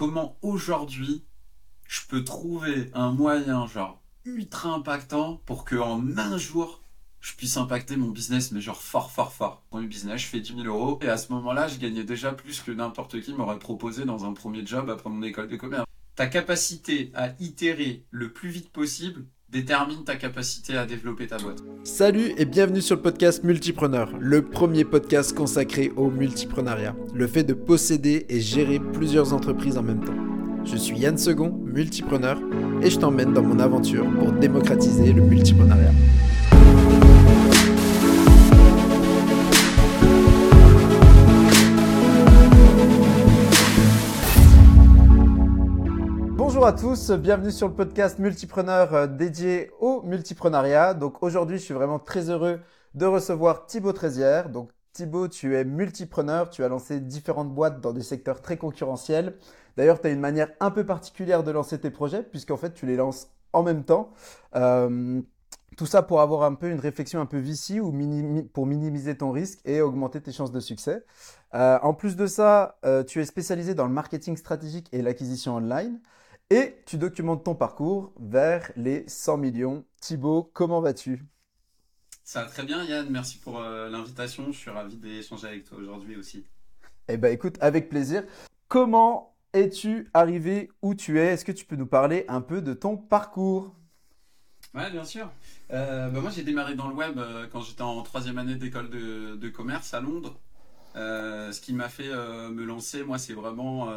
comment aujourd'hui je peux trouver un moyen genre ultra impactant pour que en un jour je puisse impacter mon business, mais genre fort, fort, fort. Premier business, je fais 10 000 euros. Et à ce moment-là, je gagnais déjà plus que n'importe qui m'aurait proposé dans un premier job après mon école de commerce. Ta capacité à itérer le plus vite possible détermine ta capacité à développer ta boîte. Salut et bienvenue sur le podcast Multipreneur, le premier podcast consacré au multipreneuriat, le fait de posséder et gérer plusieurs entreprises en même temps. Je suis Yann Second, multipreneur, et je t'emmène dans mon aventure pour démocratiser le multipreneuriat. Bonjour à tous, bienvenue sur le podcast Multipreneur euh, dédié au multipreneuriat. Donc aujourd'hui, je suis vraiment très heureux de recevoir Thibaut Trézière. Donc Thibaut, tu es multipreneur, tu as lancé différentes boîtes dans des secteurs très concurrentiels. D'ailleurs, tu as une manière un peu particulière de lancer tes projets, puisqu'en fait, tu les lances en même temps. Euh, tout ça pour avoir un peu une réflexion un peu vicie ou pour minimiser ton risque et augmenter tes chances de succès. Euh, en plus de ça, tu es spécialisé dans le marketing stratégique et l'acquisition online. Et tu documentes ton parcours vers les 100 millions. Thibaut, comment vas-tu? Ça va très bien Yann, merci pour l'invitation. Je suis ravi d'échanger avec toi aujourd'hui aussi. Eh bien écoute, avec plaisir. Comment es-tu arrivé où tu es? Est-ce que tu peux nous parler un peu de ton parcours? Ouais, bien sûr. Euh, bah, moi, j'ai démarré dans le web euh, quand j'étais en troisième année d'école de, commerce à Londres. Euh, ce qui m'a fait me lancer, moi, c'est vraiment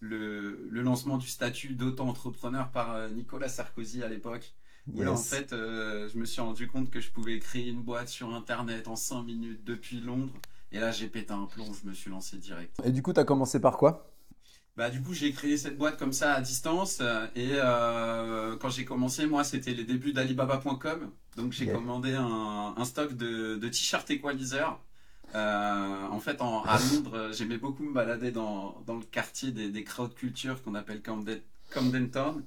le, lancement du statut d'auto-entrepreneur par Nicolas Sarkozy à l'époque. Où en fait, je me suis rendu compte que je pouvais créer une boîte sur Internet en 5 minutes depuis Londres. Et là, j'ai pété un plomb, je me suis lancé direct. Et du coup, tu as commencé par quoi? Bah, du coup, j'ai créé cette boîte comme ça à distance. Et euh, quand j'ai commencé, moi, c'était les débuts d'Alibaba.com. Donc, j'ai commandé un, un, stock de, de t-shirts Equalizer. Euh, en fait, en, à Londres, j'aimais beaucoup me balader dans, dans le quartier des, des crowd culture qu'on appelle Camden, Camden Town,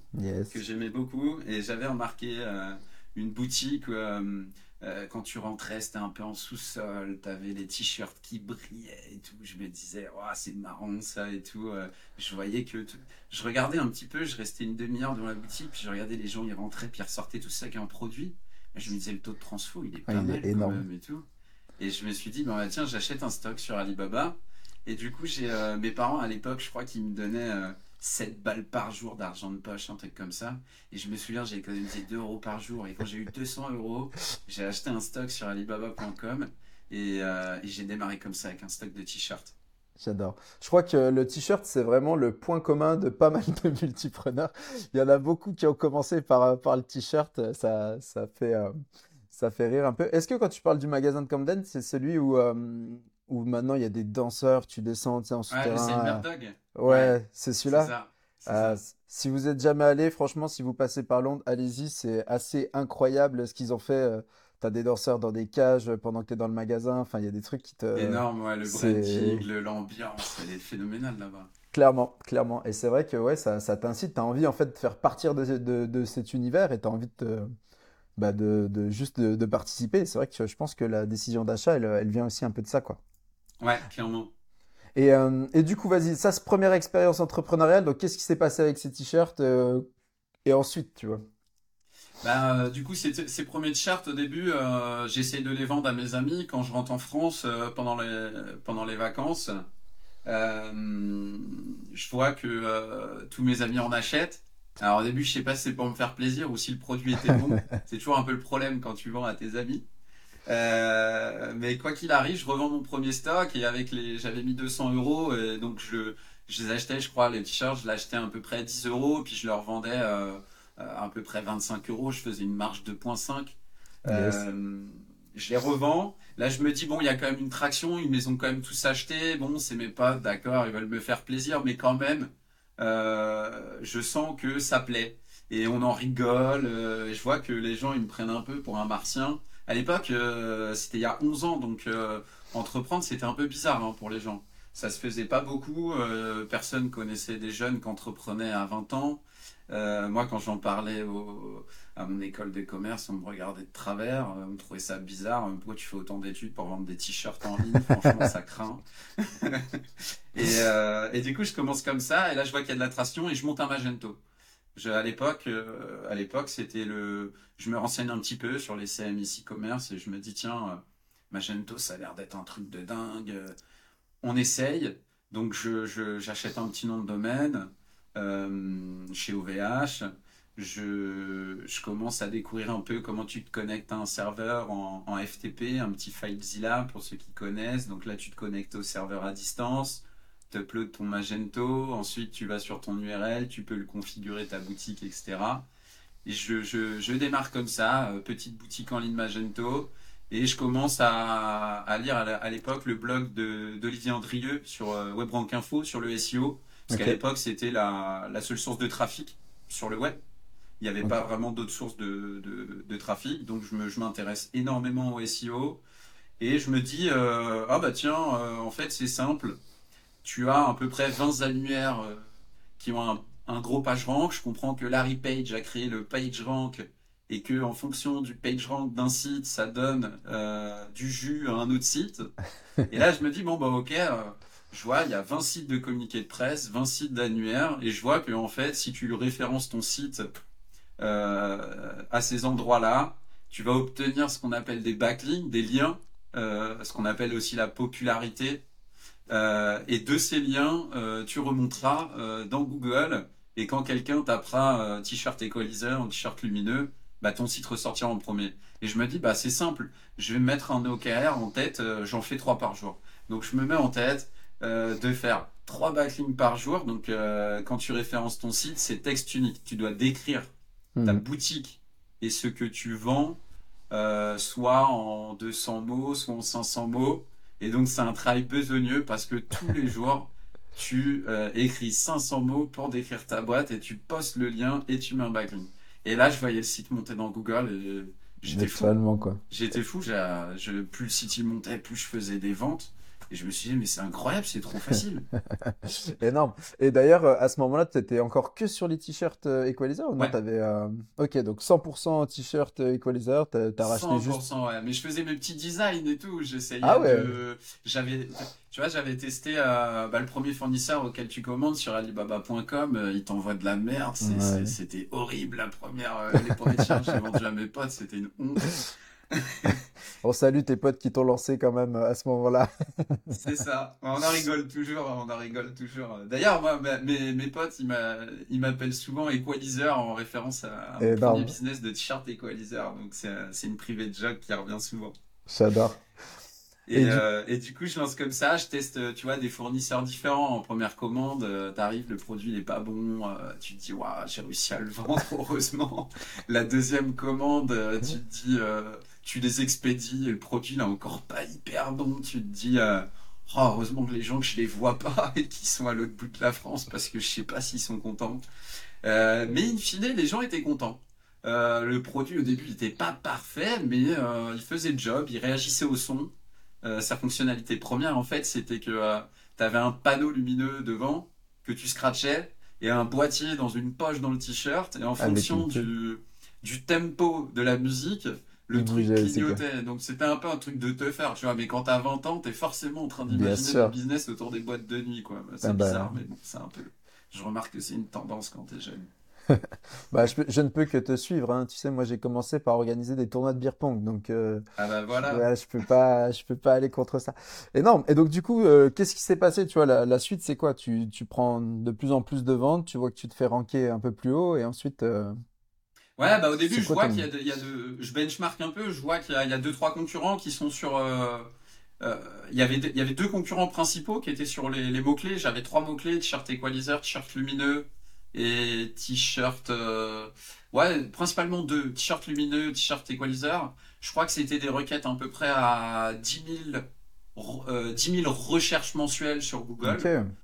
que j'aimais beaucoup. Et j'avais remarqué euh, une boutique. Euh, euh, quand tu rentrais, c'était un peu en sous-sol, t'avais les t-shirts qui brillaient et tout. Je me disais, oh, c'est marrant ça et tout. Euh, je voyais que. Je regardais un petit peu, je restais une demi-heure dans la boutique, puis je regardais les gens, ils rentraient, puis ils ressortaient tout ça avec un produit. Et je me disais, le taux de transfo, il est pas mal énorme. Quand même et tout. Et je me suis dit, bah, tiens, j'achète un stock sur Alibaba. Et du coup, j'ai euh, mes parents à l'époque, je crois qu'ils me donnaient 7 balles par jour d'argent de poche, un truc comme ça. Et je me souviens, j'ai économisé 2 euros par jour. Et quand j'ai eu 200 euros, j'ai acheté un stock sur Alibaba.com euh, et, j'ai démarré comme ça avec un stock de t-shirts. J'adore. Je crois que le t-shirt, c'est vraiment le point commun de pas mal de multipreneurs. Il y en a beaucoup qui ont commencé par, par le t-shirt. Ça, ça, fait, euh, ça fait rire un peu. Est-ce que quand tu parles du magasin de Camden, c'est celui où, euh, où maintenant il y a des danseurs, tu descends en souterrain. Ouais, Ouais, c'est celui-là? Euh, si vous êtes jamais allé, franchement, si vous passez par Londres, allez-y, c'est assez incroyable ce qu'ils ont fait. Euh, t'as des danseurs dans des cages pendant que t'es dans le magasin. Enfin, il y a des trucs qui te. Énorme, ouais, le branding, l'ambiance, elle est phénoménale là-bas. Clairement, clairement. Et c'est vrai que ouais, ça, ça t'incite. T'as envie en fait de faire partir de, de, de cet univers et t'as envie de, bah, de, de, juste de, participer. C'est vrai que je pense que la décision d'achat, elle, elle vient aussi un peu de ça, quoi. Ouais, clairement. Et, euh, et, du coup, vas-y, ça, c'est première expérience entrepreneuriale. Donc, qu'est-ce qui s'est passé avec ces t-shirts euh, Et ensuite, tu vois? Bah, euh, du coup, ces, ces premiers t-shirts, au début, euh, j'essaie de les vendre à mes amis quand je rentre en France pendant, les, pendant les vacances. je vois que tous mes amis en achètent. Alors, au début, je sais pas si c'est pour me faire plaisir ou si le produit était bon. c'est toujours un peu le problème quand tu vends à tes amis. Euh, mais quoi qu'il arrive, je revends mon premier stock et avec les, j'avais mis 200 euros et donc je, je les achetais, je crois, les t-shirts, je l'achetais à peu près 10 euros puis je leur vendais euh, à peu près 25 euros. Je faisais une marge de 2,5. Euh, je les revends. Là, je me dis, bon, il y a quand même une traction, ils les ont quand même tous achetés. Bon, c'est mes potes, d'accord, ils veulent me faire plaisir, mais quand même, je sens que ça plaît. Et on en rigole. je vois que les gens, ils me prennent un peu pour un martien à l'époque, euh, c'était il y a 11 ans, donc euh, entreprendre, c'était un peu bizarre hein, pour les gens. ça se faisait pas beaucoup. Euh, personne connaissait des jeunes qui entreprenaient à 20 ans. Euh, moi, quand j'en parlais à mon école de commerce, on me regardait de travers, on me trouvait ça bizarre. Pourquoi tu fais autant d'études pour vendre des t-shirts en ligne Franchement, ça craint. et, du coup, je commence comme ça, et là, je vois qu'il y a de l'attraction, et je monte un Magento. à l'époque, à l'époque, c'était le. Je me renseigne un petit peu sur les CMI e-commerce et je me dis tiens, Magento, ça a l'air d'être un truc de dingue. On essaye. Donc, j'achète un petit nom de domaine euh, chez OVH. Je, commence à découvrir un peu comment tu te connectes à un serveur en, FTP, un petit FileZilla pour ceux qui connaissent. Donc là, tu te connectes au serveur à distance, tu uploads ton Magento, ensuite tu vas sur ton URL, tu peux le configurer ta boutique, etc. Et je, je démarre comme ça, euh, petite boutique en ligne Magento. Et je commence à, lire à l'époque le blog d'Olivier Andrieux sur euh, WebRank Info, sur le SEO. Parce qu'à l'époque, c'était la, seule source de trafic sur le web. Il n'y avait pas vraiment d'autres sources de, trafic. Donc, je m'intéresse énormément au SEO. Et je me dis, euh, ah bah tiens, euh, en fait, c'est simple. Tu as à peu près 20 annuaires qui ont un, un, gros page rank. Je comprends que Larry Page a créé le page rank et que en fonction du page rank d'un site, ça donne euh, du jus à un autre site. Et là, je me dis, bon, bah ok, euh, je vois, il y a 20 sites de communiqués de presse, 20 sites d'annuaires, et je vois que en fait, si tu références ton site euh, à ces endroits-là, tu vas obtenir ce qu'on appelle des backlinks, des liens, ce qu'on appelle aussi la popularité. et de ces liens, tu remonteras dans Google. Et quand quelqu'un tapera t-shirt équaliseur, t-shirt lumineux, bah, ton site ressortira en premier. Et je me dis, bah, c'est simple, je vais mettre un OKR en tête, euh, j'en fais trois par jour. Donc je me mets en tête euh, de faire trois backlinks par jour. Donc euh, quand tu références ton site, c'est texte unique. Tu dois décrire ta mhm. boutique et ce que tu vends, soit en 200 mots, soit en 500 mots. Et donc c'est un travail besogneux parce que tous les jours, tu écris 500 mots pour décrire ta boîte et tu postes le lien et tu mets un backlink. Et là, je voyais le site monter dans Google et j'étais fou. J'étais fou. Je, plus le site il montait, plus je faisais des ventes. Et je me suis dit, mais c'est incroyable, c'est trop facile. Énorme. Et d'ailleurs, à ce moment-là, tu étais encore que sur les t-shirts euh, Equalizer ou non? Avais, euh, Ok, donc 100% t-shirt euh, Equalizer, tu as racheté juste. 100%, ouais. Mais je faisais mes petits designs et tout. J'essayais ah ouais. de. J'avais. Tu vois, j'avais testé bah, le premier fournisseur auquel tu commandes sur Alibaba.com. il t'envoie de la merde. C'était horrible la première. les premiers t-shirts j'ai vendus à mes potes, c'était une honte. on salue tes potes qui t'ont lancé quand même à ce moment-là. c'est ça. On en rigole toujours. On en rigole toujours. D'ailleurs, moi, mes, mes potes, ils m'appellent souvent Equalizer en référence à un premier business de t-shirt Equalizer. Donc, c'est une private joke qui revient souvent. J'adore. Euh, et, du... coup, je lance comme ça, je teste, tu vois, des fournisseurs différents. En première commande, euh, t'arrives, le produit n'est pas bon, euh, tu te dis, waouh, j'ai réussi à le vendre, heureusement. La deuxième commande, tu te dis, tu les expédies et le produit n'est encore pas hyper bon. Tu te dis, oh, heureusement que les gens que je les vois pas et qui sont à l'autre bout de la France parce que je sais pas s'ils sont contents. mais in fine, les gens étaient contents. le produit au début n'était pas parfait, mais il faisait le job, il réagissait au son. Euh, sa fonctionnalité première, en fait, c'était que euh, tu avais un panneau lumineux devant que tu scratchais et un boîtier dans une poche dans le t-shirt. Et en ah, fonction du, du, tempo de la musique, le truc clignotait. Donc c'était un peu un truc de te faire, tu vois. Mais quand t'as 20 ans, t'es forcément en train d'imaginer le business autour des boîtes de nuit, quoi. C'est ah bah. bizarre, mais bon, c'est un peu. Je remarque que c'est une tendance quand t'es jeune. bah, je, ne peux que te suivre. Hein. Tu sais, moi, j'ai commencé par organiser des tournois de beer pong, donc euh, ah bah voilà. je peux pas, je peux pas aller contre ça. Énorme. Et donc, du coup, euh, qu'est-ce qui s'est passé Tu vois, la, suite, c'est quoi? Tu, tu, prends de plus en plus de ventes, tu vois que tu te fais ranker un peu plus haut, et ensuite. Euh, ouais, bah au début, je vois qu'il y, y, a de, je benchmark un peu, je vois qu'il y, y, a deux trois concurrents qui sont sur. il y avait il y avait deux concurrents principaux qui étaient sur les, les mots clés. J'avais trois mots clés t-shirt equalizer, t-shirt lumineux et t-shirt. Euh, ouais, principalement deux. T-shirt lumineux, t-shirt equalizer. Je crois que c'était des requêtes à peu près à 10 000, euh, recherches mensuelles sur Google.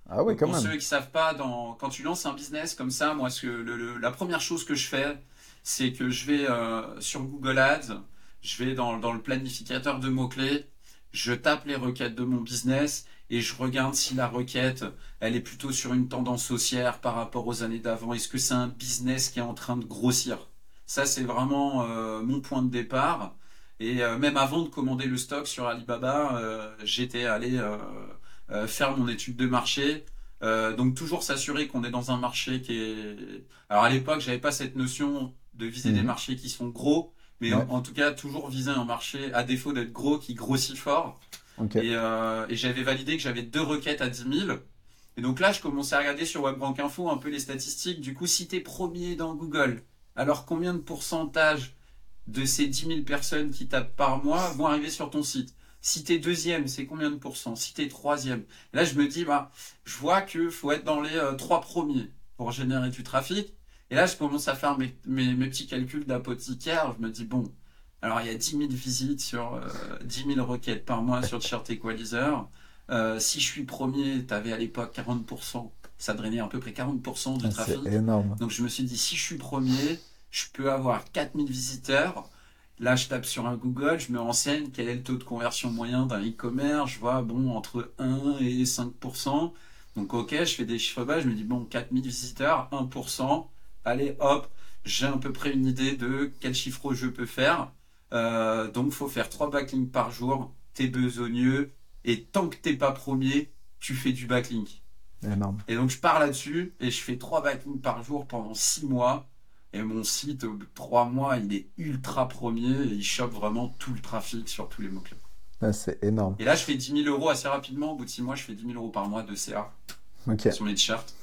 Ah oui, quand pour ceux qui savent pas, dans, quand tu lances un business comme ça, moi, ce que la première chose que je fais, c'est que je vais euh, sur Google Ads, je vais dans, le planificateur de mots-clés, je tape les requêtes de mon business et je regarde si la requête, elle est plutôt sur une tendance haussière par rapport aux années d'avant. Est-ce que c'est un business qui est en train de grossir? Ça, c'est vraiment euh, mon point de départ. Et euh, même avant de commander le stock sur Alibaba, j'étais allé faire mon étude de marché. donc toujours s'assurer qu'on est dans un marché qui est... Alors à l'époque, j'avais pas cette notion de viser des mhm. marchés qui sont gros, mais en, tout cas toujours viser un marché à défaut d'être gros qui grossit fort. Euh, et, j'avais validé que j'avais deux requêtes à 10 000. Et donc là, je commençais à regarder sur WebRank Info un peu les statistiques. Du coup, si tu es premier dans Google, alors combien de pourcentage de ces 10 000 personnes qui tapent par mois vont arriver sur ton site? Si tu es deuxième, c'est combien de pourcents? Si tu es troisième? Là, je me dis, bah, je vois qu'il faut être dans les euh, trois premiers pour générer du trafic. Et là, je commence à faire mes, mes, mes petits calculs d'apothicaire. Je me dis, bon, alors, il y a 10 000 visites sur 10 euh, 000 requêtes par mois sur Chart Equalizer. Euh, si je suis premier, tu avais à l'époque 40%, ça drainait à peu près 40% de ah, trafic. C'est énorme. Donc, je me suis dit, si je suis premier, je peux avoir 4000 visiteurs. Là, je tape sur un Google, je me renseigne quel est le taux de conversion moyen d'un e-commerce. Je vois, bon, entre 1 et 5%. Donc, ok, je fais des chiffres bas, je me dis, bon, 4000 visiteurs, 1%. Allez, hop, j'ai à peu près une idée de quel chiffre je peux faire. Euh, donc, faut faire trois backlinks par jour. T'es besogneux. Et tant que t'es pas premier, tu fais du backlink. Énorme. Et donc, je pars là-dessus et je fais trois backlinks par jour pendant six mois. Et mon site, au bout de trois mois, il est ultra premier et il chope vraiment tout le trafic sur tous les mots-clés. Ah, c'est énorme. Et là, je fais 10 000 euros assez rapidement. Au bout de six mois, je fais 10 000 euros par mois de CA sur mes t-shirts.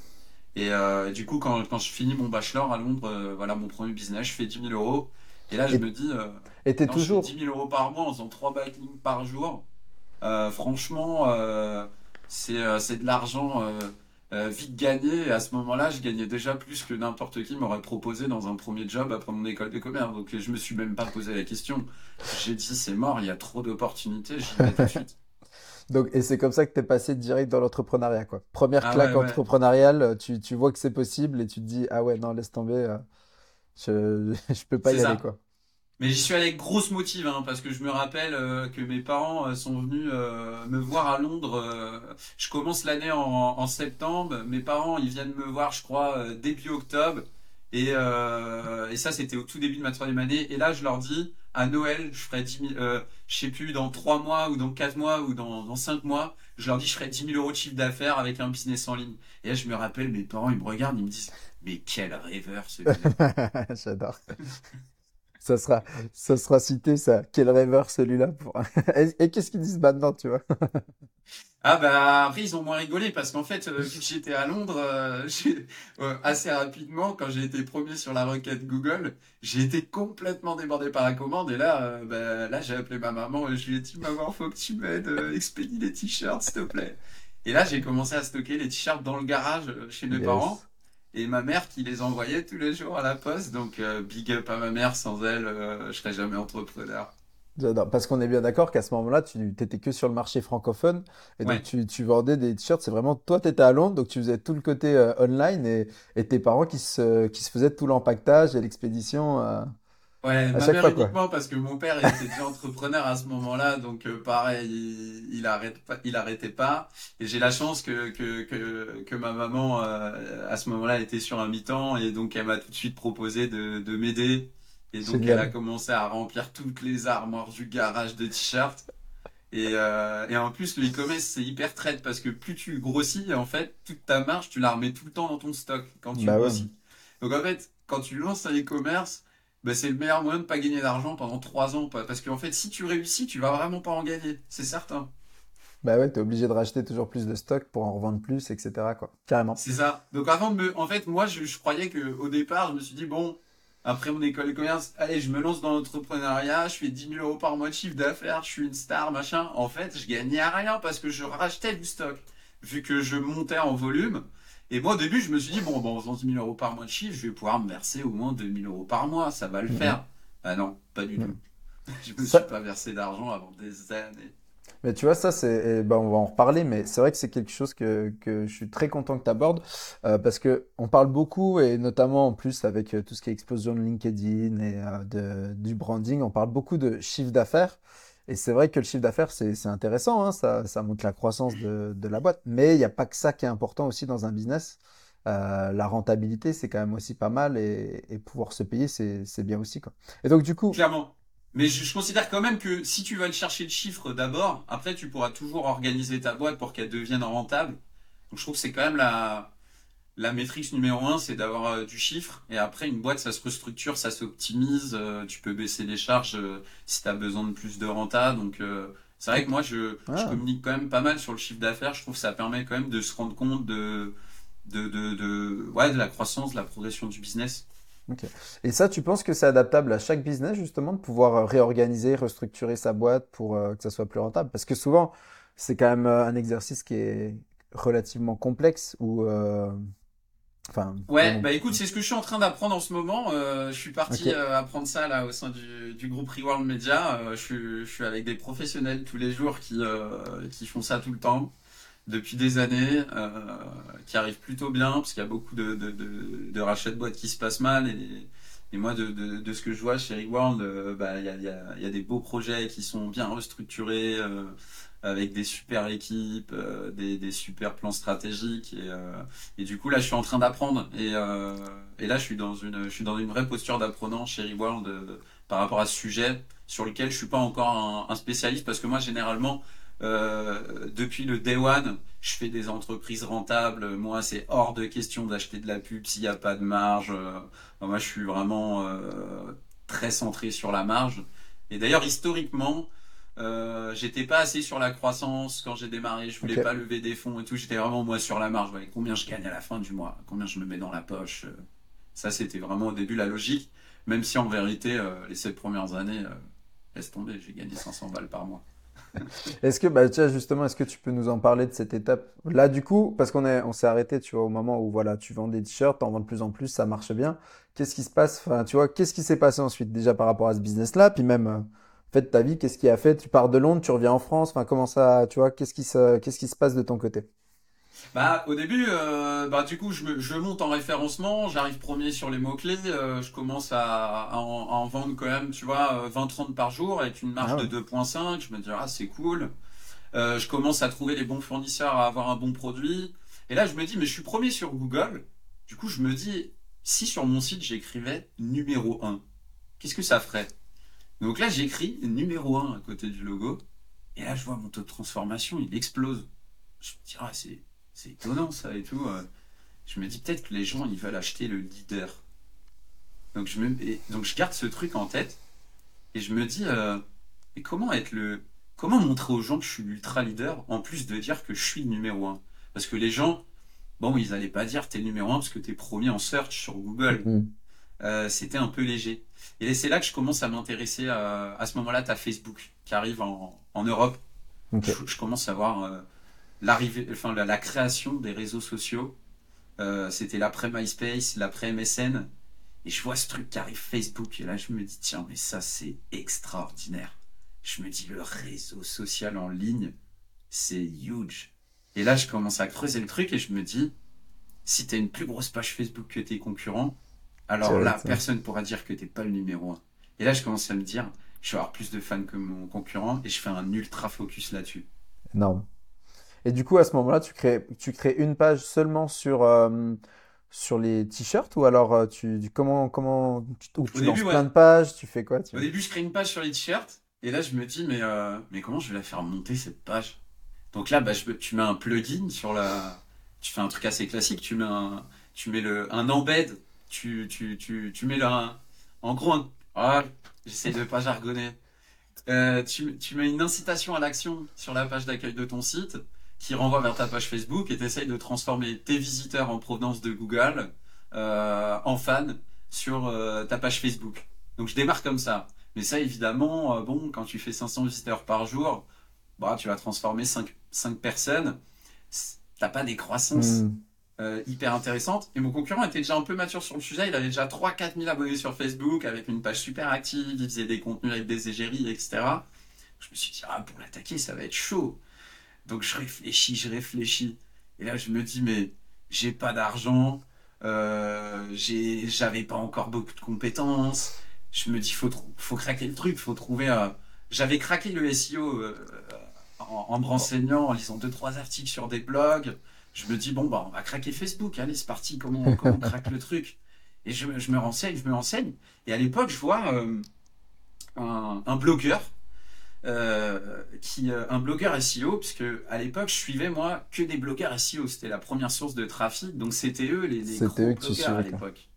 Et euh, du coup, quand, quand, je finis mon bachelor à Londres, euh, voilà mon premier business, je fais 10 000 euros. Et là, je me dis, et t'es toujours. 10 000 euros par mois en faisant 3 backlinks par jour. Euh, franchement, euh, euh, c'est de l'argent vite gagné. Et à ce moment-là, je gagnais déjà plus que n'importe qui m'aurait proposé dans un premier job après mon école de commerce. Donc je me suis même pas posé la question. J'ai dit, c'est mort, il y a trop d'opportunités, j'y vais tout de suite. Donc, et c'est comme ça que tu es passé direct dans l'entrepreneuriat, quoi. Première ah claque entrepreneuriale, tu, tu, vois que c'est possible et tu te dis, ah ouais, non, laisse tomber, je, je peux pas y aller, quoi. Mais j'y suis allé avec grosse motive, hein, parce que je me rappelle euh, que mes parents euh, sont venus euh, me voir à Londres. je commence l'année en, septembre. Mes parents, ils viennent me voir, je crois, début octobre. Et, et ça, c'était au tout début de ma troisième année. Et là, je leur dis, à Noël, je ferai 10 000, je sais plus, dans 3 mois ou dans 4 mois ou dans, dans 5 mois, je leur dis, je ferai 10 000 euros de chiffre d'affaires avec un business en ligne. Et là, je me rappelle, mes parents, ils me regardent, ils me disent, mais quel rêveur ce J'adore. ça sera, ça sera cité, ça. Quel rêveur celui-là. Pour... et, qu'est-ce qu'ils disent maintenant, tu vois? Ah bah après ils ont moins rigolé parce qu'en fait euh, j'étais à Londres euh, euh, assez rapidement quand j'ai été premier sur la requête Google j'ai été complètement débordé par la commande et là bah, là j'ai appelé ma maman et je lui ai dit maman faut que tu m'aides expédie les t-shirts s'il te plaît et là j'ai commencé à stocker les t-shirts dans le garage chez mes parents et ma mère qui les envoyait tous les jours à la poste. Donc, euh, big up à ma mère, sans elle, euh, je serais jamais entrepreneur. Parce qu'on est bien d'accord qu'à ce moment-là, tu n'étais que sur le marché francophone. Et donc, tu, tu, vendais des t-shirts. C'est vraiment, toi, tu étais à Londres. Donc, tu faisais tout le côté euh, online et, et, tes parents qui se, qui se faisaient tout l'empaquetage et l'expédition. Ouais, ma mère uniquement parce que mon père était déjà entrepreneur à ce moment-là, donc euh, pareil, il, il, arrête pas, il arrêtait pas. Et j'ai la chance que que que, que ma maman euh, à ce moment-là était sur un mi-temps et donc elle m'a tout de suite proposé de de m'aider. Et donc elle a commencé à remplir toutes les armoires du garage de t-shirts. Et, euh, et en plus le e-commerce c'est hyper traite parce que plus tu grossis, en fait toute ta marge tu la remets tout le temps dans ton stock quand tu bah grossis. Donc en fait quand tu lances un e-commerce bah, c'est le meilleur moyen de pas gagner d'argent pendant trois ans. Parce qu'en fait, si tu réussis, tu vas vraiment pas en gagner. C'est certain. Bah ouais, t'es obligé de racheter toujours plus de stock pour en revendre plus, etc. quoi. Carrément. C'est ça. Donc avant de me, en fait, moi, je, je croyais que au départ, je me suis dit bon, après mon école de commerce, allez, je me lance dans l'entrepreneuriat, je fais 10 000 euros par mois de chiffre d'affaires, je suis une star, machin. En fait, je gagnais à rien parce que je rachetais du stock. Vu que je montais en volume, et moi, au début, je me suis dit, bon, bon en faisant 10 000 euros par mois de chiffre, je vais pouvoir me verser au moins 2 000 euros par mois, ça va le mhm. faire. Ah non, pas du tout. Je me suis pas versé d'argent avant des années. Mais tu vois, ça, c'est, ben, on va en reparler, mais c'est vrai que c'est quelque chose que, que je suis très content que tu abordes, euh, parce que on parle beaucoup, et notamment en plus avec euh, tout ce qui est explosion de LinkedIn et euh, de, du branding, on parle beaucoup de chiffre d'affaires. Et c'est vrai que le chiffre d'affaires, c'est intéressant, hein, ça, ça montre la croissance de, de la boîte. Mais il n'y a pas que ça qui est important aussi dans un business. Euh, la rentabilité, c'est quand même aussi pas mal et, et pouvoir se payer, c'est bien aussi. Quoi. Et donc, du coup. Clairement. Mais je, je, considère quand même que si tu vas aller chercher le chiffre d'abord, après, tu pourras toujours organiser ta boîte pour qu'elle devienne rentable. Donc, je trouve que c'est quand même la, la métrique numéro un, c'est d'avoir euh, du chiffre. Et après, une boîte, ça se restructure, ça s'optimise. Euh, tu peux baisser les charges euh, si tu as besoin de plus de renta. Donc, c'est vrai que moi, je, je, ah. communique quand même pas mal sur le chiffre d'affaires. Je trouve que ça permet quand même de se rendre compte de, de, de, de, ouais, de la croissance, de la progression du business. Et ça, tu penses que c'est adaptable à chaque business, justement, de pouvoir réorganiser, restructurer sa boîte pour que ça soit plus rentable? Parce que souvent, c'est quand même un exercice qui est relativement complexe où ouais, bah écoute, c'est ce que je suis en train d'apprendre en ce moment. Euh, je suis parti euh, apprendre ça là au sein du, du groupe Reworld Media. Euh, je, suis, je suis avec des professionnels tous les jours qui, qui font ça tout le temps depuis des années, qui arrivent plutôt bien parce qu'il y a beaucoup de, de, de, rachats de boîtes qui se passent mal. Et, moi de, ce que je vois chez Reworld, bah il y a, des beaux projets qui sont bien restructurés avec des super équipes, euh, des, super plans stratégiques. Et, euh, du coup là je suis en train d'apprendre. Et, euh, là je suis dans une vraie posture d'apprenant chez Reworld par rapport à ce sujet sur lequel je suis pas encore un spécialiste parce que moi généralement depuis le day one je fais des entreprises rentables. Moi c'est hors de question d'acheter de la pub s'il n'y a pas de marge. Moi je suis vraiment très centré sur la marge. Et d'ailleurs historiquement euh, j'étais pas assez sur la croissance quand j'ai démarré, je voulais pas lever des fonds et tout, j'étais vraiment moi sur la marge, combien je gagne à la fin du mois, combien je me mets dans la poche? Euh. Ça c'était vraiment au début la logique, même si en vérité euh, les sept premières années, laisse tomber, j'ai gagné 500 balles par mois. est-ce que, bah, tiens, justement, est-ce que tu peux nous en parler de cette étape? Là, du coup, parce qu'on est, on s'est arrêté, tu vois, au moment où voilà, tu vends des t-shirts, t'en vends de plus en plus, ça marche bien. Qu'est-ce qui se passe? Enfin, tu vois, qu'est-ce qui s'est passé ensuite déjà par rapport à ce business-là, puis même fait ta vie, qu'est-ce qui a fait? Tu pars de Londres, tu reviens en France, enfin comment ça, tu vois, qu'est-ce qui se, qu'est-ce qui se passe de ton côté? Bah, au début, euh, bah, du coup, je, je monte en référencement, j'arrive premier sur les mots-clés, euh, je commence à, à, en, vendre quand même, tu vois, 20-30 euh, par jour avec une marge ah de 2.5. Je me dis, ah, c'est cool. je commence à trouver les bons fournisseurs, à avoir un bon produit. Et là, je me dis, mais je suis premier sur Google. Du coup, je me dis, si sur mon site, j'écrivais numéro 1, qu'est-ce que ça ferait? Donc là, j'écris numéro 1 à côté du logo. Et là, je vois mon taux de transformation, il explose. Je me dis, ah, c'est, c'est étonnant ça et tout. Euh. Je me dis peut-être que les gens, ils veulent acheter le leader. Donc je, me, donc je garde ce truc en tête. Et je me dis, euh, mais comment être le. Comment montrer aux gens que je suis l'ultra leader en plus de dire que je suis le numéro 1 Parce que les gens, bon, ils n'allaient pas dire t'es le numéro 1 parce que t'es premier en search sur Google. Mm. Euh, c'était un peu léger. Et c'est là que je commence à m'intéresser à, à, ce moment-là, à Facebook qui arrive en, en Europe. Je, commence à voir euh, l'arrivée, enfin la, création des réseaux sociaux. Euh, c'était l'après MySpace, l'après MSN, et je vois ce truc qui arrive Facebook. Et là, je me dis tiens, mais ça c'est extraordinaire. Je me dis le réseau social en ligne, c'est huge. Et là, je commence à creuser le truc et je me dis si tu as une plus grosse page Facebook que tes concurrents, alors là, personne ne pourra dire que t'es pas le numéro 1. Et là, je commence à me dire, je vais avoir plus de fans que mon concurrent et je fais un ultra focus là-dessus. Énorme. Et du coup, à ce moment-là, tu crées, tu crées une page seulement sur, euh, sur les t-shirts ou alors euh, tu, comment, comment, tu, tu lances plein de pages, tu fais quoi Au début, je crée une page sur les t-shirts et là, je me dis, mais, euh, mais comment je vais la faire monter cette page? Donc là, bah, je, tu mets un plugin sur la. Tu fais un truc assez classique, tu mets un, tu mets le, un embed tu, tu, tu, tu mets là, en gros, ah, j'essaie de pas jargonner. Euh, tu, tu mets une incitation à l'action sur la page d'accueil de ton site qui renvoie vers ta page Facebook et tu essayes de transformer tes visiteurs en provenance de Google euh, en fans sur euh, ta page Facebook. Donc je démarre comme ça. Mais ça, évidemment, bon, quand tu fais 500 visiteurs par jour, bah, tu vas transformer 5, 5 personnes. T'as pas des croissances. Hmm. Euh, hyper intéressante. Et mon concurrent était déjà un peu mature sur le sujet. Il avait déjà 3-4 000 abonnés sur Facebook avec une page super active. Il faisait des contenus avec des égéries, etc. Je me suis dit, ah, pour l'attaquer, ça va être chaud. Donc je réfléchis, je réfléchis. Et là, je me dis, mais j'ai pas d'argent. Euh, j'avais pas encore beaucoup de compétences. Je me dis, faut, faut craquer le truc, faut trouver. Euh, j'avais craqué le SEO en, me renseignant, en lisant deux trois articles sur des blogs. Je me dis bon bah on va craquer Facebook, allez c'est parti, comment, on craque le truc? Et je, me renseigne, je me renseigne. Et à l'époque je vois un, blogueur euh, qui euh, un blogueur SEO puisque à l'époque je suivais moi que des blogueurs SEO c'était la première source de trafic. Donc c'était eux les, les gros blogueurs à l'époque.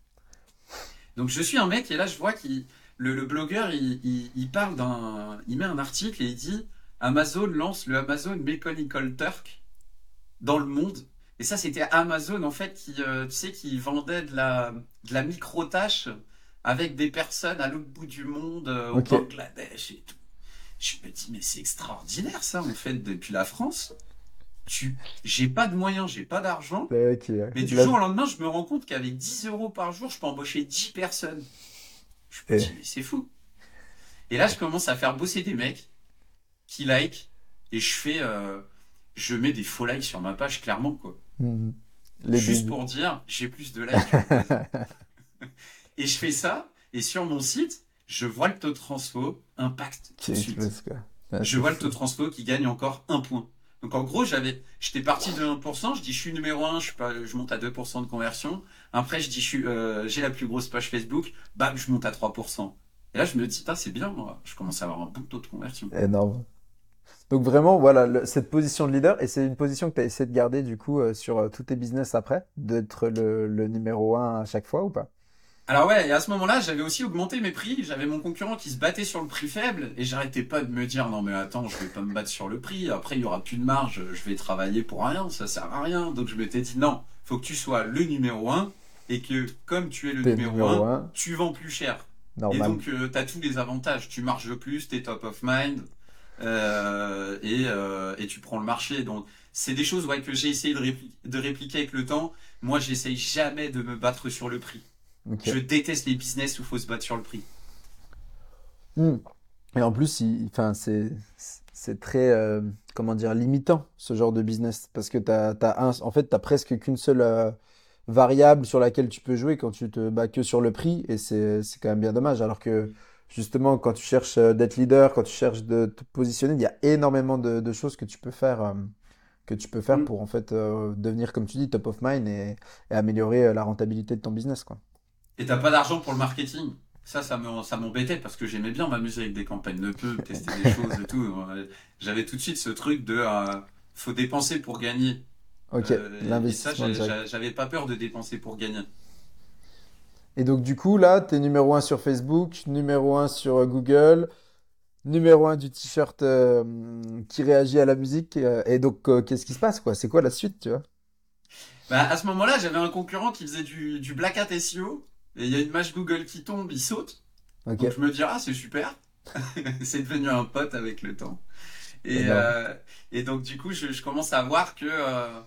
Donc je suis un mec et là je vois qu'il le, blogueur il, parle d'un il met un article et il dit Amazon lance le Amazon Mechanical Turk dans le monde et ça c'était Amazon en fait qui euh, tu sais qui vendait de la de la micro tâche avec des personnes à l'autre bout du monde au Bangladesh et tout je me dis, mais c'est extraordinaire ça, en fait, depuis la France. Tu... J'ai pas de moyens, j'ai pas d'argent. mais du jour au lendemain, je me rends compte qu'avec 10 euros par jour, je peux embaucher 10 personnes. Je me dis, mais c'est fou. Et là, je commence à faire bosser des mecs qui like et je fais, euh, je mets des faux likes sur ma page, clairement, quoi. Mhm. Juste pour dire, j'ai plus de likes. et je fais ça, et sur mon site, je vois le taux de transfo impact tout de suite. je vois le taux de transfo qui gagne encore un point. Donc en gros, j'avais, j'étais parti de 1%, je dis je suis numéro 1, je, suis pas, je monte à 2% de conversion. Après, je dis je suis, euh, j'ai la plus grosse page Facebook, bam, je monte à 3%. Et là, je me dis, c'est bien, moi. je commence à avoir un bon taux de conversion. Énorme. Donc vraiment, voilà, cette position de leader, et c'est une position que tu as essayé de garder du coup euh, sur euh, tous tes business après, d'être le, le numéro 1 à chaque fois ou pas? Alors ouais, et à ce moment-là, j'avais aussi augmenté mes prix. J'avais mon concurrent qui se battait sur le prix faible et j'arrêtais pas de me dire non mais attends, je vais pas me battre sur le prix. Après il y aura plus de marge, je vais travailler pour rien, ça sert à rien. Donc je m'étais dit non, faut que tu sois le numéro un et que comme tu es le numéro, un, tu vends plus cher. Et donc euh, tu as tous les avantages. Tu marches plus, tu es top of mind euh, et, euh, et tu prends le marché. Donc c'est des choses ouais, que j'ai essayé de, de répliquer avec le temps. Moi, j'essaye jamais de me battre sur le prix. Je déteste les business où il faut se battre sur le prix. Hmm. Et en plus, enfin, c'est très euh, comment dire limitant ce genre de business parce que tu as, en fait, tu presque qu'une seule euh, variable sur laquelle tu peux jouer quand tu te bats que sur le prix et c'est quand même bien dommage. Alors que justement, quand tu cherches euh, d'être leader, quand tu cherches de te positionner, il y a énormément de, choses que tu peux faire. que tu peux faire hmm. pour en fait devenir, comme tu dis, top of mind et, et améliorer la rentabilité de ton business. Quoi et t'as pas d'argent pour le marketing. Ça, ça m'embêtait parce que j'aimais bien m'amuser avec des campagnes de pub, tester des choses et tout. J'avais tout de suite ce truc de euh, faut dépenser pour gagner. Ok, euh, l'investissement. J'avais pas peur de dépenser pour gagner. Et donc, du coup, là, tu es numéro 1 sur Facebook, numéro 1 sur euh, Google, numéro 1 du t-shirt qui réagit à la musique. et donc, qu'est-ce qui se passe quoi? C'est quoi la suite, tu vois? Bah, À ce moment-là, j'avais un concurrent qui faisait du, du Black Hat SEO et il y a une match Google qui tombe, il saute. Donc je me dis, ah, c'est super. c'est devenu un pote avec le temps. Et, euh, et donc, du coup, je, je, commence à voir que euh,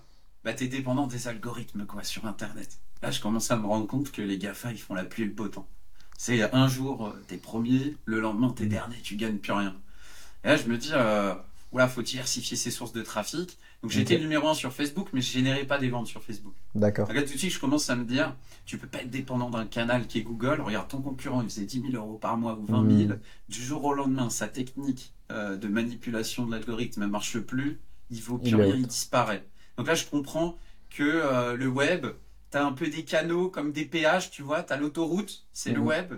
bah, tu es dépendant des algorithmes quoi, sur Internet. Là, je commence à me rendre compte que les GAFA, ils font la pluie et le beau temps. C'est un jour, euh, t'es premier, le lendemain, t'es mm. dernier, tu gagnes plus rien. Et là, je me dis, euh, oula, faut diversifier ses sources de trafic. Donc j'étais numéro un sur Facebook, mais je générais pas des ventes sur Facebook. D'accord. Regarde tout de suite, je commence à me dire, tu peux pas être dépendant d'un canal qui est Google. Regarde ton concurrent, il faisait 10 000 euros par mois ou 20 000. Mmh. Du jour au lendemain, sa technique euh, de manipulation de l'algorithme ne marche plus. Il vaut plus rien, il disparaît. Donc là, je comprends que euh, le web, tu as un peu des canaux comme des péages, tu vois. Tu as l'autoroute, c'est le mmh. web.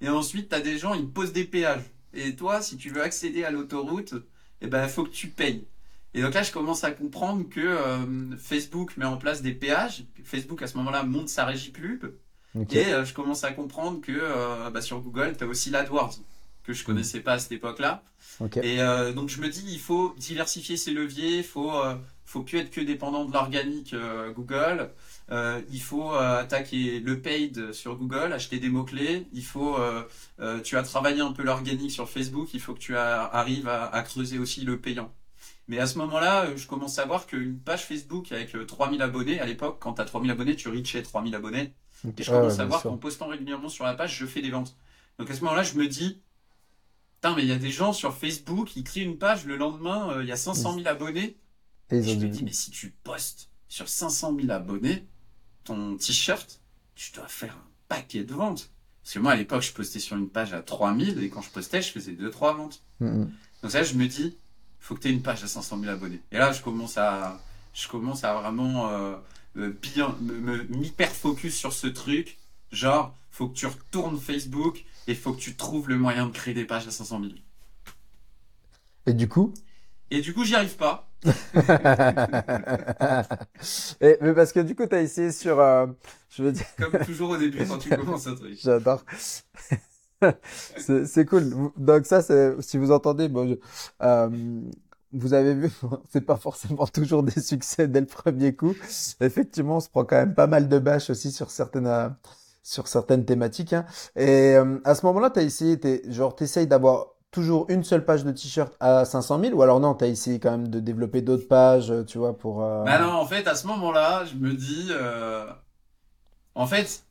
Et ensuite, tu as des gens, ils posent des péages. Et toi, si tu veux accéder à l'autoroute, eh ben, il faut que tu payes. Et donc là, je commence à comprendre que euh, Facebook met en place des péages. Facebook, à ce moment-là, monte sa régie pub. Et euh, je commence à comprendre que euh, bah, sur Google, tu as aussi l'AdWords, que je connaissais pas à cette époque-là. Et donc, je me dis, il faut diversifier ses leviers, il faut, faut plus être que dépendant de l'organique Google. Il faut attaquer le paid sur Google, acheter des mots-clés. Il faut, tu as travaillé un peu l'organique sur Facebook, il faut que tu arrives à creuser aussi le payant. Mais à ce moment-là, euh, je commence à voir qu'une page Facebook avec 3000 euh, abonnés, à l'époque, quand tu as 3000 abonnés, tu reachais 3000 abonnés. Et je commence à voir qu'en postant régulièrement sur la page, je fais des ventes. Donc à ce moment-là, je me dis, putain, mais il y a des gens sur Facebook, qui créent une page, le lendemain, euh, il y a 500 000 abonnés. Et, je me dis, mais si tu postes sur 500 000 abonnés ton t-shirt, tu dois faire un paquet de ventes. Parce que moi, à l'époque, je postais sur une page à 3000 et quand je postais, je faisais 2-3 ventes. Mhm. Donc là, je me dis, faut que tu aies une page à 500 000 abonnés. Et là, je commence à, je commence à vraiment euh, m'hyper focus sur ce truc. Genre, faut que tu retournes Facebook et faut que tu trouves le moyen de créer des pages à 500 000. Et du coup? Et du coup, j'y arrive pas. Et, mais parce que du coup, tu as essayé sur, euh, je veux dire, Comme toujours au début quand tu commences un truc. j'adore. C'est, cool. Donc ça, si vous entendez, bon, je- euh, vous avez vu, c'est pas forcément toujours des succès dès le premier coup. Effectivement, on se prend quand même pas mal de bâches aussi sur certaines, euh, sur certaines thématiques, hein. Et euh, à ce moment-là, t'as essayé, t'es, genre, t'essayes d'avoir toujours une seule page de t-shirt à 500 000 ou alors non, t'as essayé quand même de développer d'autres pages, euh, tu vois, pour. euh, Bah non, en fait, à ce moment-là, je me dis, euh, en fait,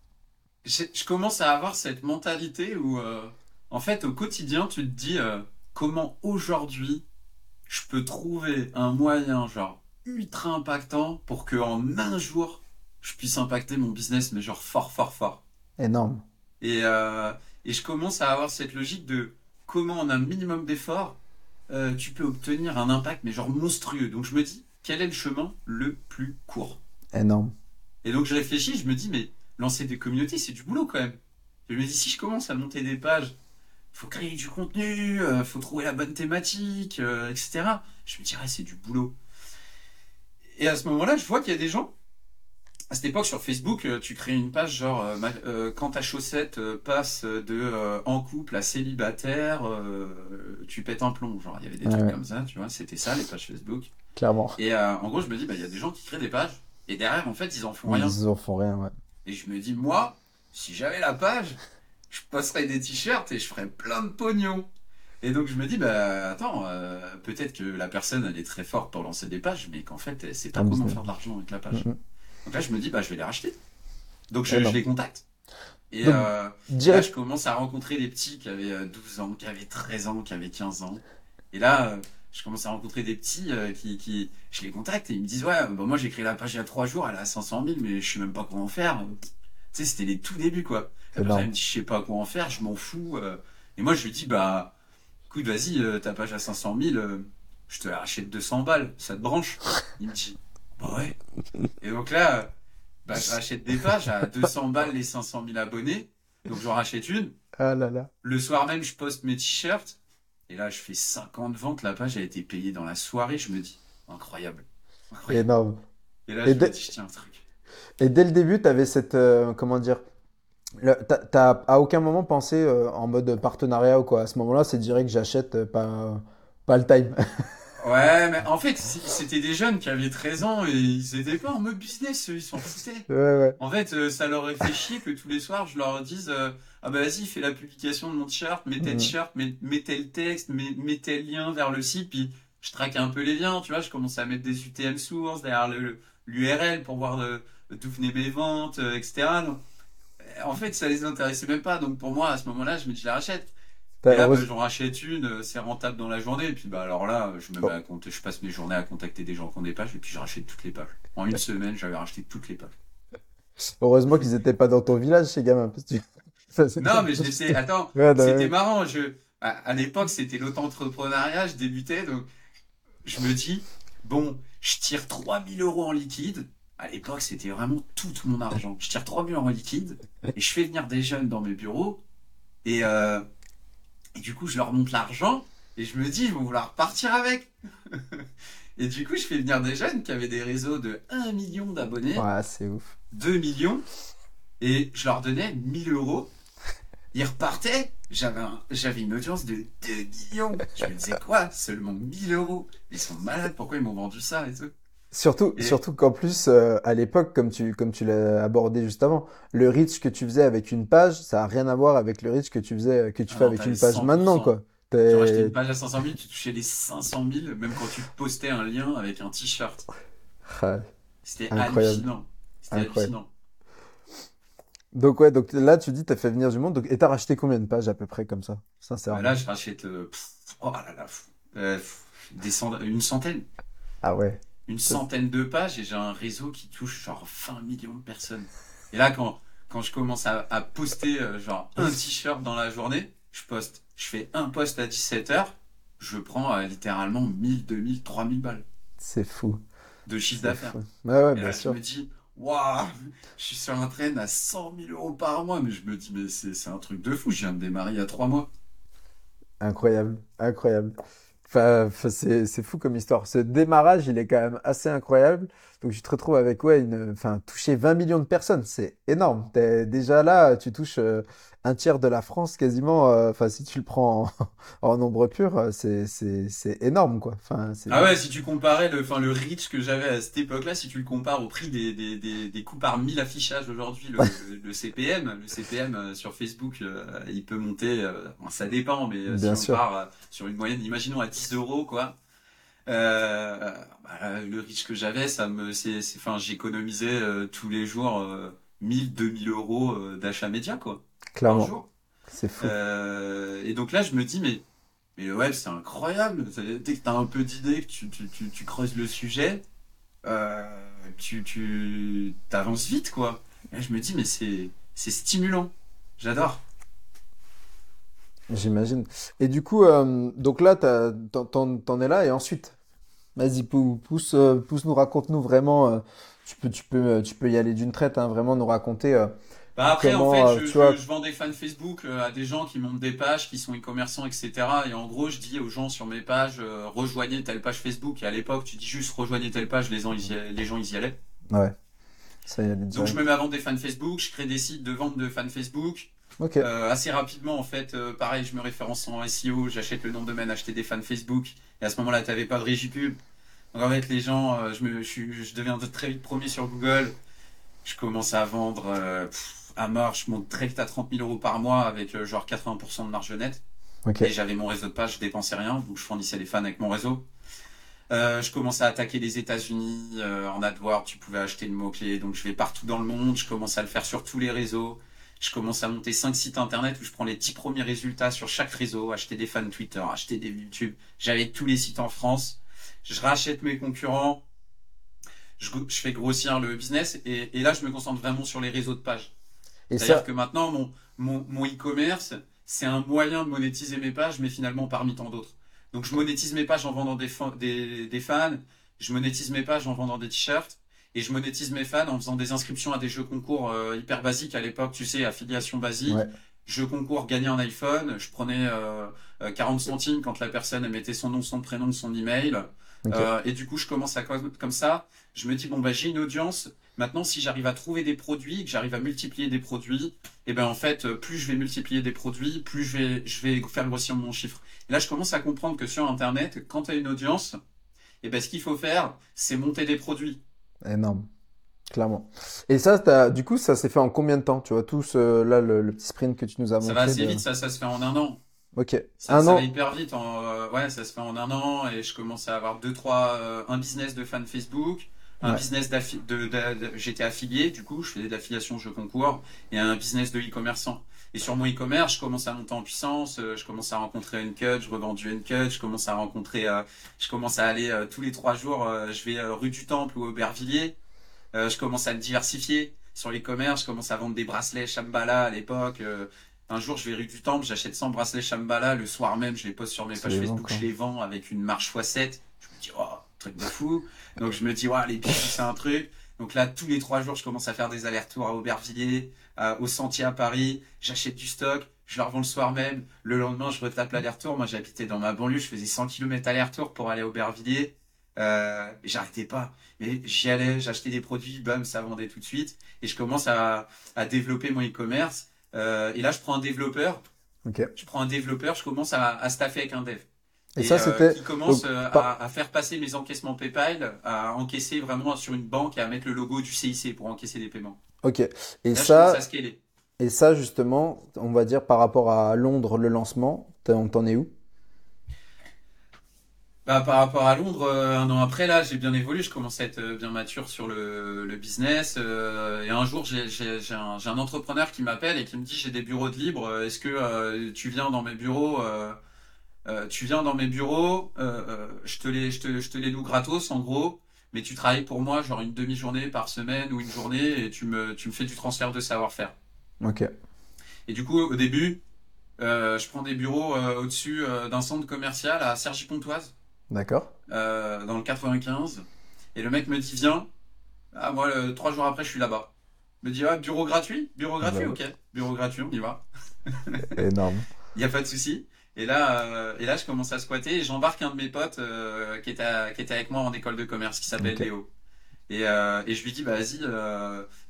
je, commence à avoir cette mentalité où, euh, en fait, au quotidien, tu te dis, comment aujourd'hui je peux trouver un moyen, genre, ultra impactant pour que en un jour, je puisse impacter mon business, mais genre fort, fort, fort. Énorme. Et, et je commence à avoir cette logique de comment en un minimum d'effort, euh, tu peux obtenir un impact, mais genre monstrueux. Donc je me dis, quel est le chemin le plus court? Énorme. Et donc je réfléchis, je me dis, mais lancer des communautés, c'est du boulot quand même. Je me dis, si je commence à monter des pages, faut créer du contenu, euh, faut trouver la bonne thématique, euh, etc. Je me dirais, c'est du boulot. Et à ce moment-là, je vois qu'il y a des gens. À cette époque, sur Facebook, euh, tu crées une page genre euh, euh, quand ta chaussette passe de euh, en couple à célibataire, euh, tu pètes un plomb. Genre, il y avait des Ouais, trucs ouais. comme ça, tu vois. C'était ça les pages Facebook. Clairement. Et en gros, je me dis, bah, il y a des gens qui créent des pages et derrière, en fait, ils en font rien. Ils en font rien, ouais. Et je me dis, moi, si j'avais la page, je posterais des t-shirts et je ferais plein de pognon. Et donc je me dis, bah attends, peut-être que la personne elle est très forte pour lancer des pages, mais qu'en fait elle sait pas Un comment faire de l'argent avec la page. Mhm. Donc là je me dis, bah je vais les racheter. Donc je, Eh ben. je les contacte. Et Donc, euh, là je commence à rencontrer des petits qui avaient euh, 12 ans, qui avaient 13 ans, qui avaient 15 ans. Et là, euh, je commence à rencontrer des petits euh, qui, qui, je les contacte et ils me disent, ouais, bah, moi j'ai créé la page il y a 3 jours, elle a 500 000, mais je sais même pas comment faire. Tu sais, c'était les tout débuts quoi. C'est Après, énorme. elle me dit, je sais pas quoi en faire, je m'en fous. euh. Et moi, je lui dis, bah, écoute, vas-y, euh, ta page à 500 000, euh, je te la rachète 200 balles, ça te branche Il me dit, ouais. Et donc là, bah, je rachète des pages à 200 balles les 500 000 abonnés. Donc j'en rachète une. Ah là là. Le soir même, je poste mes t-shirts. Et là, je fais 50 ventes. La page a été payée dans la soirée. Je me dis, incroyable. incroyable. Énorme. Et là, je me dis, tiens, un truc. Et dès le début, tu avais cette, euh, comment dire, t'as, à aucun moment pensé euh, en mode partenariat ou quoi. À ce moment-là, c'est direct que j'achète, euh, pas, pas le time. Ouais, mais en fait, c'était des jeunes qui avaient 13 ans et ils étaient pas en mode business, eux, ils s'en foutaient. Ouais, ouais. En fait, euh, ça leur fait chier que tous les soirs, je leur dise euh, Ah bah vas-y, fais la publication de mon t-shirt, mets tel Mhm. t-shirt, mets, mets tel texte, mets, mets tel lien vers le site, puis je traque un peu les liens, tu vois, je commence à mettre des UTM sources derrière l'URL pour voir euh, d'où venaient mes ventes, euh, etc. Donc, en fait, ça les intéressait même pas, donc pour moi, à ce moment-là, je me dis Je la rachète. Et là, bah, j'en rachète une, euh, c'est rentable dans la journée. Et puis, bah, alors là, je me Oh. à compte, je passe mes journées à contacter des gens qui ont des pages et puis je rachète toutes les pages. En une semaine, j'avais racheté toutes les pages. Heureusement qu'ils étaient pas dans ton village, ces gamins. parce que tu- Ça, c'est- Non, mais je laissais, attends, Ouais, bah, c'était ouais. marrant. Je, à, à l'époque, c'était l'auto-entrepreneuriat, je débutais, donc je me dis, bon, je tire 3000 euros en liquide. À l'époque, c'était vraiment tout mon argent. Je tire 3000 euros en liquide et je fais venir des jeunes dans mes bureaux et, euh, et du coup, je leur montre l'argent et je me dis, ils vont vouloir partir avec. et du coup, je fais venir des jeunes qui avaient des réseaux de 1 million d'abonnés. Ouais, c'est ouf. 2 millions et je leur donnais 1000 euros. Ils repartaient, j'avais un- j'avais une audience de 2 millions. Je me disais quoi? Seulement 1000 euros? Ils sont malades, pourquoi ils m'ont vendu ça et tout? Surtout, Et- surtout qu'en plus, euh, à l'époque, comme tu, comme tu l'as abordé juste avant, le reach que tu faisais avec une page, ça a rien à voir avec le reach que tu faisais, que tu Ah fais non, avec une page 100%. maintenant, quoi. Racheté T'es... une page à 500 000, tu touchais les 500 000, même quand tu postais un lien avec un t-shirt. C'était hallucinant. C'était hallucinant. Donc ouais, donc là, tu dis, t'as fait venir du monde. Donc, et t'as racheté combien de pages à peu près comme ça, sincèrement? Bah là, je rachète euh, pff, oh là là, pff, euh, pff, des cent- une centaine. Ah ouais. Une centaine de pages et j'ai un réseau qui touche genre 20 millions de personnes. Et là, quand, quand je commence à, à poster genre un t-shirt dans la journée, je poste, je fais un post à 17h, je prends littéralement 1000, 2000, 3000 balles. C'est fou. De chiffre d'affaires. Ouais, bien sûr. Je me dis, waouh, je suis sur un train à 100 000 euros par mois, mais je me dis, mais c'est un truc de fou, je viens de démarrer il y a trois mois. Incroyable, incroyable. Enfin, c'est fou comme histoire. Ce démarrage, il est quand même assez incroyable. Donc, tu te retrouves avec, ouais, une, enfin, toucher 20 millions de personnes. C'est énorme. Es, déjà là, tu touches euh, un tiers de la France quasiment. Euh, enfin, si tu le prends en, nombre pur, euh, c'est, énorme, quoi. Enfin, ah ouais, si tu comparais le, enfin, le reach que j'avais à cette époque-là, si tu le compares au prix des, des, des, des coûts par 1000 affichages aujourd'hui, le, le, CPM, le CPM sur Facebook, il peut monter, ça dépend, mais si on part sur une moyenne, imaginons à 10 euros, quoi. Euh, bah, le riche que j'avais, ça me, c'est, enfin, j'économisais euh, tous les jours 1000, euh, 2000 euros d'achat média, quoi. Clairement. C'est fou. et donc là, je me dis, mais, mais le web, c'est incroyable. Dès que tu as un peu d'idées, que tu, tu, tu, tu, creuses le sujet, tu, tu avances vite, quoi. Et là, je me dis, mais c'est, c'est stimulant. J'adore. J'imagine. Et du coup, euh, donc là, t'en, es là et ensuite, vas-y, pousse, euh, pousse, nous, raconte-nous vraiment. Euh, tu peux, tu peux, tu peux y aller d'une traite, hein, vraiment nous raconter. Bah après, en fait, je, je, vends des fans Facebook à des gens qui montent des pages, qui sont e-commerçants, etc. Et en gros, je dis aux gens sur mes pages, rejoignez telle page Facebook. Et à l'époque, tu dis juste rejoignez telle page, les gens, ils les gens, ils y allaient. Ouais. Ça y Donc je me mets à vendre des fans Facebook, je crée des sites de vente de fans Facebook. Euh, assez rapidement, en fait, euh, pareil, je me référence en SEO, j'achète le nom de domaine, acheter des fans Facebook. Et à ce moment-là, tu n'avais pas de régipub. Donc en fait, les gens, euh, je, me, je, je, deviens très vite premier sur Google. Je commence à vendre mort. Je monte très vite à 30 000 euros par mois avec genre 80% de marge nette. Et j'avais mon réseau de pages, je dépensais rien, donc je fournissais les fans avec mon réseau. je commençais à attaquer les États-Unis en AdWords, tu pouvais acheter le mot-clé, donc je vais partout dans le monde, je commence à le faire sur tous les réseaux. Je commence à monter 5 sites internet où je prends les 10 premiers résultats sur chaque réseau, acheter des fans Twitter, acheter des YouTube. J'avais tous les sites en France. Je rachète mes concurrents. Je, fais grossir le business et, là, je me concentre vraiment sur les réseaux de pages. C'est-à-dire que maintenant, mon, mon, e-commerce, c'est un moyen de monétiser mes pages, mais finalement parmi tant d'autres. Donc, je monétise mes pages en vendant des, des, des fans, je monétise mes pages en vendant des t-shirts, et je monétise mes fans en faisant des inscriptions à des jeux concours euh, hyper basiques à l'époque, tu sais, affiliation basique. Jeux concours gagner un iPhone, je prenais euh, 40 euh, centimes quand la personne mettait son nom, son prénom, son email. Euh, et du coup, je commence à comme ça. Je me dis bon bah j'ai une audience. Maintenant, si j'arrive à trouver des produits, que j'arrive à multiplier des produits, et eh ben en fait, plus je vais multiplier des produits, plus je vais je vais faire grossir mon chiffre. Et là, je commence à comprendre que sur Internet, quand tu as une audience, et eh ben ce qu'il faut faire, c'est monter des produits. Énorme. Clairement. Et ça, du coup, ça s'est fait en combien de temps Tu vois, tout ce, là, le, petit sprint que tu nous as montré. Ça va assez vite, ça, ça se fait en un an. Ok. Ça, un an. va hyper vite. En, euh, ouais, ça se fait en un an et je commence à avoir deux, trois, euh, un business de fan Facebook, un business de, de, j'étais affilié, du coup, je faisais de l'affiliation jeu concours et un business de e-commerçant. Et sur mon e-commerce, je commence à monter en puissance, euh, je commence à rencontrer Uncut, je revends du Uncut, je commence à rencontrer, je commence à aller tous les trois jours, je vais rue du Temple ou Aubervilliers. Euh, je commence à me diversifier sur les commerces. Je commence à vendre des bracelets Shambhala à l'époque. Euh, un jour, je vais rue du Temple, j'achète 100 bracelets Shambhala. Le soir même, je les poste sur mes pages Facebook, je les vends avec une marche x7. Je me dis, oh, truc de fou. Donc, je me dis, ouais, les bijoux, c'est un truc. Donc là, tous les trois jours, je commence à faire des allers-retours à Aubervilliers, au Sentier à Paris. J'achète du stock, je le revends le soir même. Le lendemain, je retape l'aller-retour. Moi, j'habitais dans ma banlieue, je faisais 100 km aller-retour pour aller à Aubervilliers. Euh, j'arrêtais pas. Mais j'y allais, j'achetais des produits, bam, ça vendait tout de suite. Et je commence à, à développer mon e-commerce. Euh, et là, je prends un développeur. Je prends un développeur, je commence à, à staffer avec un dev. Et, ça, euh, c'était. qui commence euh, à, à, faire passer mes encaissements PayPal, à encaisser vraiment sur une banque et à mettre le logo du CIC pour encaisser des paiements. Ok. Et ça. Et ça, justement, on va dire par rapport à Londres, le lancement, t'en es où? Bah, par rapport à Londres, euh, un an après, là, j'ai bien évolué. Je commençais à être euh, bien mature sur le, le business. Euh, et un jour, j'ai un, un, entrepreneur qui m'appelle et qui me dit j'ai des bureaux de libre. Est-ce que tu viens dans mes bureaux Tu viens dans mes bureaux. je te les, je te, je te les loue gratos, en gros. mais tu travailles pour moi, genre une demi-journée par semaine ou une journée, et tu me, tu me fais du transfert de savoir-faire. Ok. Et du coup, au début, euh, je prends des bureaux euh, au-dessus euh, d'un centre commercial à Cergy-Pontoise, D'accord. euh, dans le 95. Et le mec me dit, viens. Ah, moi, le- trois jours après, je suis là-bas. Me dit, ah, bureau gratuit? Bureau Ah gratuit, bah ok. Bureau gratuit, on y va. Énorme. Il n'y a pas de souci. Et là, euh, et là, je commence à squatter et j'embarque un de mes potes euh, qui, était à- qui était avec moi en école de commerce, qui s'appelle. Léo. Et, euh, et je lui dis, bah, vas-y,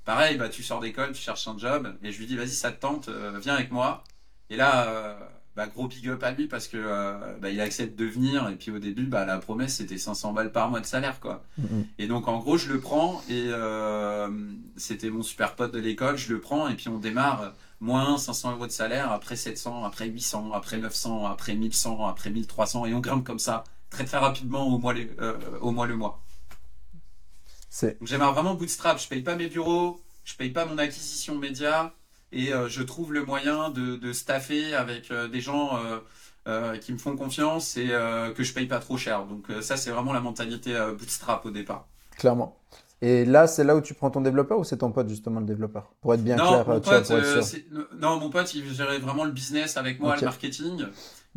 pareil, bah, tu sors d'école, tu cherches un job. Et je lui dis, vas-y, ça te tente, viens avec moi. Et là, bah, gros big up à lui parce que bah, il accepte de venir. Et puis au début, bah, la promesse, c'était 500 balles par mois de salaire, quoi. Mhm. Et donc en gros, je le prends et c'était mon super pote de l'école, je le prends et puis on démarre moins 500 euros de salaire, après 700, après 800, après 900, après 1100, après 1300 et on grimpe comme ça très très rapidement au mois le, euh, au mois, le mois. J'aimerais vraiment bootstrap, je paye pas mes bureaux, je paye pas mon acquisition média et euh, je trouve le moyen de, de staffer avec euh, des gens euh, qui me font confiance et que je paye pas trop cher. Donc ça c'est vraiment la mentalité bootstrap au départ. clairement. Et là, c'est là où tu prends ton développeur ou c'est ton pote justement le développeur? Pour être bien Non, clair, mon tu vois, pote, pour être euh, sûr. non, mon pote, il gérait vraiment le business avec moi, le marketing.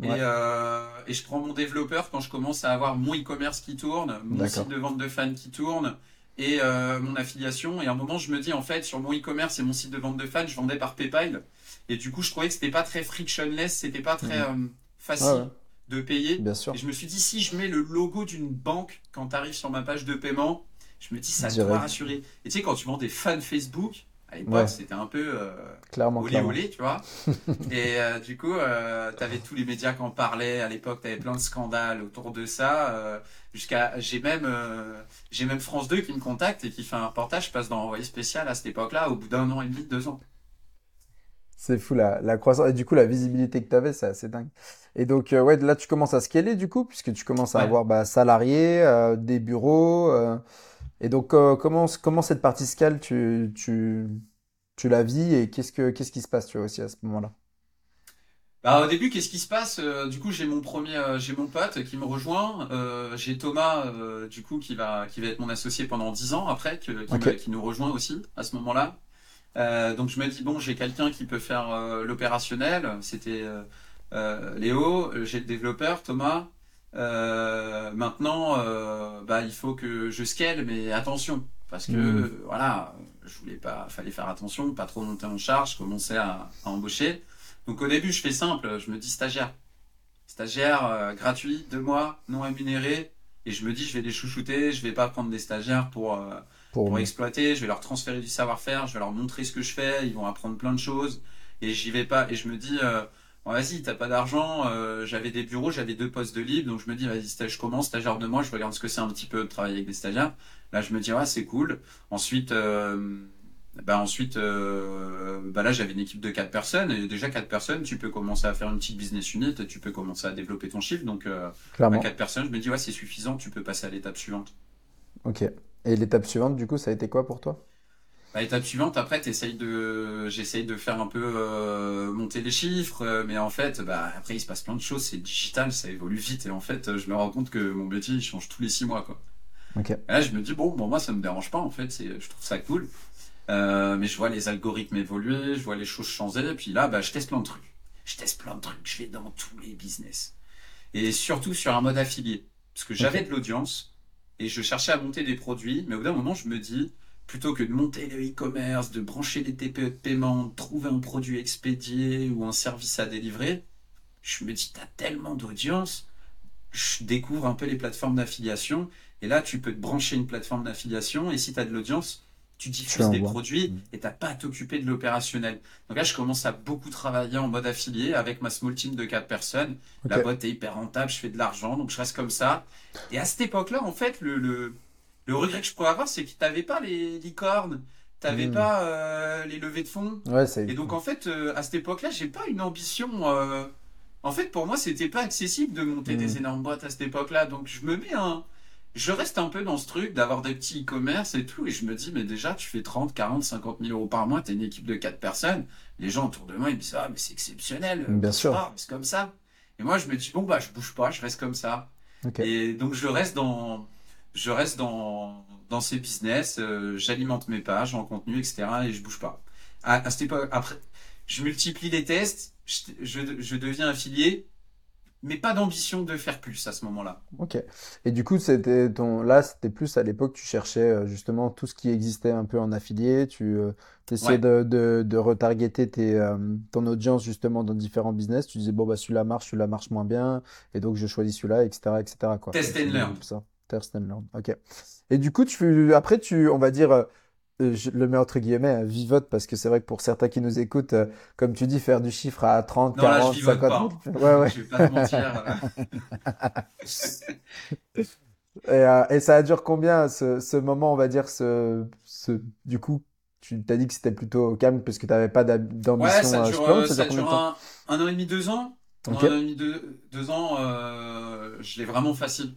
Et, euh, et je prends mon développeur quand je commence à avoir mon e-commerce qui tourne, mon site de vente de fans qui tourne et euh, mon affiliation. Et à un moment, je me dis, en fait, sur mon e-commerce et mon site de vente de fans, je vendais par PayPal. Et du coup, je trouvais que c'était pas très frictionless, c'était pas très euh, facile ouais. de payer. Bien sûr. Et je me suis dit, si je mets le logo d'une banque quand tu arrives sur ma page de paiement, je me dis, ça Direct. doit rassurer. Et tu sais, quand tu vends des fans Facebook, à l'époque, Ouais. c'était un peu euh, Clairement, olé clairement. olé, tu vois. Et euh, du coup, euh, tu avais tous les médias qui en parlaient. À l'époque, tu avais plein de scandales autour de ça. euh, Jusqu'à, j'ai même, euh, j'ai même France 2 qui me contacte et qui fait un reportage. Je passe dans Envoyé spécial à cette époque-là, au bout d'un an et demi, deux ans. C'est fou la, la croissance et du coup la visibilité que tu avais, c'est assez dingue. Et donc euh, ouais, là tu commences à scaler du coup puisque tu commences à Ouais. avoir bah, salariés, euh, des bureaux euh, et donc euh, comment comment cette partie scale tu tu tu la vis et qu'est-ce que qu'est-ce qui se passe tu vois aussi à ce moment-là? Bah, au début, qu'est-ce qui se passe? Euh, du coup, j'ai mon premier, euh, j'ai mon pote qui me rejoint. Euh, j'ai Thomas, euh, du coup, qui va, qui va être mon associé pendant 10 ans après, que- qui, me- qui nous rejoint aussi à ce moment-là. Euh, donc, je me dis, bon, j'ai quelqu'un qui peut faire euh, l'opérationnel. C'était Léo, j'ai le développeur, Thomas. Euh, maintenant, euh, bah, il faut que je scale, mais attention, parce que euh, voilà, je voulais pas, fallait faire attention, pas trop monter en charge, je commençais à, à embaucher. Donc au début, je fais simple, je me dis stagiaire. Stagiaire euh, gratuit, deux mois, non rémunéré. Et je me dis, je vais les chouchouter, je vais pas prendre des stagiaires pour, euh, Pour pour exploiter, je vais leur transférer du savoir-faire, je vais leur montrer ce que je fais, ils vont apprendre plein de choses. Et j'y vais pas. Et je me dis, euh, bon, vas-y, t'as pas d'argent, euh, j'avais des bureaux, j'avais deux postes de libre, donc je me dis, vas-y, je commence, stagiaire de moi, je regarde ce que c'est un petit peu de travailler avec des stagiaires. Là, je me dis, ouais, c'est cool. Ensuite, euh, bah ensuite, euh, bah là j'avais une équipe de quatre personnes et déjà quatre personnes, tu peux commencer à faire une petite business unit, tu peux commencer à développer ton chiffre. Donc euh, à quatre personnes, je me dis ouais c'est suffisant, tu peux passer à l'étape suivante. Ok. Et l'étape suivante du coup ça a été quoi pour toi? Bah, étape suivante, après t'essayes de, j'essaye de faire un peu euh, monter les chiffres, euh, mais en fait, bah après il se passe plein de choses, c'est digital, ça évolue vite et en fait je me rends compte que mon métier il change tous les six mois quoi. Et là, je me dis, bon, bon, moi, ça me dérange pas, en fait, c'est, je trouve ça cool. Euh, mais je vois les algorithmes évoluer, je vois les choses changer, et puis là, bah, je teste plein de trucs. Je teste plein de trucs, je vais dans tous les business. Et surtout sur un mode affilié. Parce que j'avais de l'audience, et je cherchais à monter des produits, mais au bout d'un moment, je me dis, plutôt que de monter le e-commerce, de brancher les TPE de paiement, de trouver un produit expédié ou un service à délivrer, je me dis, t'as tellement d'audience, je découvre un peu les plateformes d'affiliation, et là, tu peux te brancher une plateforme d'affiliation, et si tu as de l'audience, tu diffuses des produits Mm. et t'as pas à t'occuper de l'opérationnel. Donc là, je commence à beaucoup travailler en mode affilié avec ma small team de quatre personnes. La boîte est hyper rentable, je fais de l'argent, donc je reste comme ça. Et à cette époque-là, en fait, le, le, le regret que je pourrais avoir, c'est que t'avais pas les licornes, t'avais Mm. pas euh, les levées de fonds. Ouais, Et donc en fait, euh, à cette époque-là, j'ai pas une ambition. euh, En fait, pour moi, c'était pas accessible de monter des énormes boîtes à cette époque-là. Donc je me mets un, je reste un peu dans ce truc d'avoir des petits e-commerce et tout, et je me dis mais déjà tu fais 30, 40, 50 000 euros par mois, t'as une équipe de 4 personnes. Les gens autour de moi ils me disent ah mais c'est exceptionnel. Bien sûr. c'est comme ça. Et moi je me dis bon bah je bouge pas, je reste comme ça. Et donc je reste dans je reste dans, dans ces business, euh, j'alimente mes pages en contenu, etc. et je bouge pas. À, à cette époque, après, je multiplie les tests, je, je, je deviens affilié, mais pas d'ambition de faire plus à ce moment-là. Ok. Et du coup, c'était ton, là, c'était plus à l'époque, tu cherchais euh, justement tout ce qui existait un peu en affilié, tu euh, essayais Ouais, de, de, de retargeter tes, euh, ton audience justement dans différents business. Tu disais, bon, bah, celui-là marche, celui-là marche moins bien, et donc je choisis celui-là, etc., etc., quoi. Test and learn. ça. And learn. Ok. Et du coup, tu, après, tu, on va dire, euh, euh, je le mets entre guillemets, hein, vivote, parce que c'est vrai que pour certains qui nous écoutent, euh, comme tu dis, faire du chiffre à 30, Non, là, je 40, vivote 50 pas. 000. Ouais, ouais. Je vais pas te mentir. Et, euh, et ça dure combien ce, ce moment, on va dire, ce, ce, du coup, tu t'as dit que c'était plutôt calme parce que tu n'avais pas d'am- Ouais, d'ambition ça euh, dure, euh, ça ça dure un, un an et demi, deux ans. Un an et demi, deux, deux ans, euh, je l'ai vraiment facile.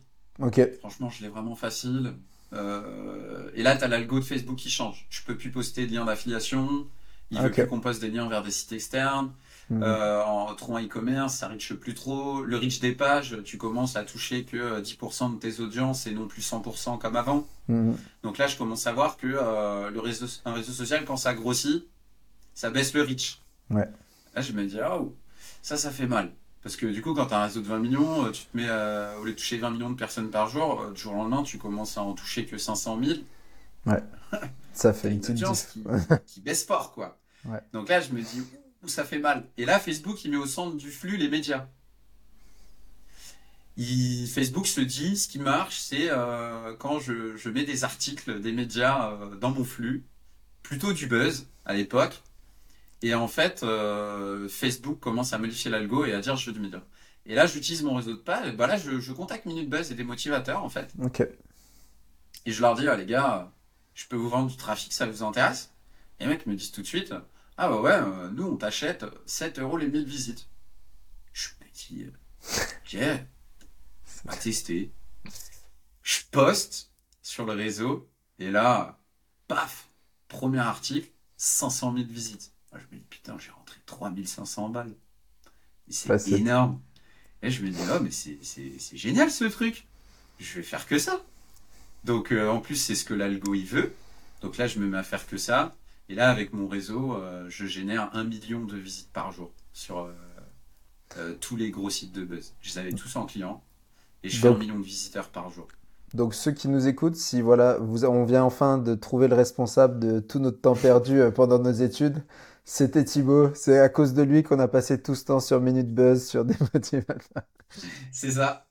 Franchement, je l'ai vraiment facile. Euh, et là, tu as l'algo de Facebook qui change. Je peux plus poster de liens d'affiliation. Il veut plus qu'on poste des liens vers des sites externes. Mhm. Euh, en trop en e-commerce, ça reach plus trop. Le reach des pages, tu commences à toucher que euh, 10% de tes audiences et non plus 100% comme avant. Mhm. Donc là, je commence à voir que euh, le réseau, un réseau social, quand ça grossit, ça baisse le reach. Ouais, Là, je me dis, ah, oh, ça, ça fait mal. Parce que du coup, quand tu as un réseau de 20 millions, euh, tu te mets, euh, au lieu de toucher 20 millions de personnes par jour, euh, du jour au lendemain, tu commences à en toucher que 500 000. ouais. Ça fait une petite qui, qui baisse fort, quoi. Ouais, Donc là, je me dis, ouh, ça fait mal? Et là, Facebook, il met au centre du flux les médias. Il- Facebook se dit, ce qui marche, c'est euh, quand je, je mets des articles des médias euh, dans mon flux, plutôt du buzz à l'époque. Et en fait, euh, Facebook commence à modifier l'algo et à dire je veux du média. Et là, j'utilise mon réseau de pages. Et bah là, je, je contacte Minute Buzz et des motivateurs en fait. ok. Et je leur dis, ah, les gars, je peux vous vendre du trafic, ça vous intéresse? Et les mecs me disent tout de suite, ah bah ouais, euh, nous on t'achète 7 euros les 1000 visites. Je me dis, euh, ok, on va tester. Je poste sur le réseau, et là, paf, premier article, 500 000 visites. Moi, je me dis, putain, j'ai rentré 3500 balles. C'est énorme. Et je me dis, oh, mais c'est génial ce truc. Je vais faire que ça. Donc euh, en plus c'est ce que l'algo il veut. Donc là je me mets à faire que ça. Et là avec mon réseau euh, je génère un million de visites par jour sur euh, tous les gros sites de buzz. Je les avais tous en client et je fais un million de visiteurs par jour. donc ceux qui nous écoutent, si voilà, vous, on vient enfin de trouver le responsable de tout notre temps perdu pendant nos études, c'était Thibaut. C'est à cause de lui qu'on a passé tout ce temps sur Minute Buzz, sur des motivateurs. C'est ça.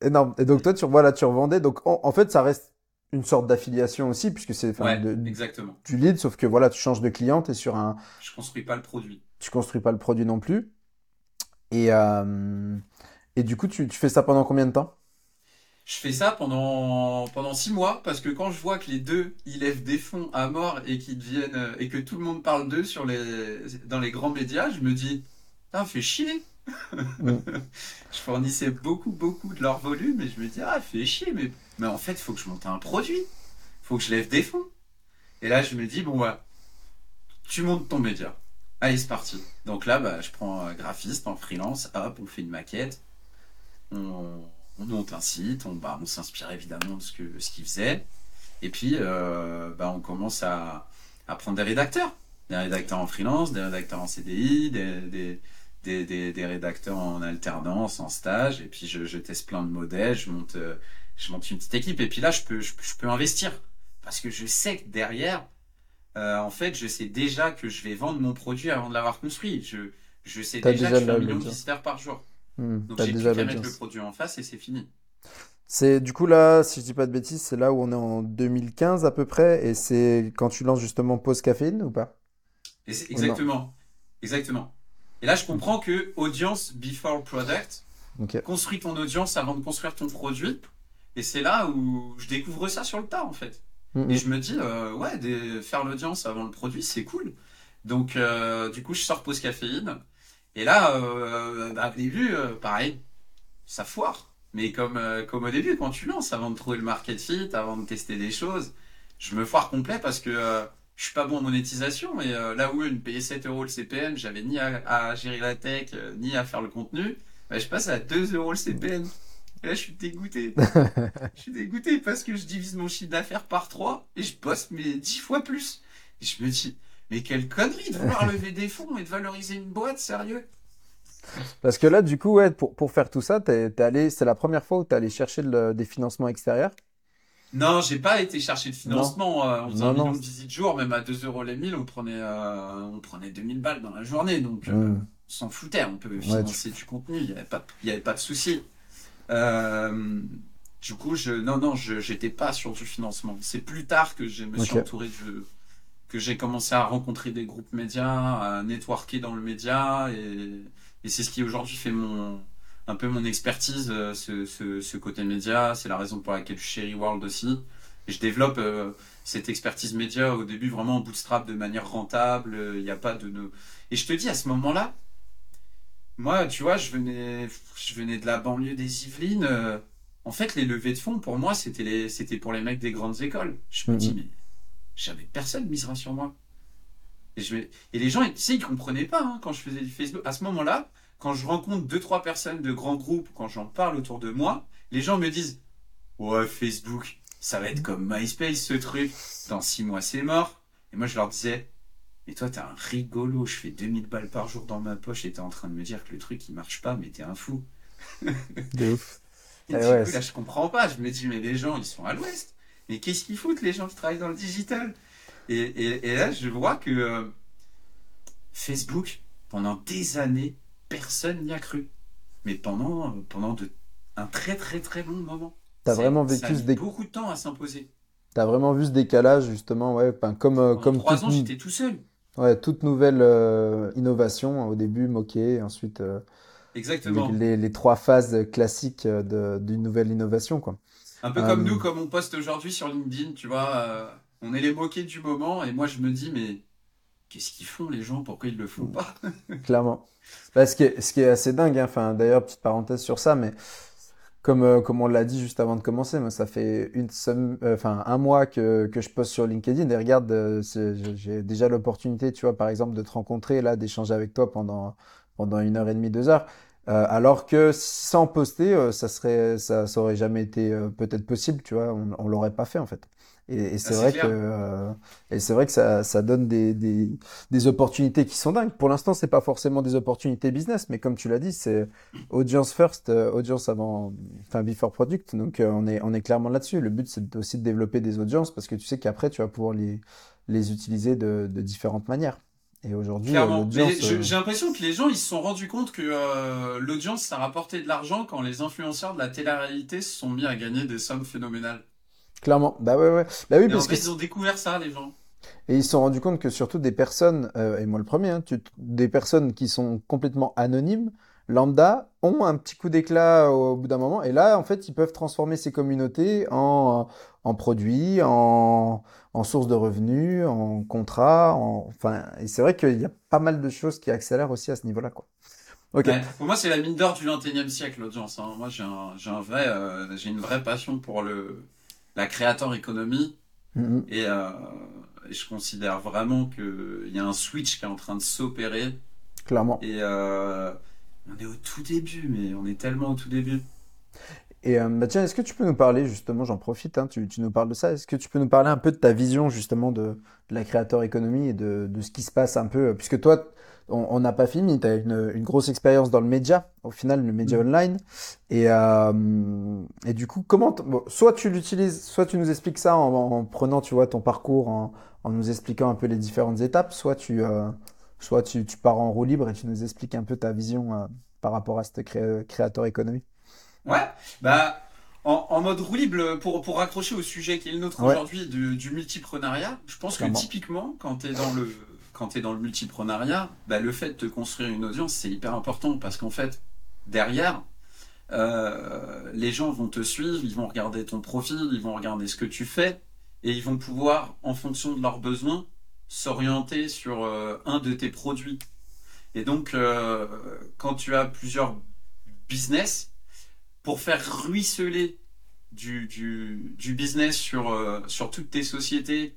Énorme. Et donc toi, tu, voilà, tu revendais. Donc en, en fait, ça reste une sorte d'affiliation aussi, puisque c'est Ouais, de- exactement. du lead, sauf que voilà, tu changes de client, tu es sur un, Je construis pas le produit. tu construis pas le produit non plus. Et, euh, et du coup, tu, tu fais ça pendant combien de temps? Je fais ça pendant pendant six mois parce que quand je vois que les deux ils lèvent des fonds à mort et qu'ils deviennent euh, et que tout le monde parle d'eux sur les dans les grands médias, je me dis ah fait chier. Mm. Je fournissais beaucoup beaucoup de leur volume et je me dis ah fait chier mais mais en fait faut que je monte un produit, faut que je lève des fonds. Et là je me dis bon bah tu montes ton média. Allez c'est parti. Donc là bah je prends un graphiste en freelance, hop on fait une maquette on, on monte un site, on, bah, on s'inspire évidemment de ce que ce qu'ils faisaient, et puis euh, bah, on commence à, à prendre des rédacteurs, des rédacteurs en freelance, des rédacteurs en CDI, des, des, des, des, des rédacteurs en alternance, en stage, et puis je, je teste plein de modèles, je monte, euh, je monte une petite équipe, et puis là je peux, je, peux- je peux investir, parce que je sais que derrière, euh, en fait, je sais déjà que je vais vendre mon produit avant de l'avoir construit. Je, je sais T'as déjà que je fais un million de visiteurs par jour. Hmm, Donc j'ai plus qu'à mettre le produit en face et c'est fini. C'est du coup là, si je dis pas de bêtises, c'est là où on est en 2015 à peu près, et c'est quand tu lances justement Pause Caféine ou pas? Et exactement, exactement. Et là, je comprends que audience before product, Ok. construis ton audience avant de construire ton produit. Et c'est là où je découvre ça sur le tas, en fait. Hmm, Et hmm. je me dis, euh, ouais, des- faire l'audience avant le produit, c'est cool. Donc, euh, du coup, je sors pause caféine. Et là, euh, bah, au début, euh, pareil, ça foire. Mais comme, euh, comme au début, quand tu lances, avant de trouver le market fit, avant de tester des choses, je me foire complet parce que euh, je suis pas bon en monétisation. Et euh, là où me payaient 7 euros le CPM, j'avais ni à, à gérer la tech, euh, ni à faire le contenu, bah, je passe à 2 euros le CPM. Et là, je suis dégoûté. je suis dégoûté parce que je divise mon chiffre d'affaires par 3 et je bosse mais 10 fois plus. Et je me dis, mais quelle connerie de vouloir lever des fonds et de valoriser une boîte, sérieux? Parce que là, du coup, ouais, pour, pour faire tout ça, t'es, t'es allé, c'est la première fois où tu es allé chercher des financements extérieurs? Non, j'ai pas été chercher de financement. Euh, on faisait un million de visites jour, même à 2 euros les 1000, on prenait, euh, on prenait 2000 balles dans la journée. Donc, euh, mmh. on s'en foutait, on peut financer du contenu, il n'y avait, avait pas de souci. du coup, je, non, non, je j'étais pas sur du financement. C'est plus tard que je me suis entouré de que j'ai commencé à rencontrer des groupes médias, à networker dans le média, et, et c'est ce qui aujourd'hui fait mon, un peu mon expertise, euh, ce, ce, ce côté média. C'est la raison pour laquelle je suis chez Reworld aussi. Et je développe euh, cette expertise média au début vraiment en bootstrap de manière rentable. Il n'y a pas de. Et je te dis, à ce moment-là, moi, tu vois, je venais, je venais de la banlieue des Yvelines. Euh, en fait, les levées de fonds, pour moi, c'était les, c'était pour les mecs des grandes écoles. Je me dis, mhm. mais jamais personne misera sur moi. Et, je et les gens, tu sais, ils comprenaient pas hein, quand je faisais du Facebook. À ce moment-là, quand je rencontre deux trois personnes de grands groupes, quand j'en parle autour de moi, les gens me disent ouais Facebook, ça va être comme MySpace ce truc. Dans six mois c'est mort. Et moi je leur disais mais toi t'es un rigolo, je fais 2000 balles par jour dans ma poche et t'es en train de me dire que le truc il marche pas, mais t'es un fou. De ouf. Et du eh coup, là je comprends pas. Je me dis mais les gens ils sont à l'ouest. Mais qu'est-ce qu'ils foutent les gens qui travaillent dans le digital? Et, et, là, je vois que euh, Facebook, pendant des années, personne n'y a cru. Mais pendant, euh, pendant de, un très très très long moment. T'as vraiment vécu ce décalage beaucoup de temps à s'imposer. T'as vraiment vu ce décalage justement, ouais, comme euh, comme trois ans, j'étais tout seul. Ouais, toute nouvelle innovation au début moquée, ensuite Exactement. Les, les, trois phases classiques d'une nouvelle innovation, quoi. Un peu comme nous, comme on poste aujourd'hui sur LinkedIn, tu vois on est les moqués du moment et moi je me dis mais qu'est-ce qu'ils font les gens? Pourquoi ils le font pas? Clairement bah, ce, qui est, ce qui est assez dingue hein. enfin d'ailleurs petite parenthèse sur ça mais comme, euh, comme on l'a dit juste avant de commencer, moi, ça fait une euh, enfin, un mois que, que je poste sur LinkedIn et regarde, euh, j'ai déjà l'opportunité, tu vois, par exemple, de te rencontrer, là, d'échanger avec toi pendant, pendant une heure et demie, deux heures. Alors que sans poster, ça serait, ça, ça aurait jamais été peut-être possible, tu vois, on, on l'aurait pas fait en fait. Et, c'est vrai, que, euh, et c'est vrai que ça, ça donne des, des, des, opportunités qui sont dingues. Pour l'instant, c'est pas forcément des opportunités business, mais comme tu l'as dit, c'est audience first, euh, audience avant, enfin before product. Donc euh, on est, on est clairement là-dessus. Le but, c'est aussi de développer des audiences parce que tu sais qu'après, tu vas pouvoir les, les utiliser de, de différentes manières. Et aujourd'hui, j'ai l'impression que les gens ils se sont rendus compte que l'audience ça rapportait de l'argent quand les influenceurs de la télé-réalité se sont mis à gagner des sommes phénoménales. Clairement. Bah ouais, ouais. Bah oui, parce qu'ils ont découvert ça, les gens. Et ils se sont rendus compte que surtout des personnes, euh, et moi le premier, hein, des personnes qui sont complètement anonymes, lambda, ont un petit coup d'éclat au, bout d'un moment. Et là, en fait, ils peuvent transformer ces communautés en, en produits, en, en sources de revenus, en contrats. En, enfin, et c'est vrai qu'il y a pas mal de choses qui accélèrent aussi à ce niveau-là, quoi. Ok. pour moi, c'est la mine d'or du 21e siècle, l'audience. Hein. Moi, j'ai un, j'ai un vrai, euh, j'ai une vraie passion pour le, la créateur économie. Mm-hmm. Euh, et, je considère vraiment qu'il y a un switch qui est en train de s'opérer. Clairement. Et euh, on est au tout début, mais on est tellement au tout début. Et euh, bah tiens, est-ce que tu peux nous parler justement, j'en profite, hein, tu, tu, nous parles de ça, est-ce que tu peux nous parler un peu de ta vision justement de, de la créateur économie et de, de, ce qui se passe un peu, puisque toi, on n'a pas fini, tu as une, une, grosse expérience dans le média, au final, le média mm. online. Et, euh, et du coup, comment, soit tu l'utilises, soit tu nous expliques ça en, en, prenant, tu vois, ton parcours, en, en, nous expliquant un peu les différentes étapes, soit tu, euh, soit tu, tu, pars en roue libre et tu nous expliques un peu ta vision euh, par rapport à cette créateur économie. Ouais, bah, en, en, mode roue libre, pour, pour raccrocher au sujet qui est le nôtre aujourd'hui du, du multiprenariat, je pense que typiquement, quand tu es dans le quand tu es dans le multiprenariat, bah, le fait de te construire une audience, c'est hyper important parce qu'en fait, derrière, euh, les gens vont te suivre, ils vont regarder ton profil, ils vont regarder ce que tu fais et ils vont pouvoir, en fonction de leurs besoins, s'orienter sur euh, un de tes produits. Et donc, euh, quand tu as plusieurs business, pour faire ruisseler du, du, business sur, sur toutes tes sociétés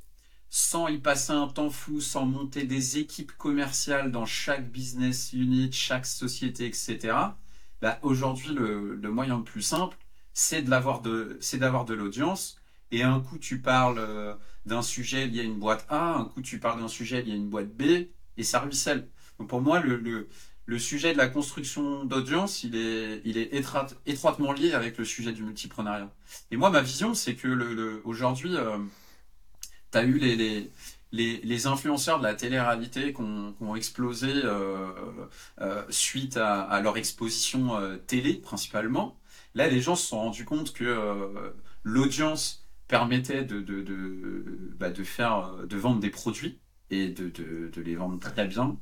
sans y passer un temps fou, sans monter des équipes commerciales dans chaque business unit, chaque société, etc. Bah, aujourd'hui, le, moyen le plus simple, c'est de de, d'avoir de l'audience. Et un coup, tu parles euh, d'un sujet lié à une boîte A, un coup, tu parles d'un sujet lié à une boîte B, et ça ruisselle. Donc pour moi, le, le sujet de la construction d'audience, il est, étroitement lié avec le sujet du multipreneuriat. Et moi, ma vision, c'est que aujourd'hui, euh, tu as eu les, influenceurs de la télé-réalité qui ont, explosé euh, euh, suite à, leur exposition euh, télé, principalement. Là, les gens se sont rendus compte que l'audience permettait de, bah, faire, de vendre des produits et de les vendre très bien.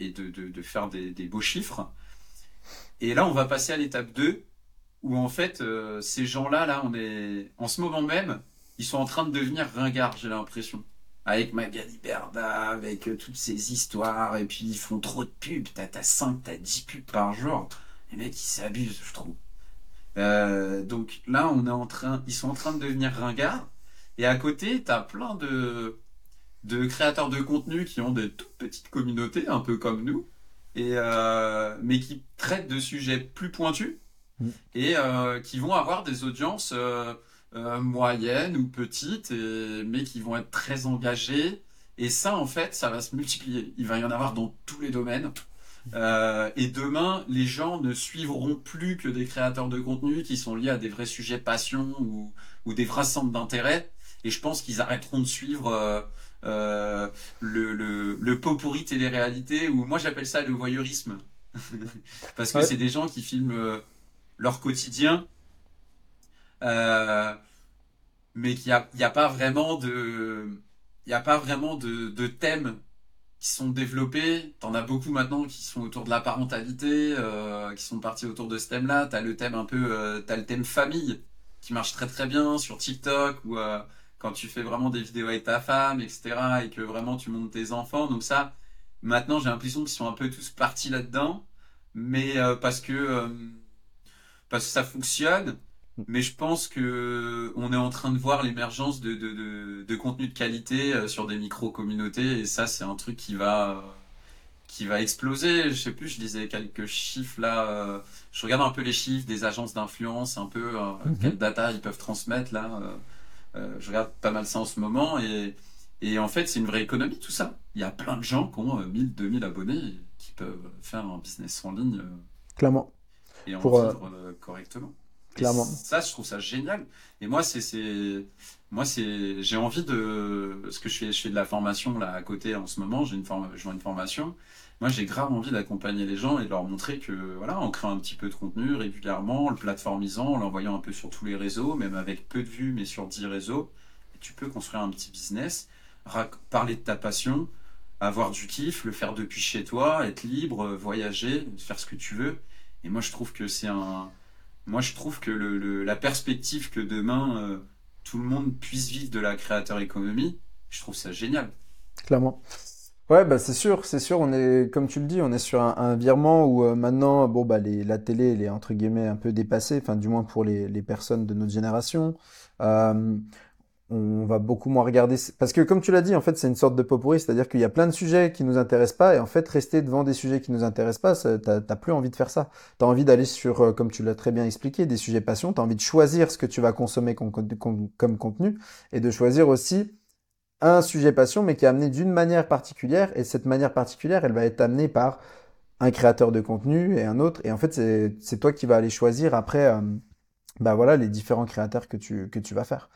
Et de, faire des, beaux chiffres. Et là, on va passer à l'étape 2, où en fait, euh, ces gens-là, là, en ce moment même, ils sont en train de devenir ringards, j'ai l'impression. Avec Magali Berda, avec euh, toutes ces histoires, et puis ils font trop de pubs. T'as, t'as 5, t'as 10 pubs par jour. Les mecs, ils s'abusent, je trouve. Euh, donc là, on est en train, ils sont en train de devenir ringards. Et à côté, t'as plein de, de créateurs de contenu qui ont des toutes petites communautés, un peu comme nous, et euh, mais qui traitent de sujets plus pointus mm. et euh, qui vont avoir des audiences euh, moyennes ou petites, et, mais qui vont être très engagées. Et ça, en fait, ça va se multiplier. Il va y en avoir dans tous les domaines. Euh, et demain, les gens ne suivront plus que des créateurs de contenu qui sont liés à des vrais sujets passion ou, ou des vrais centres d'intérêt. Et je pense qu'ils arrêteront de suivre le, le, le pot pourri télé-réalité, ou moi j'appelle ça le voyeurisme. Parce que c'est des gens qui filment euh, leur quotidien, euh, mais qu'il n'y a, y a pas vraiment de, il y a pas vraiment de, de thèmes qui sont développés. T'en as beaucoup maintenant qui sont autour de la parentalité, euh, qui sont partis autour de ce thème-là. T'as le thème un peu, euh, t'as le thème famille qui marche très très bien sur TikTok ou euh, quand tu fais vraiment des vidéos avec ta femme, etc., et que vraiment tu montes tes enfants. Donc ça, maintenant, j'ai l'impression qu'ils sont un peu tous partis là-dedans, mais euh, parce que euh, parce que ça fonctionne. Mais je pense que on est en train de voir l'émergence de, de, de, de contenu de qualité euh, sur des micro-communautés, et ça, c'est un truc qui va qui va exploser. Je sais plus, je disais quelques chiffres là. euh, je regarde un peu les chiffres des agences d'influence, un peu euh, Mhm. quelle data ils peuvent transmettre là. euh, euh, je regarde pas mal ça en ce moment et, et en fait, c'est une vraie économie tout ça. Il y a plein de gens qui ont euh, 1000, 2000 abonnés et qui peuvent faire un business en ligne euh, Clairement. et en Pour, euh, vivre euh, correctement. Et Clairement. ça, je trouve ça génial. Et moi, c'est, moi, c'est, j'ai envie de, parce que je fais, je fais de la formation là à côté en ce moment. J'ai une forme, je vois une formation. Moi, j'ai grave envie d'accompagner les gens et de leur montrer que, voilà, en créant un petit peu de contenu régulièrement, en le plateformisant, en l'envoyant un peu sur tous les réseaux, même avec peu de vues, mais sur 10 réseaux, tu peux construire un petit business, parler de ta passion, avoir du kiff, le faire depuis chez toi, être libre, voyager, faire ce que tu veux. Et moi, je trouve que c'est un, moi, je trouve que la perspective que demain euh, tout le monde puisse vivre de la créateur économie, je trouve ça génial. Clairement. Ouais, bah c'est sûr, c'est sûr, on est, comme tu le dis, on est sur un, un virement où euh, maintenant, bon, bah, les, la télé, elle est entre guillemets un peu dépassée, enfin, du moins pour les, les personnes de notre génération. Euh, on va beaucoup moins regarder, parce que comme tu l'as dit, en fait, c'est une sorte de pot pourri, c'est-à-dire qu'il y a plein de sujets qui nous intéressent pas, et en fait, rester devant des sujets qui nous intéressent pas, t'as, plus envie de faire ça. T'as envie d'aller sur, euh, comme tu l'as très bien expliqué, des sujets passion, t'as envie de choisir ce que tu vas consommer comme contenu, et de choisir aussi un sujet passion, mais qui est amené d'une manière particulière, et cette manière particulière, elle va être amenée par un créateur de contenu et un autre, et en fait, c'est, c'est toi qui vas aller choisir après, euh, bah voilà, les différents créateurs que tu, que tu vas faire.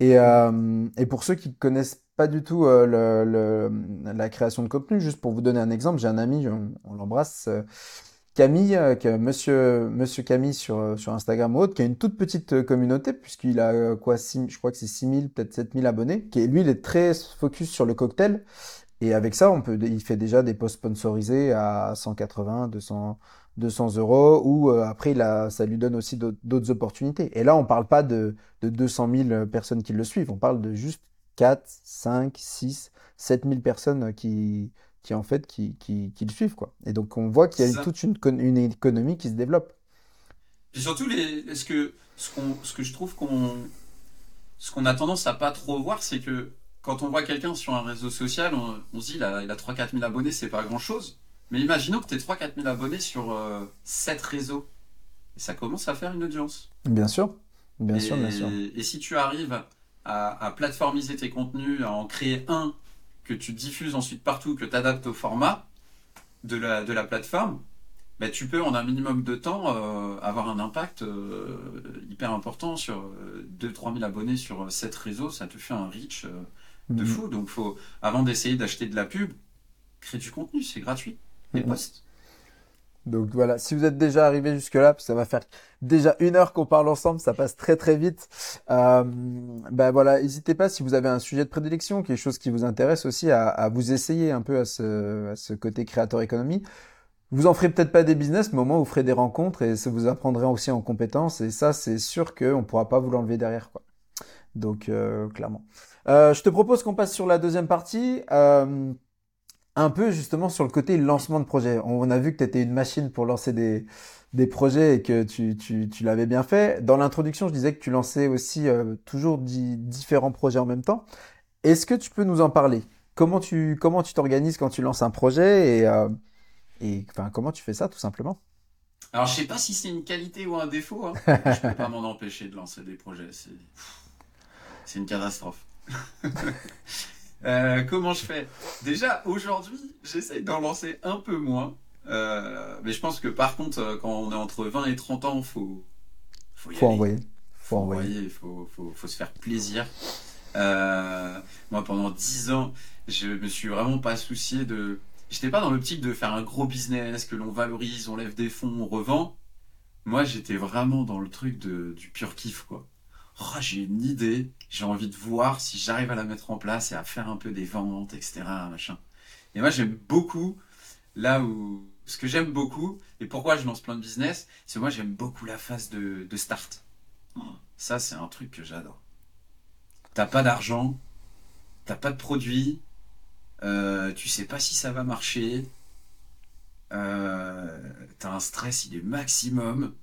Et, euh, et pour ceux qui connaissent pas du tout euh, le, le- la création de contenu, juste pour vous donner un exemple, j'ai un ami, on, on l'embrasse, euh, Camille, euh, que monsieur, Camille sur, euh, sur Instagram ou autre, qui a une toute petite euh, communauté, puisqu'il a quoi, six- je crois que c'est 6000, peut-être 7000 abonnés, qui lui, il est très focus sur le cocktail. Et avec ça, on peut, il fait déjà des posts sponsorisés à 180, 200, 200 euros, ou après, ça lui donne aussi d'autres opportunités. Et là, on parle pas de, de 200 000 personnes qui le suivent, on parle de juste 4, 5, 6, 7 000 personnes qui, qui en fait, qui, qui, qui le suivent, quoi. Et donc, on voit qu'il y a une- toute une, con- une économie qui se développe. Et surtout, les, ce que, ce que je trouve qu'on, ce qu'on a tendance à pas trop voir, c'est que quand on voit quelqu'un sur un réseau social, on, on se dit, il a, il a 3-4 000 abonnés, c'est pas grand chose. Mais imaginons que tu 3-4 000 abonnés sur euh, 7 réseaux. ça commence à faire une audience. Bien sûr, bien et, sûr, bien sûr. Et si tu arrives à, à, plateformiser tes contenus, à en créer un que tu diffuses ensuite partout, que tu adaptes au format de la, de la plateforme, ben, tu peux en un minimum de temps euh, avoir un impact euh, hyper important sur 2-3 000 abonnés sur 7 réseaux, ça te fait un reach euh, de Mhm. fou. Donc faut, avant d'essayer d'acheter de la pub, crée du contenu, c'est gratuit. Et Mhm. poste. Donc voilà, si vous êtes déjà arrivé jusque-là, ça va faire déjà une heure qu'on parle ensemble, ça passe très très vite. Euh, ben voilà, n'hésitez pas si vous avez un sujet de prédilection, quelque chose qui vous intéresse aussi, à, à vous essayer un peu à ce, à ce côté créateur économie. Vous en ferez peut-être pas des business, mais au moins vous ferez des rencontres et ça vous apprendrez aussi en compétences. Et ça, c'est sûr qu'on ne pourra pas vous l'enlever derrière, quoi. Donc euh, clairement. Euh, je te propose qu'on passe sur la deuxième partie. Euh, un peu justement sur le côté lancement de projet. On a vu que tu étais une machine pour lancer des, des projets et que tu, tu, tu l'avais bien fait. Dans l'introduction, je disais que tu lançais aussi euh, toujours di- différents projets en même temps. Est-ce que tu peux nous en parler? Comment tu comment tu t'organises quand tu lances un projet et, euh, et enfin, comment tu fais ça tout simplement? Alors je sais pas si c'est une qualité ou un défaut. Hein. je peux pas m'en empêcher de lancer des projets. C'est une catastrophe. Euh, comment je fais? Déjà aujourd'hui, j'essaye d'en lancer un peu moins. Euh, mais je pense que par contre, euh, quand on est entre 20 et 30 ans, faut faut y Faut aller. envoyer. Faut Faut envoyer. envoyer, faut, faut, faut se faire plaisir. Euh, moi, pendant 10 ans, je me suis vraiment pas soucié de. J'étais pas dans l'optique de faire un gros business, que l'on valorise, on lève des fonds, on revend. Moi, j'étais vraiment dans le truc de, du pur kiff, quoi. Oh, j'ai une idée, j'ai envie de voir si j'arrive à la mettre en place et à faire un peu des ventes, etc. Machin. Et moi, j'aime beaucoup, là où. Ce que j'aime beaucoup, et pourquoi je lance plein de business, c'est moi, j'aime beaucoup la phase de, start. Ça, c'est un truc que j'adore. T'as pas d'argent, t'as pas de produit, euh, tu sais pas si ça va marcher, euh, t'as un stress, il est maximum,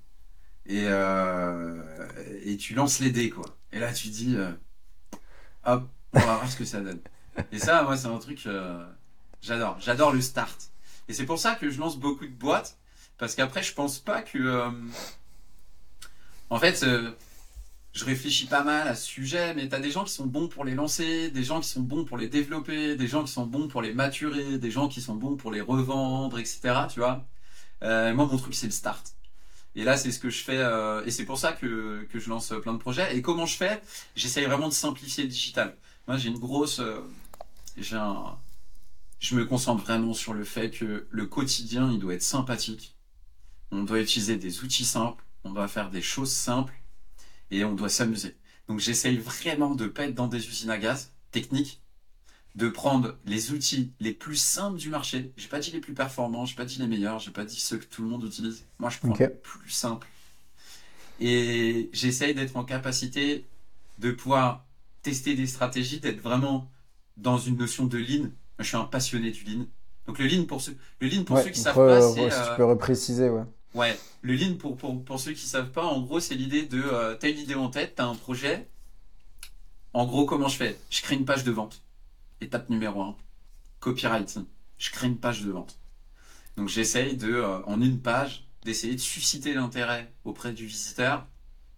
et, euh, et tu lances les dés, quoi. Et là, tu dis, euh, hop, on va voir ce que ça donne. Et ça, moi, c'est un truc, euh, j'adore. J'adore le start. Et c'est pour ça que je lance beaucoup de boîtes, parce qu'après, je pense pas que. euh, en fait, euh, je réfléchis pas mal à ce sujet, mais t'as des gens qui sont bons pour les lancer, des gens qui sont bons pour les développer, des gens qui sont bons pour les maturer, des gens qui sont bons pour les revendre, etc. Tu vois. Euh, moi, mon truc, c'est le start. Et là, c'est ce que je fais, euh, et c'est pour ça que, que je lance plein de projets. Et comment je fais? J'essaye vraiment de simplifier le digital. Moi, j'ai une grosse, euh, j'ai un, je me concentre vraiment sur le fait que le quotidien, il doit être sympathique. On doit utiliser des outils simples, on doit faire des choses simples et on doit s'amuser. Donc j'essaye vraiment de pas être dans des usines à gaz techniques, de prendre les outils les plus simples du marché. J'ai pas dit les plus performants, j'ai pas dit les meilleurs, j'ai pas dit ceux que tout le monde utilise. Moi, je prends Ok. les plus simples. Et j'essaye d'être en capacité de pouvoir tester des stratégies, d'être vraiment dans une notion de lean. Je suis un passionné du lean. Donc le lean pour ceux, le lean pour Ouais, ceux qui savent pas, re- c'est si euh, tu peux repréciser, ouais. Ouais, le lean pour, pour, pour ceux qui savent pas, en gros, c'est l'idée de euh, t'as une idée en tête, t'as un projet. En gros, comment je fais? Je crée une page de vente. Étape numéro un, copywriting. Je crée une page de vente. Donc j'essaye de, euh, en une page, d'essayer de susciter l'intérêt auprès du visiteur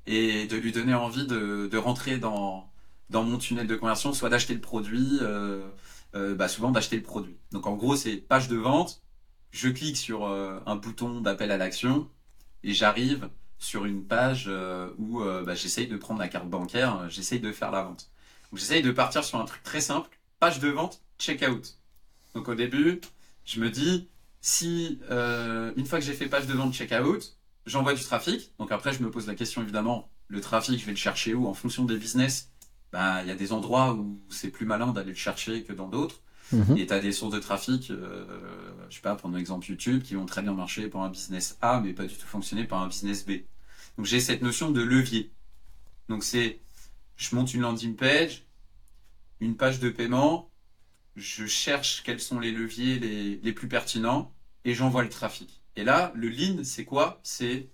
et de lui donner envie de, rentrer dans, mon tunnel de conversion, soit d'acheter le produit, euh, euh, bah souvent d'acheter le produit. Donc en gros, c'est page de vente, je clique sur un bouton d'appel à l'action et j'arrive sur une page où bah, j'essaye de prendre la carte bancaire, j'essaye de faire la vente. Donc j'essaye de partir sur un truc très simple, page de vente, checkout. Donc au début, je me dis, si euh, une fois que j'ai fait page de vente, checkout, j'envoie du trafic. Donc après, je me pose la question évidemment, le trafic, je vais le chercher où? En fonction des business, bah, il y a des endroits où c'est plus malin d'aller le chercher que dans d'autres. Mhm. Et tu as des sources de trafic, euh, je sais pas, prendre exemple YouTube, qui vont très bien marcher pour un business A, mais pas du tout fonctionner par un business B. Donc j'ai cette notion de levier. Donc c'est, je monte une landing page, une page de paiement, je cherche quels sont les leviers les, plus pertinents et j'envoie le trafic. Et là, le lean, c'est quoi? C'est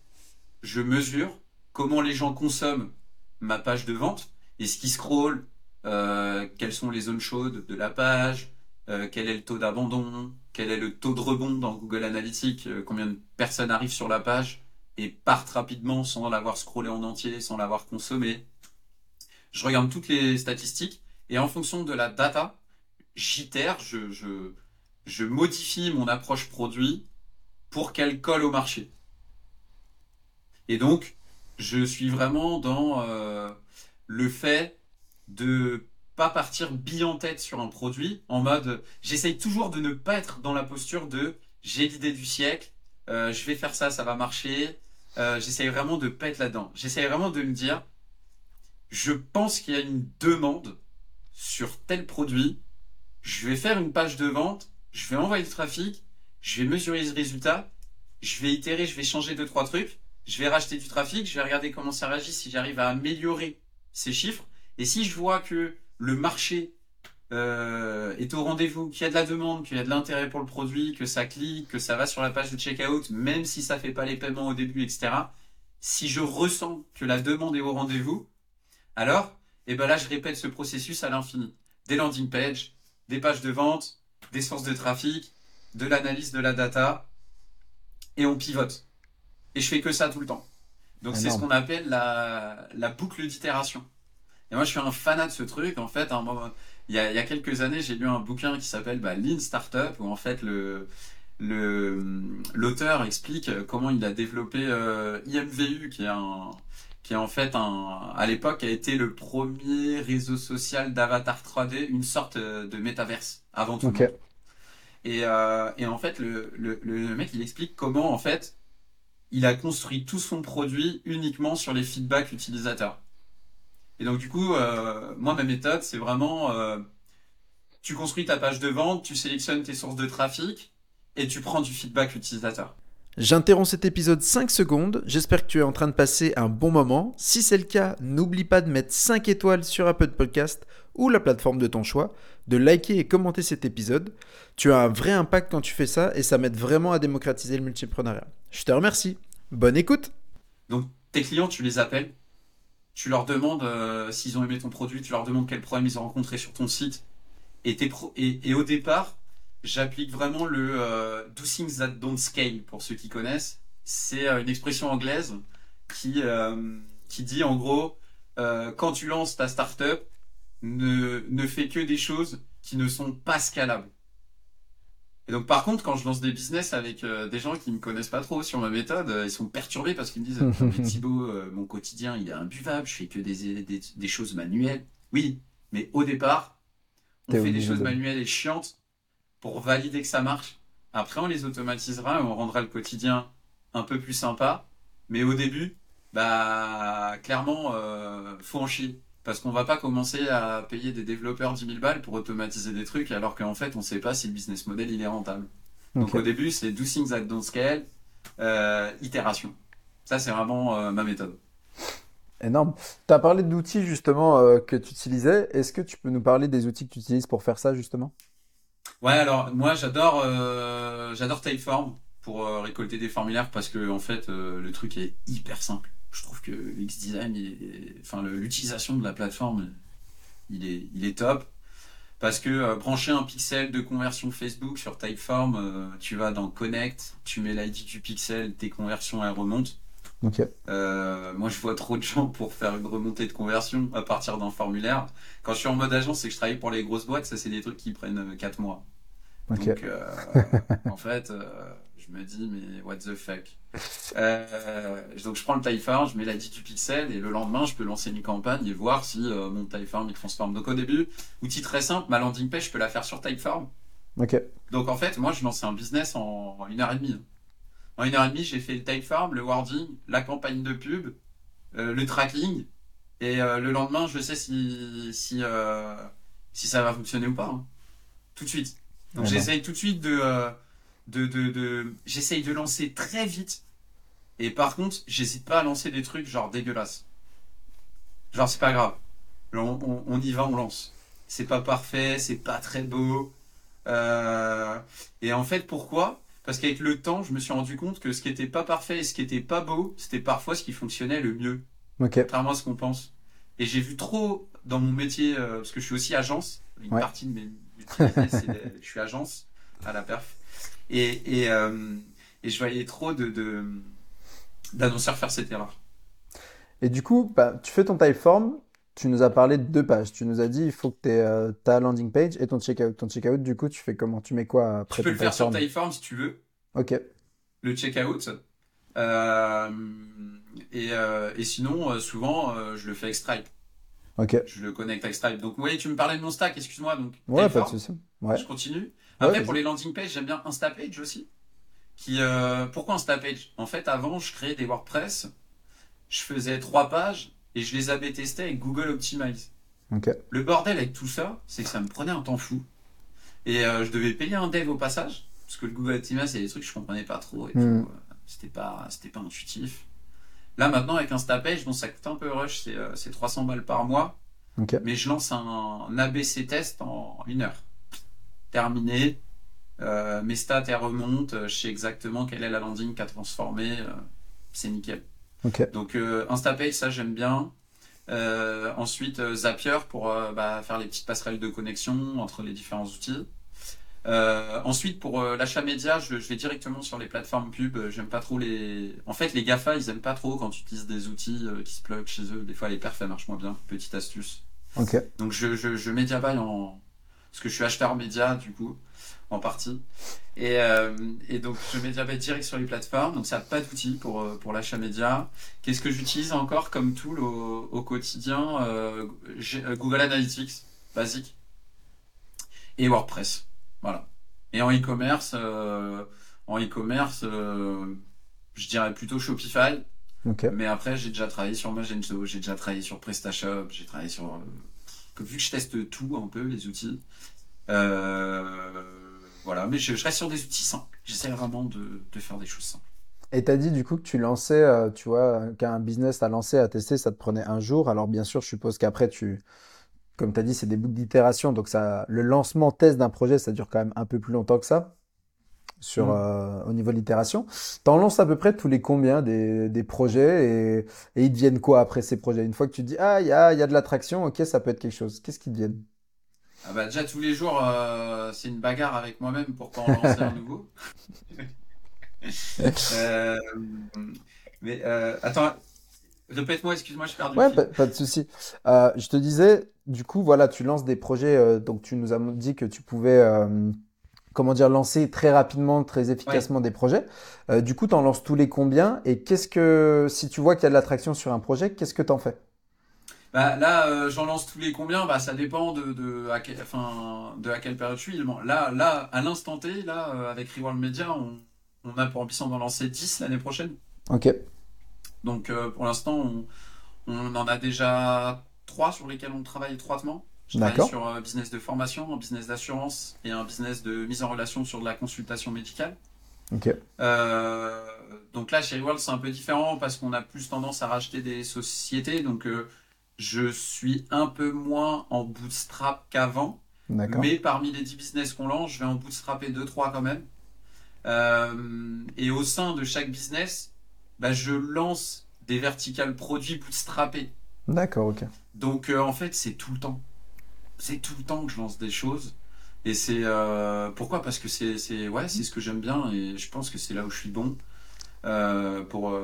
je mesure comment les gens consomment ma page de vente, est-ce qu'ils scrollent, euh, quelles sont les zones chaudes de la page, euh, quel est le taux d'abandon, quel est le taux de rebond dans Google Analytics, euh, combien de personnes arrivent sur la page et partent rapidement sans l'avoir scrollé en entier, sans l'avoir consommé. Je regarde toutes les statistiques et en fonction de la data, j'itère, je, modifie mon approche produit pour qu'elle colle au marché. Et donc, je suis vraiment dans euh, le fait de pas partir bille en tête sur un produit en mode j'essaye toujours de ne pas être dans la posture de j'ai l'idée du siècle, euh, je vais faire ça, ça va marcher. Euh, j'essaye vraiment de pas être là-dedans. J'essaye vraiment de me dire je pense qu'il y a une demande sur tel produit. Je vais faire une page de vente, je vais envoyer le trafic, je vais mesurer les résultats, je vais itérer, je vais changer deux trois trucs, je vais racheter du trafic, je vais regarder comment ça réagit, si j'arrive à améliorer ces chiffres. Et si je vois que le marché euh, est au rendez-vous, qu'il y a de la demande, qu'il y a de l'intérêt pour le produit, que ça clique, que ça va sur la page de checkout, même si ça fait pas les paiements au début, etc. Si je ressens que la demande est au rendez-vous, alors, eh ben là, je répète ce processus à l'infini. Des landing pages, des pages de vente, des sources de trafic, de l'analyse de la data, et on pivote. Et je fais que ça tout le temps. Donc c'est ce qu'on appelle la, la boucle d'itération. Et moi, je suis un fanat de ce truc. En fait, il, y a, il y a quelques années, j'ai lu un bouquin qui s'appelle bah, Lean Startup, où en fait, le, le, l'auteur explique comment il a développé euh, IMVU, qui est un, qui est en fait un, à l'époque a été le premier réseau social d'avatar 3D, une sorte de métaverse avant tout. Et, euh, et en fait, le, le, le mec, il explique comment en fait, il a construit tout son produit uniquement sur les feedbacks utilisateurs. Et donc du coup, euh, moi ma méthode, c'est vraiment, euh, tu construis ta page de vente, tu sélectionnes tes sources de trafic et tu prends du feedback utilisateur. J'interromps cet épisode 5 secondes, j'espère que tu es en train de passer un bon moment. Si c'est le cas, n'oublie pas de mettre 5 étoiles sur Apple Podcast ou la plateforme de ton choix, de liker et commenter cet épisode. Tu as un vrai impact quand tu fais ça et ça m'aide vraiment à démocratiser le multipreneuriat. Je te remercie. Bonne écoute. Donc tes clients, tu les appelles tu leur demandes euh, s'ils ont aimé ton produit, tu leur demandes quels problèmes ils ont rencontrés sur ton site. Et, au départ, j'applique vraiment le euh, do things that don't scale pour ceux qui connaissent. C'est euh, une expression anglaise qui, qui dit en gros, quand tu lances ta startup, ne, ne fais que des choses qui ne sont pas scalables. Et donc par contre, quand je lance des business avec euh, des gens qui me connaissent pas trop sur ma méthode, euh, ils sont perturbés parce qu'ils me disent mais Thibaut, euh, mon quotidien il est imbuvable, je fais que des, des, des choses manuelles. Oui, mais au départ, on fait des choses manuelles et chiantes pour valider que ça marche. Après, on les automatisera et on rendra le quotidien un peu plus sympa. Mais au début, bah clairement, faut en chier. Parce qu'on va pas commencer à payer des développeurs 10 000 balles pour automatiser des trucs alors qu'en fait on sait pas si le business model il est rentable. Donc au début c'est do things that don't scale, euh, itération. Ça c'est vraiment euh, ma méthode. Énorme. Tu as parlé d'outils justement euh, que tu utilisais. Est-ce que tu peux nous parler des outils que tu utilises pour faire ça justement? Ouais, alors moi j'adore j'adore Typeform pour récolter des formulaires parce que en fait le truc est hyper simple je trouve que l'X-Design, enfin l'utilisation de la plateforme, il est, il est top. Parce que euh, brancher un pixel de conversion Facebook sur Typeform, euh, tu vas dans Connect, tu mets l'ID du pixel, tes conversions elles remontent. Euh, moi je vois trop de gens pour faire une remontée de conversion à partir d'un formulaire. Quand je suis en mode agence et que je travaille pour les grosses boîtes, ça c'est des trucs qui prennent 4 mois. Donc en fait, je me dis, mais what the fuck euh, Donc je prends le Typeform, je mets la 10 du pixel et le lendemain, je peux lancer une campagne et voir si euh, mon Typeform il transforme. Donc au début, outil très simple, ma landing page, je peux la faire sur Typeform. Ok. Donc en fait, moi, je lançais un business en une heure et demie. En une heure et demie, j'ai fait le Typeform, le wording, la campagne de pub, euh, le tracking. Et le lendemain, je sais si, si, si ça va fonctionner ou pas. Hein. Tout de suite. Donc j'essaye tout de suite de de, de, de... j'essaye de lancer très vite. Et par contre, j'hésite pas à lancer des trucs genre dégueulasses. Genre, c'est pas grave. On, y va, on lance. C'est pas parfait, c'est pas très beau. Euh, et en fait, pourquoi? Parce qu'avec le temps, je me suis rendu compte que ce qui était pas parfait et ce qui était pas beau, c'était parfois ce qui fonctionnait le mieux. Ok. Contrairement à ce qu'on pense. Et j'ai vu trop dans mon métier, euh, parce que je suis aussi agence. Une partie de mes c'est je suis agence à la perf. Et, et, euh, et je voyais trop de, de, d'annonceurs faire cette erreur. Et du coup, bah, tu fais ton typeform, tu nous as parlé de deux pages. Tu nous as dit il faut que tu aies euh, ta landing page et ton checkout. Ton checkout, du coup, tu fais comment? Tu mets quoi après Tu peux le faire sur Typeform? Si tu veux, Ok, le checkout. Euh, et, euh, et sinon, souvent, je le fais avec Stripe. Ok. Je le connecte avec Stripe. Donc, oui, tu me parlais de mon stack, excuse-moi. Donc, Ouais, pas de Typeform, souci. Ouais. je continue. Après, pour les landing pages, j'aime bien Instapage aussi. Qui, euh, pourquoi Instapage? En fait, avant, je créais des WordPress. Je faisais trois pages et je les avais testés avec Google Optimize. Ok. Le bordel avec tout ça, c'est que ça me prenait un temps fou. Et euh, je devais payer un dev au passage, parce que le Google Optimize, c'est des trucs que je comprenais pas trop et Mhm. tout. euh, C'était pas, c'était pas intuitif. Là, maintenant, avec Instapage, bon, ça coûte un peu rush, c'est euh, c'est 300 balles par mois, mais je lance un, ABC test en une heure. Terminé. Euh, mes stats, elles remontent, euh, je sais exactement quelle est la landing qu'a transformé, euh, c'est nickel. Ok. Donc euh, Instapage, ça j'aime bien. Euh, ensuite euh, Zapier pour euh, bah, faire les petites passerelles de connexion entre les différents outils. Euh, ensuite pour euh, l'achat média, je, je vais directement sur les plateformes pub. Euh, J'aime pas trop les. En fait, les Gafa, ils aiment pas trop quand tu utilises des outils euh, qui se plug chez eux. Des fois, les perfs, elles marchent moins bien. Petite astuce. Ok. Donc je, je, je média buy en parce que je suis acheteur média du coup en partie et, euh, et donc je média buy direct sur les plateformes donc ça n'a pas d'outils pour pour l'achat média qu'est-ce que j'utilise encore comme tool au, au quotidien Google Analytics basique et WordPress voilà et en e-commerce euh, en e-commerce euh, je dirais plutôt Shopify mais après, j'ai déjà travaillé sur Magento, j'ai déjà travaillé sur PrestaShop, j'ai travaillé sur. euh, vu que je teste tout un peu, les outils. Voilà, mais je, je reste sur des outils simples. J'essaie vraiment de, de faire des choses simples. Et t'as dit du coup que tu lançais, euh, tu vois, qu'un business à lancer, à tester, ça te prenait un jour. Alors bien sûr, je suppose qu'après, tu, comme tu as dit, c'est des boucles d'itération. Donc ça, le lancement, test d'un projet, ça dure quand même un peu plus longtemps que ça, sur, Mm. euh, au niveau de l'itération. T'en lances à peu près tous les combien des, des projets et, et ils deviennent quoi après ces projets? Une fois que tu dis, ah, il y a, y a de l'attraction, ok, ça peut être quelque chose. Qu'est-ce qu'ils deviennent? Ah bah, déjà, tous les jours, euh, c'est une bagarre avec moi-même pour pas en lancer un nouveau. Euh, mais attends, répète-moi, excuse-moi, je perds du Ouais, fil. pas, pas de souci. Euh, je te disais, du coup, voilà, tu lances des projets, euh, donc tu nous as dit que tu pouvais, euh, comment dire, lancer très rapidement, très efficacement des projets. Du coup, tu en lances tous les combien? Et qu'est-ce que, si tu vois qu'il y a de l'attraction sur un projet, qu'est-ce que tu en fais? Bah, là, j'en lance tous les combien? Bah, ça dépend de, de, à quel- enfin, de à quelle période je suis. Là, là, à l'instant T, là, avec Reworld Media, on, on a pour ambition d'en lancer 10 l'année prochaine. Ok, Donc, euh, pour l'instant, on, on en a déjà trois sur lesquels on travaille étroitement. Je travaille sur un business de formation, un business d'assurance et un business de mise en relation sur de la consultation médicale. ok, Euh, donc là, chez Reworld, c'est un peu différent parce qu'on a plus tendance à racheter des sociétés. Donc, euh, je suis un peu moins en bootstrap qu'avant. d'accord. Mais parmi les 10 business qu'on lance, je vais en bootstrapper 2-3 quand même. Euh, et au sein de chaque business, bah, je lance des verticales produits bootstrappés. D'accord, ok. Donc euh, en fait, c'est tout le temps. C'est tout le temps que je lance des choses. Et c'est euh, pourquoi? Parce que c'est c'est ouais, c'est ce que j'aime bien et je pense que c'est là où je suis bon. Euh, pour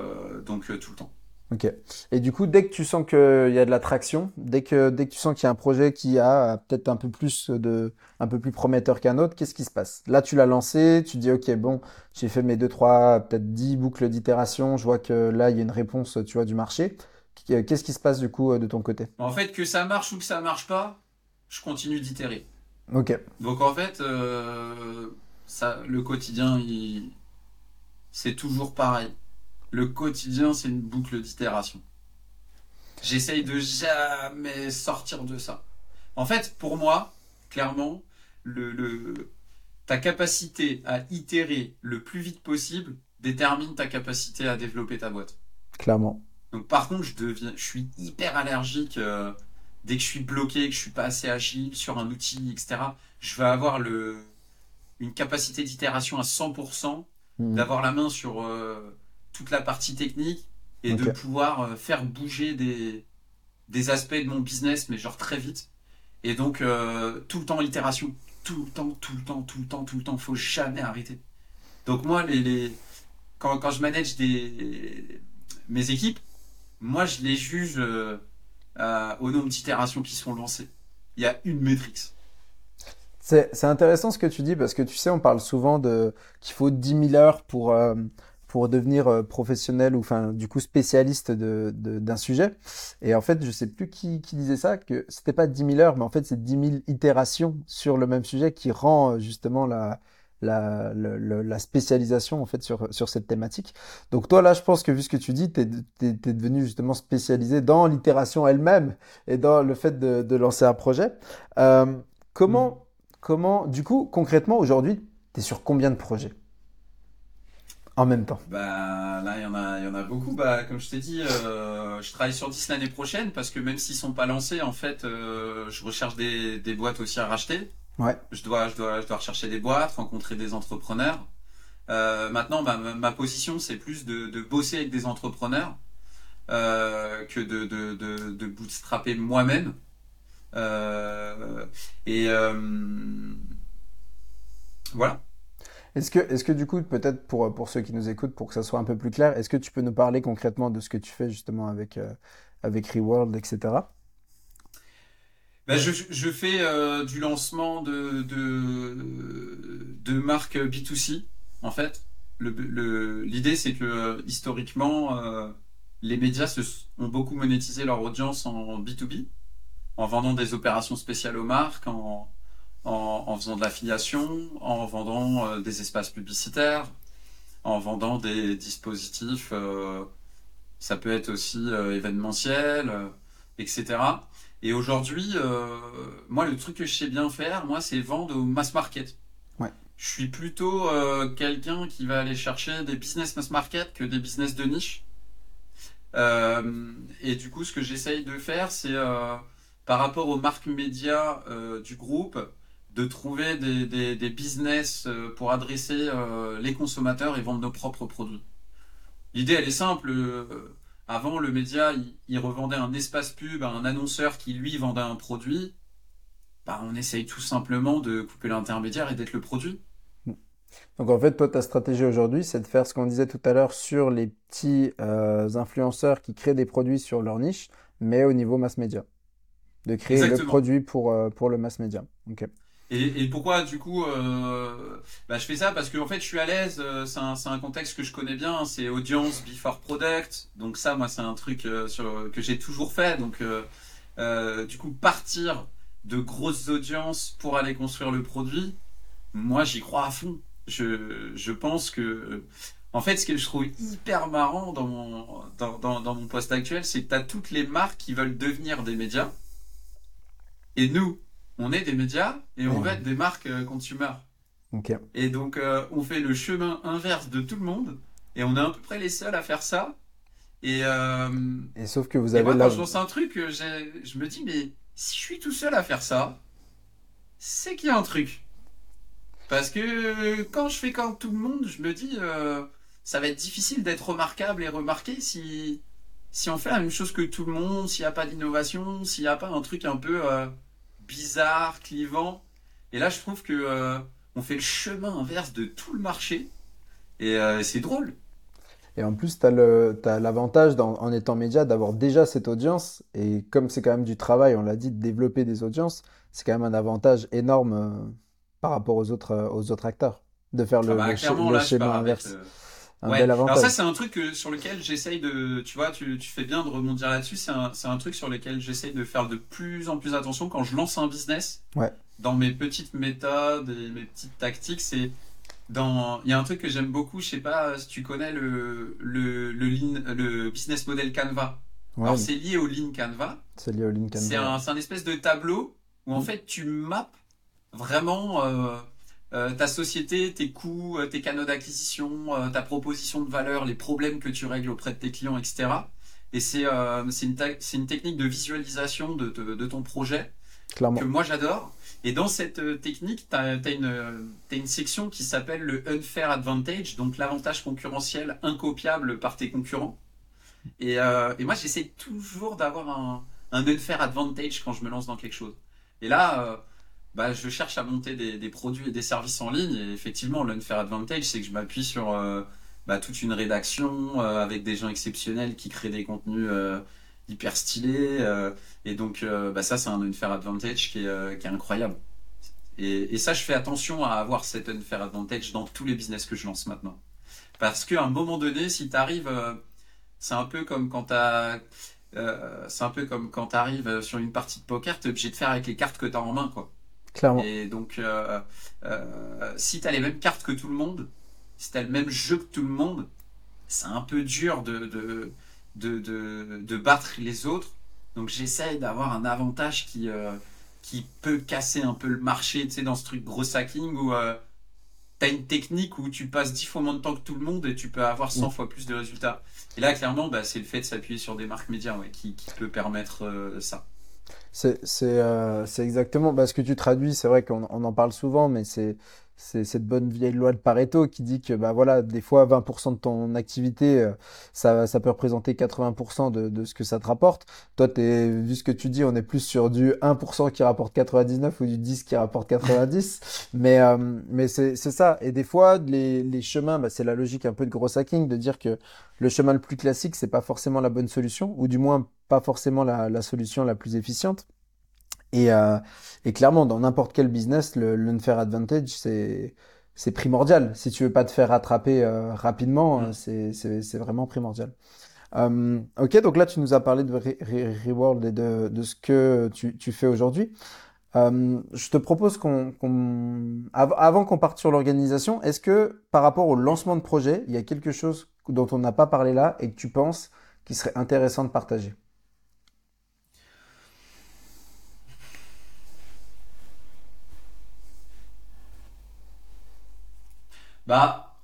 donc tout le temps. Ok. Et du coup, dès que tu sens qu'il y a de l'attraction, dès que, dès que tu sens qu'il y a un projet qui a euh, peut-être un peu plus de, un peu plus prometteur qu'un autre, qu'est-ce qui se passe? Là, tu l'as lancé, tu dis, ok, bon, j'ai fait mes deux, trois, peut-être dix boucles d'itération, je vois que là, il y a une réponse, tu vois, du marché. Qu- Qu'est-ce qui se passe du coup euh, de ton côté? En fait, que ça marche ou que ça marche pas, je continue d'itérer. Ok, Donc en fait, euh, ça, le quotidien, il- c'est toujours pareil. Le quotidien, c'est une boucle d'itération. J'essaye de jamais sortir de ça. En fait, pour moi, clairement, le, le- ta capacité à itérer le plus vite possible détermine ta capacité à développer ta boîte. clairement. Donc par contre, je deviens, je suis hyper allergique euh, dès que je suis bloqué, que je suis pas assez agile sur un outil, etc. Je vais avoir le, une capacité d'itération à 100%, Mhm. d'avoir la main sur euh, toute la partie technique et de pouvoir euh, faire bouger des, des aspects de mon business, mais genre très vite. Et donc euh, tout le temps l'itération, tout le temps, tout le temps, tout le temps, tout le temps, faut jamais arrêter. Donc moi, les, les... Quand, quand je manage des, mes équipes, moi, je les juge euh, au nombre d'itérations qui sont lancées. Il y a une métrique. C'est intéressant ce que tu dis parce que tu sais, on parle souvent de qu'il faut 10 000 heures pour, pour devenir euh, professionnel ou enfin du coup spécialiste de, d'un sujet. Et en fait, je sais plus qui, qui disait ça, que c'était pas 10 000 heures, mais en fait c'est 10 000 itérations sur le même sujet qui rend justement la, la, la, spécialisation en fait sur, sur cette thématique. Donc toi là, je pense que vu ce que tu dis, tu es, devenu justement spécialisé dans l'itération elle-même et dans le fait de, de lancer un projet. Euh, comment, mm. comment, du coup, concrètement, aujourd'hui, tu es sur combien de projets? En même temps Bah là, il y en a, il y en a beaucoup. Bah comme je t'ai dit, euh, je travaille sur 10 l'année prochaine parce que même s'ils sont pas lancés, en fait, euh, je recherche des, des boîtes aussi à racheter. Je dois, je dois, je dois rechercher des boîtes, rencontrer des entrepreneurs. Euh, maintenant, ma, position, c'est plus de, bosser avec des entrepreneurs que de, de, de, bootstrapper moi-même. Et voilà. Est-ce que, est-ce que du coup, peut-être pour, pour ceux qui nous écoutent, pour que ça soit un peu plus clair, est-ce que tu peux nous parler concrètement de ce que tu fais justement avec, avec Reworld, etc. Bah, je, je, fais euh, du lancement de, de, de marques B2C, en fait. L'idée, le, l'idée c'est que euh, historiquement, euh, les médias se, ont beaucoup monétisé leur audience en B2B, en vendant des opérations spéciales aux marques, en, en, en faisant de l'affiliation, en vendant des espaces publicitaires, en vendant des dispositifs, ça peut être aussi événementiel, etc. Et aujourd'hui, euh, moi, le truc que je sais bien faire, moi, c'est vendre au mass market. Ouais. Je suis plutôt euh, quelqu'un qui va aller chercher des business mass market que des business de niche. Euh, et du coup, ce que j'essaye de faire, c'est par rapport aux marques médias du groupe, de trouver des, des, des business pour adresser les consommateurs et vendre nos propres produits. L'idée, elle est simple avant, le média, il, revendait un espace pub à un annonceur qui, lui, vendait un produit. Bah, on essaye tout simplement de couper l'intermédiaire et d'être le produit. Donc en fait, toi, ta stratégie aujourd'hui, c'est de faire ce qu'on disait tout à l'heure sur les petits euh, influenceurs qui créent des produits sur leur niche, mais au niveau mass média. De créer le produit pour, euh, pour le mass média. Et, pourquoi du coup euh, bah, je fais ça? Parce que en fait je suis à l'aise, euh, c'est un, contexte que je connais bien, c'est audience before product, donc ça moi c'est un truc euh, sur, que j'ai toujours fait, donc du coup partir de grosses audiences pour aller construire le produit, moi j'y crois à fond. Je, je pense que en fait ce que je trouve hyper marrant dans mon, dans, dans, dans mon poste actuel, c'est que tu as toutes les marques qui veulent devenir des médias. Et nous on est des médias et on va être des marques euh, consumer. Et donc, euh, on fait le chemin inverse de tout le monde et on est à peu près les seuls à faire ça. Et, euh, et sauf que vous avez moi, quand je lance un truc, je me dis, mais si je suis tout seul à faire ça, c'est qu'il y a un truc. Parce que quand je fais comme tout le monde, je me dis, ça va être difficile d'être remarquable et remarqué si, si on fait la même chose que tout le monde, s'il n'y a pas d'innovation, s'il n'y a pas un truc un peu bizarre, clivant. Et là, je trouve que euh, on fait le chemin inverse de tout le marché. Et euh, c'est drôle. Et en plus, tu as l'avantage en étant média d'avoir déjà cette audience. Et comme c'est quand même du travail, on l'a dit, de développer des audiences, c'est quand même un avantage énorme euh, par rapport aux autres, aux autres acteurs de faire le, ah bah, schéma inverse ouais. Alors ça, c'est un truc sur lequel j'essaye de, tu vois, tu, tu fais bien de rebondir là-dessus. C'est un, un, truc sur lequel j'essaye de faire de plus en plus attention quand je lance un business. Ouais. Dans mes petites méthodes et mes petites tactiques, c'est dans, il y a un truc que j'aime beaucoup. Je sais pas si tu connais le le le, le business model Canva. Ouais, Alors c'est lié au Lean Canva. C'est lié au Lean Canva. C'est un, un espèce de tableau où en fait tu maps vraiment. Euh, euh, ta société, tes coûts, euh, tes canaux d'acquisition, euh, ta proposition de valeur, les problèmes que tu règles auprès de tes clients, etc. Et c'est une, une, technique de visualisation de, de, ton projet que moi j'adore. Et dans cette technique, tu as, une, une section qui s'appelle le unfair advantage, donc l'avantage concurrentiel incopiable par tes concurrents. Et, et moi j'essaie toujours d'avoir un, un unfair advantage quand je me lance dans quelque chose. Et là, bah, je cherche à monter des, produits et des services en ligne. Et effectivement, l'unfair advantage, c'est que je m'appuie sur euh, bah, toute une rédaction avec des gens exceptionnels qui créent des contenus hyper stylés. et donc, bah, ça, c'est un unfair advantage qui est, qui est incroyable. Et, ça, je fais attention à avoir cet unfair advantage dans tous les business que je lance maintenant. Parce qu'à un moment donné, si tu arrives, c'est un peu comme quand tu euh, c'est un peu comme quand tu arrives sur une partie de poker, tu es obligé de faire avec les cartes que tu as en main. Quoi. Clairement. Et donc, euh, euh, si tu as les mêmes cartes que tout le monde, si tu as le même jeu que tout le monde, c'est un peu dur de, de, de, de, de battre les autres. Donc, j'essaye d'avoir un avantage qui, qui peut casser un peu le marché, tu sais, dans ce truc gros hacking où tu as une technique où tu passes 10 fois moins de temps que tout le monde et tu peux avoir 100 mm. fois plus de résultats. Et là, clairement, bah, c'est le fait de s'appuyer sur des marques médias qui, peut permettre euh, ça. Euh, c'est exactement bah, ce que tu traduis. C'est vrai qu'on en parle souvent, mais c'est c'est cette bonne vieille loi de Pareto qui dit que bah voilà des fois 20% de ton activité euh, ça, ça peut représenter 80% de, de ce que ça te rapporte. Toi es, vu ce que tu dis on est plus sur du 1% qui rapporte 99 ou du 10 qui rapporte 90 mais euh, mais c'est ça. Et des fois les, les chemins bah, c'est la logique un peu de gros hacking de dire que le chemin le plus classique c'est pas forcément la bonne solution ou du moins pas forcément la, la solution la plus efficiente et, euh, et clairement, dans n'importe quel business, le l'unfair advantage, c'est c'est primordial. Si tu veux pas te faire rattraper euh, rapidement, mm. c'est c'est vraiment primordial. Euh, ok, donc là, tu nous as parlé de Reworld et de, de ce que tu, tu fais aujourd'hui. Euh, je te propose qu'on, qu'on avant qu'on parte sur l'organisation, est-ce que par rapport au lancement de projet, il y a quelque chose dont on n'a pas parlé là et que tu penses qui serait intéressant de partager? Bah,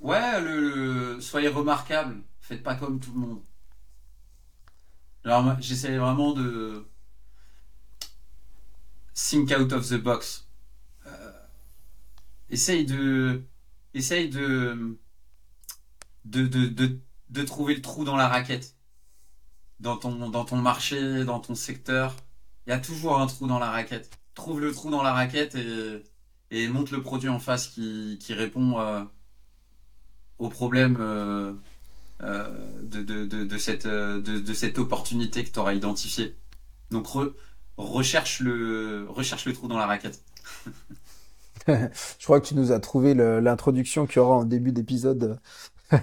ouais, le, soyez remarquable. Faites pas comme tout le monde. Alors, j'essaie vraiment de think out of the box. Euh, essaye de, essaye de, de, de, de, trouver le trou dans la raquette. Dans ton, dans ton marché, dans ton secteur. Il y a toujours un trou dans la raquette. Trouve le trou dans la raquette et et montre le produit en face qui, qui répond euh, aux problèmes euh, euh, de, de, de, de, cette, de, de cette opportunité que tu auras identifiée. Donc recherche, le, recherche le trou dans la raquette. Je crois que tu nous as trouvé l'introduction qu'il y aura en début d'épisode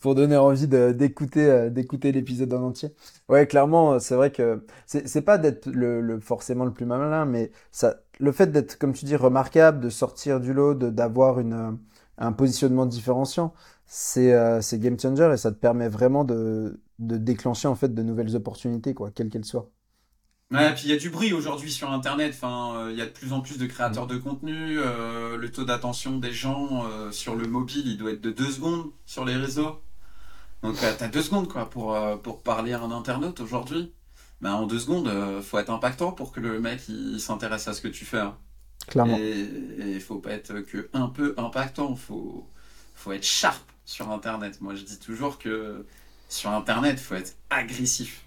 pour donner envie d'écouter d'écouter l'épisode en entier. Ouais, clairement, c'est vrai que c'est pas d'être le, le, forcément le plus malin, mais ça le fait d'être, comme tu dis, remarquable, de sortir du lot, d'avoir une un positionnement différenciant, c'est euh, game changer et ça te permet vraiment de, de déclencher en fait de nouvelles opportunités, quoi, quelles qu'elles soient. Ouais, puis il y a du bruit aujourd'hui sur Internet. Enfin, euh, il y a de plus en plus de créateurs de contenu. Euh, le taux d'attention des gens euh, sur le mobile, il doit être de deux secondes sur les réseaux. Donc, tu as deux secondes quoi pour pour parler à un internaute aujourd'hui. Ben, en deux secondes, faut être impactant pour que le mec il, s'intéresse à ce que tu fais. Hein. Clairement. Et il faut pas être que un peu impactant. Faut faut être sharp sur Internet. Moi, je dis toujours que sur Internet, faut être agressif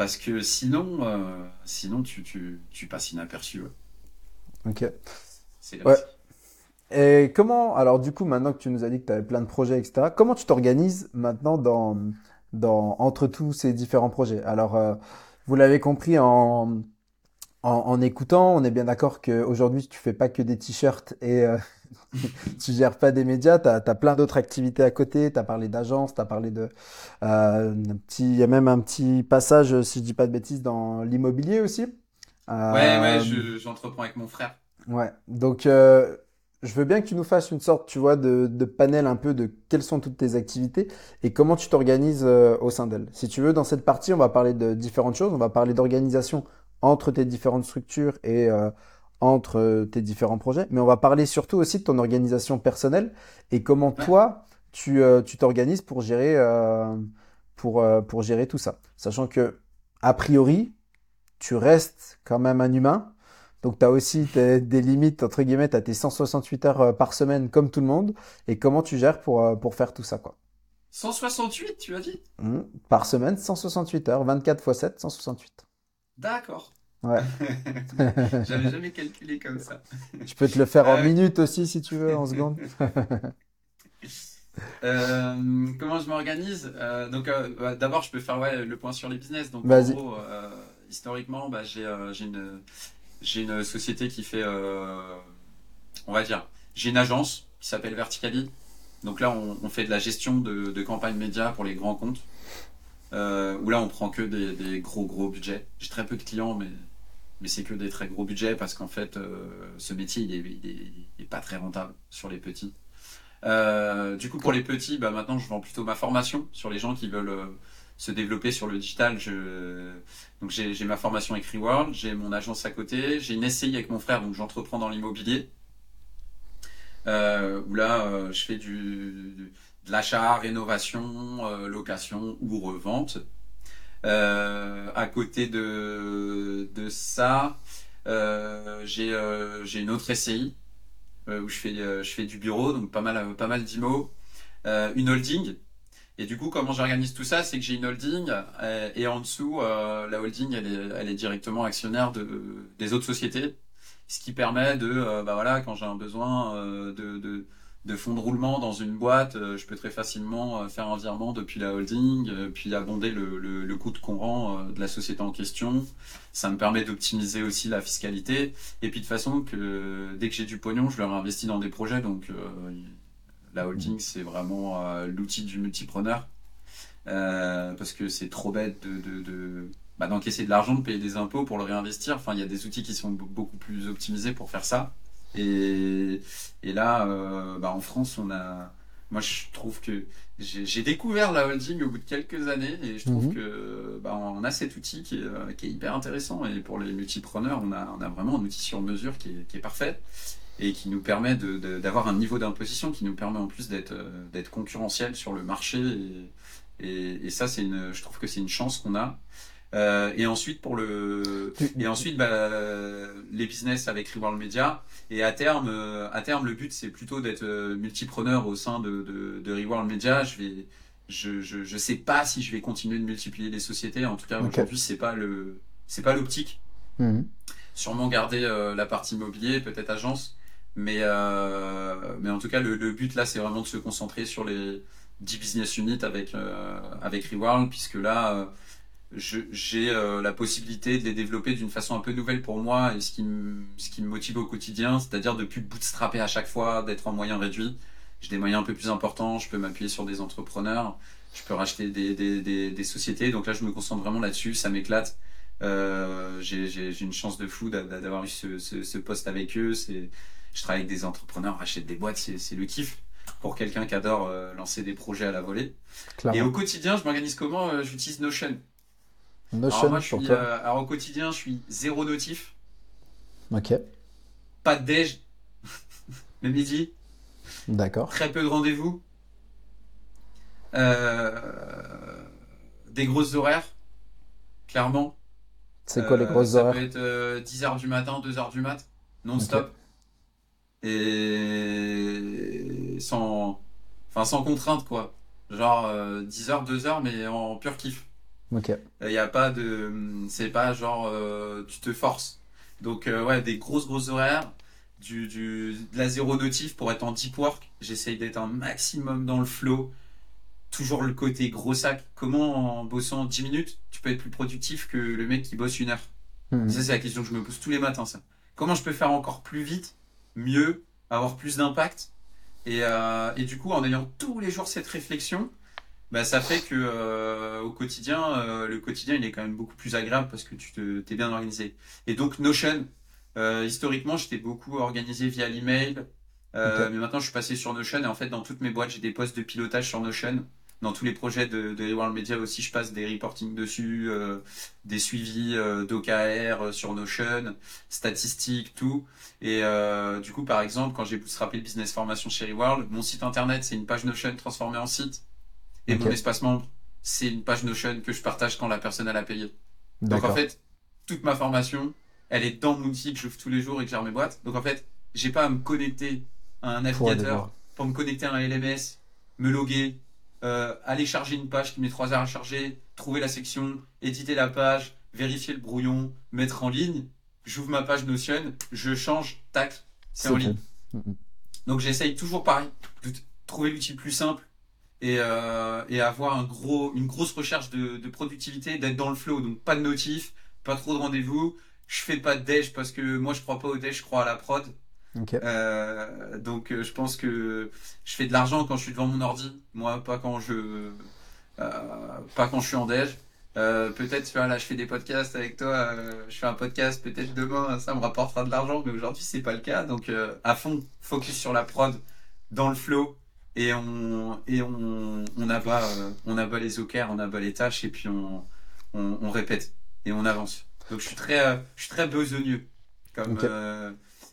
parce que sinon, euh, sinon tu, tu, tu, passes inaperçu. Ok. Ouais. Et comment, alors du coup, maintenant que tu nous as dit que tu avais plein de projets, etc., comment tu t'organises maintenant dans, dans, entre tous ces différents projets Alors, euh, vous l'avez compris en, en, en, écoutant, on est bien d'accord qu'aujourd'hui, tu fais pas que des t-shirts et, euh, tu gères pas des médias, tu as, plein d'autres activités à côté, tu as parlé d'agence, tu as parlé de... Euh, il y a même un petit passage, si je dis pas de bêtises, dans l'immobilier aussi. Euh, ouais, ouais, j'entreprends avec mon frère. Ouais, donc euh, je veux bien que tu nous fasses une sorte, tu vois, de, de panel un peu de quelles sont toutes tes activités et comment tu t'organises euh, au sein d'elles. Si tu veux, dans cette partie, on va parler de différentes choses. On va parler d'organisation entre tes différentes structures et euh, entre euh, tes différents projets, mais on va parler surtout aussi de ton organisation personnelle et comment toi tu euh, tu t'organises pour gérer euh, pour pour gérer tout ça, sachant que a priori tu restes quand même un humain, donc tu as aussi des limites entre guillemets, tu as tes 168 heures par semaine comme tout le monde et comment tu gères pour pour faire tout ça quoi? 168, tu as dit? Mmh. Par semaine, 168 heures, 24 x 7, 168. D'accord. Ouais. J'avais jamais calculé comme ça. Je peux te le faire en minutes aussi si tu veux, en secondes. Euh, comment je m'organise? Euh, Donc, euh, bah, d'abord, je peux faire ouais, le point sur les business. Donc, en gros, euh, historiquement, bah, j'ai euh, j'ai une, j'ai une société qui fait, euh, on va dire, j'ai une agence qui s'appelle Verticali. Donc là, on, fait de la gestion de, de campagnes médias pour les grands comptes. Euh, où là, on prend que des, gros gros budgets. J'ai très peu de clients, mais mais c'est que des très gros budgets parce qu'en fait, euh, ce métier, il est, il est, pas très rentable sur les petits. Euh, du coup, pour les petits, bah, maintenant, je vends plutôt ma formation sur les gens qui veulent se développer sur le digital. Je... Donc, j'ai ma formation Écrit World, j'ai mon agence à côté, j'ai une SCI avec mon frère, donc j'entreprends dans l'immobilier. Euh, où là, euh, je fais du, du- de l'achat, rénovation, euh, location ou revente. Euh, à côté de, de ça, euh, j'ai euh, j'ai une autre SCI où je fais, je fais du bureau, donc pas mal, pas mal d'IMO, une holding. Et du coup, comment j'organise tout ça, c'est que j'ai une holding euh, et en dessous, euh, la holding, elle est, directement actionnaire de, des autres sociétés, ce qui permet de, euh, bah voilà, quand j'ai un besoin euh, de, fonds de roulement dans une boîte, je peux très facilement faire un virement depuis la holding, puis abonder le, coût de courant euh, de la société en question. Ça me permet d'optimiser aussi la fiscalité. Et puis de façon que dès que j'ai du pognon, je le réinvestis dans des projets. Donc la holding, c'est vraiment euh, l'outil du multipreneur. Euh, parce que c'est trop bête de, de, de bah, d'encaisser de l'argent, de payer des impôts pour le réinvestir. Enfin, il y a des outils qui sont be- beaucoup plus optimisés pour faire ça. Et, et là, euh, bah, en France, on a. Moi, je trouve que j'ai découvert la holding au bout de quelques années et je trouve Mhm. que bah, on a cet outil qui est, euh, qui est hyper intéressant. Et pour les multipreneurs, on a, on a vraiment un outil sur mesure qui est, qui est parfait et qui nous permet d'avoir un niveau d'imposition qui nous permet en plus d'être euh, d'être concurrentiel sur le marché. Et, et, et ça, c'est une, je trouve que c'est une chance qu'on a. Euh, et ensuite pour le et ensuite bah, les business avec Reworld Media et à terme euh, à terme le but c'est plutôt d'être multipreneur au sein de de, de Reworld Media je vais je, je je sais pas si je vais continuer de multiplier les sociétés en tout cas Ok. aujourd'hui c'est pas le c'est pas l'optique Mhm. sûrement garder euh, la partie immobilier, peut-être agence, mais euh, mais en tout cas le, but là c'est vraiment de se concentrer sur les 10 business units avec euh, avec Reworld puisque là euh, j'ai euh, la possibilité de les développer d'une façon un peu nouvelle pour moi et ce qui me ce qui me motive au quotidien, c'est-à-dire de plus bootstrapper à chaque fois, d'être en moyens réduits. J'ai des moyens un peu plus importants, je peux m'appuyer sur des entrepreneurs, je peux racheter des, des, des, sociétés. Donc là, je me concentre vraiment là-dessus, ça m'éclate. Euh, j'ai une chance de fou d'a- d'avoir eu ce, ce, ce poste avec eux. C'est, je travaille avec des entrepreneurs, rachète des boîtes, c'est c'est le kiff pour quelqu'un qui adore euh, lancer des projets à la volée. Et au quotidien, je m'organise comment Euh, J'utilise Notion. Alors Notion moi, je pour suis, toi. euh, alors au quotidien, je suis zéro notif, Ok, pas de déj, le midi, d'accord. très peu de rendez-vous, euh, des grosses horaires, clairement. C'est quoi les grosses ça horaires peut être euh, 10h du matin, 2h du mat, non-stop. Et sans, enfin, sans contrainte, quoi. Genre euh, 10h, 2h, mais en pur kiff. Ok, Il y a pas de, c'est pas genre euh, tu te forces. Donc euh, ouais, des grosses grosses horaires, du, du de la zéro notif pour être en deep work. J'essaye d'être un maximum dans le flow. Toujours le côté gros sac. Comment en bossant 10 minutes, tu peux être plus productif que le mec qui bosse une heure? Mhm. Ça c'est la question que je me pose tous les matins. Ça. Comment je peux faire encore plus vite, mieux, avoir plus d'impact et, euh, et du coup en ayant tous les jours cette réflexion, bah, ça fait que euh, au quotidien, euh, le quotidien il est quand même beaucoup plus agréable parce que tu te, t'es bien organisé. Et donc Notion, historiquement j'étais beaucoup organisé via l'email, mais maintenant je suis passé sur Notion et en fait dans toutes mes boîtes j'ai des postes de pilotage sur Notion. Dans tous les projets de, de World Media aussi, je passe des reporting dessus, euh, des suivis euh, d'OKR euh, sur Notion, statistiques, tout. Et euh, du coup, par exemple, quand j'ai bootstrappé le business formation chez Reworld, mon site internet, c'est une page Notion transformée en site. Et mon espace membre, c'est une page Notion que je partage quand la personne elle a payé. Donc en fait, toute ma formation, elle est dans mon outil que j'ouvre tous les jours et que gère mes boîtes. Donc en fait, j'ai pas à me connecter à un navigateur pour me connecter à un LMS, me loguer, euh, aller charger une page qui met 3 heures à charger, trouver la section, éditer la page, vérifier le brouillon, mettre en ligne. J'ouvre ma page Notion, je change, tac, c'est en ligne. Donc j'essaye toujours pareil, de trouver l'outil plus simple et, euh, et avoir un gros, une grosse recherche de, de productivité, d'être dans le flow. Donc pas de notif, pas trop de rendez-vous. Je fais pas de déj parce que moi je crois pas au déj, je crois à la prod. Euh, donc euh, je pense que je fais de l'argent quand je suis devant mon ordi, moi pas quand je euh, pas quand je suis en déj. Euh, peut-être là je fais des podcasts avec toi, euh, je fais un podcast, peut-être demain ça me rapportera de l'argent, mais aujourd'hui c'est pas le cas. Donc à fond focus sur la prod, dans le flow et on et on on abat on abat les OKR, on abat les tâches et puis on, on, on répète et on avance. Donc je suis très je suis très besogneux comme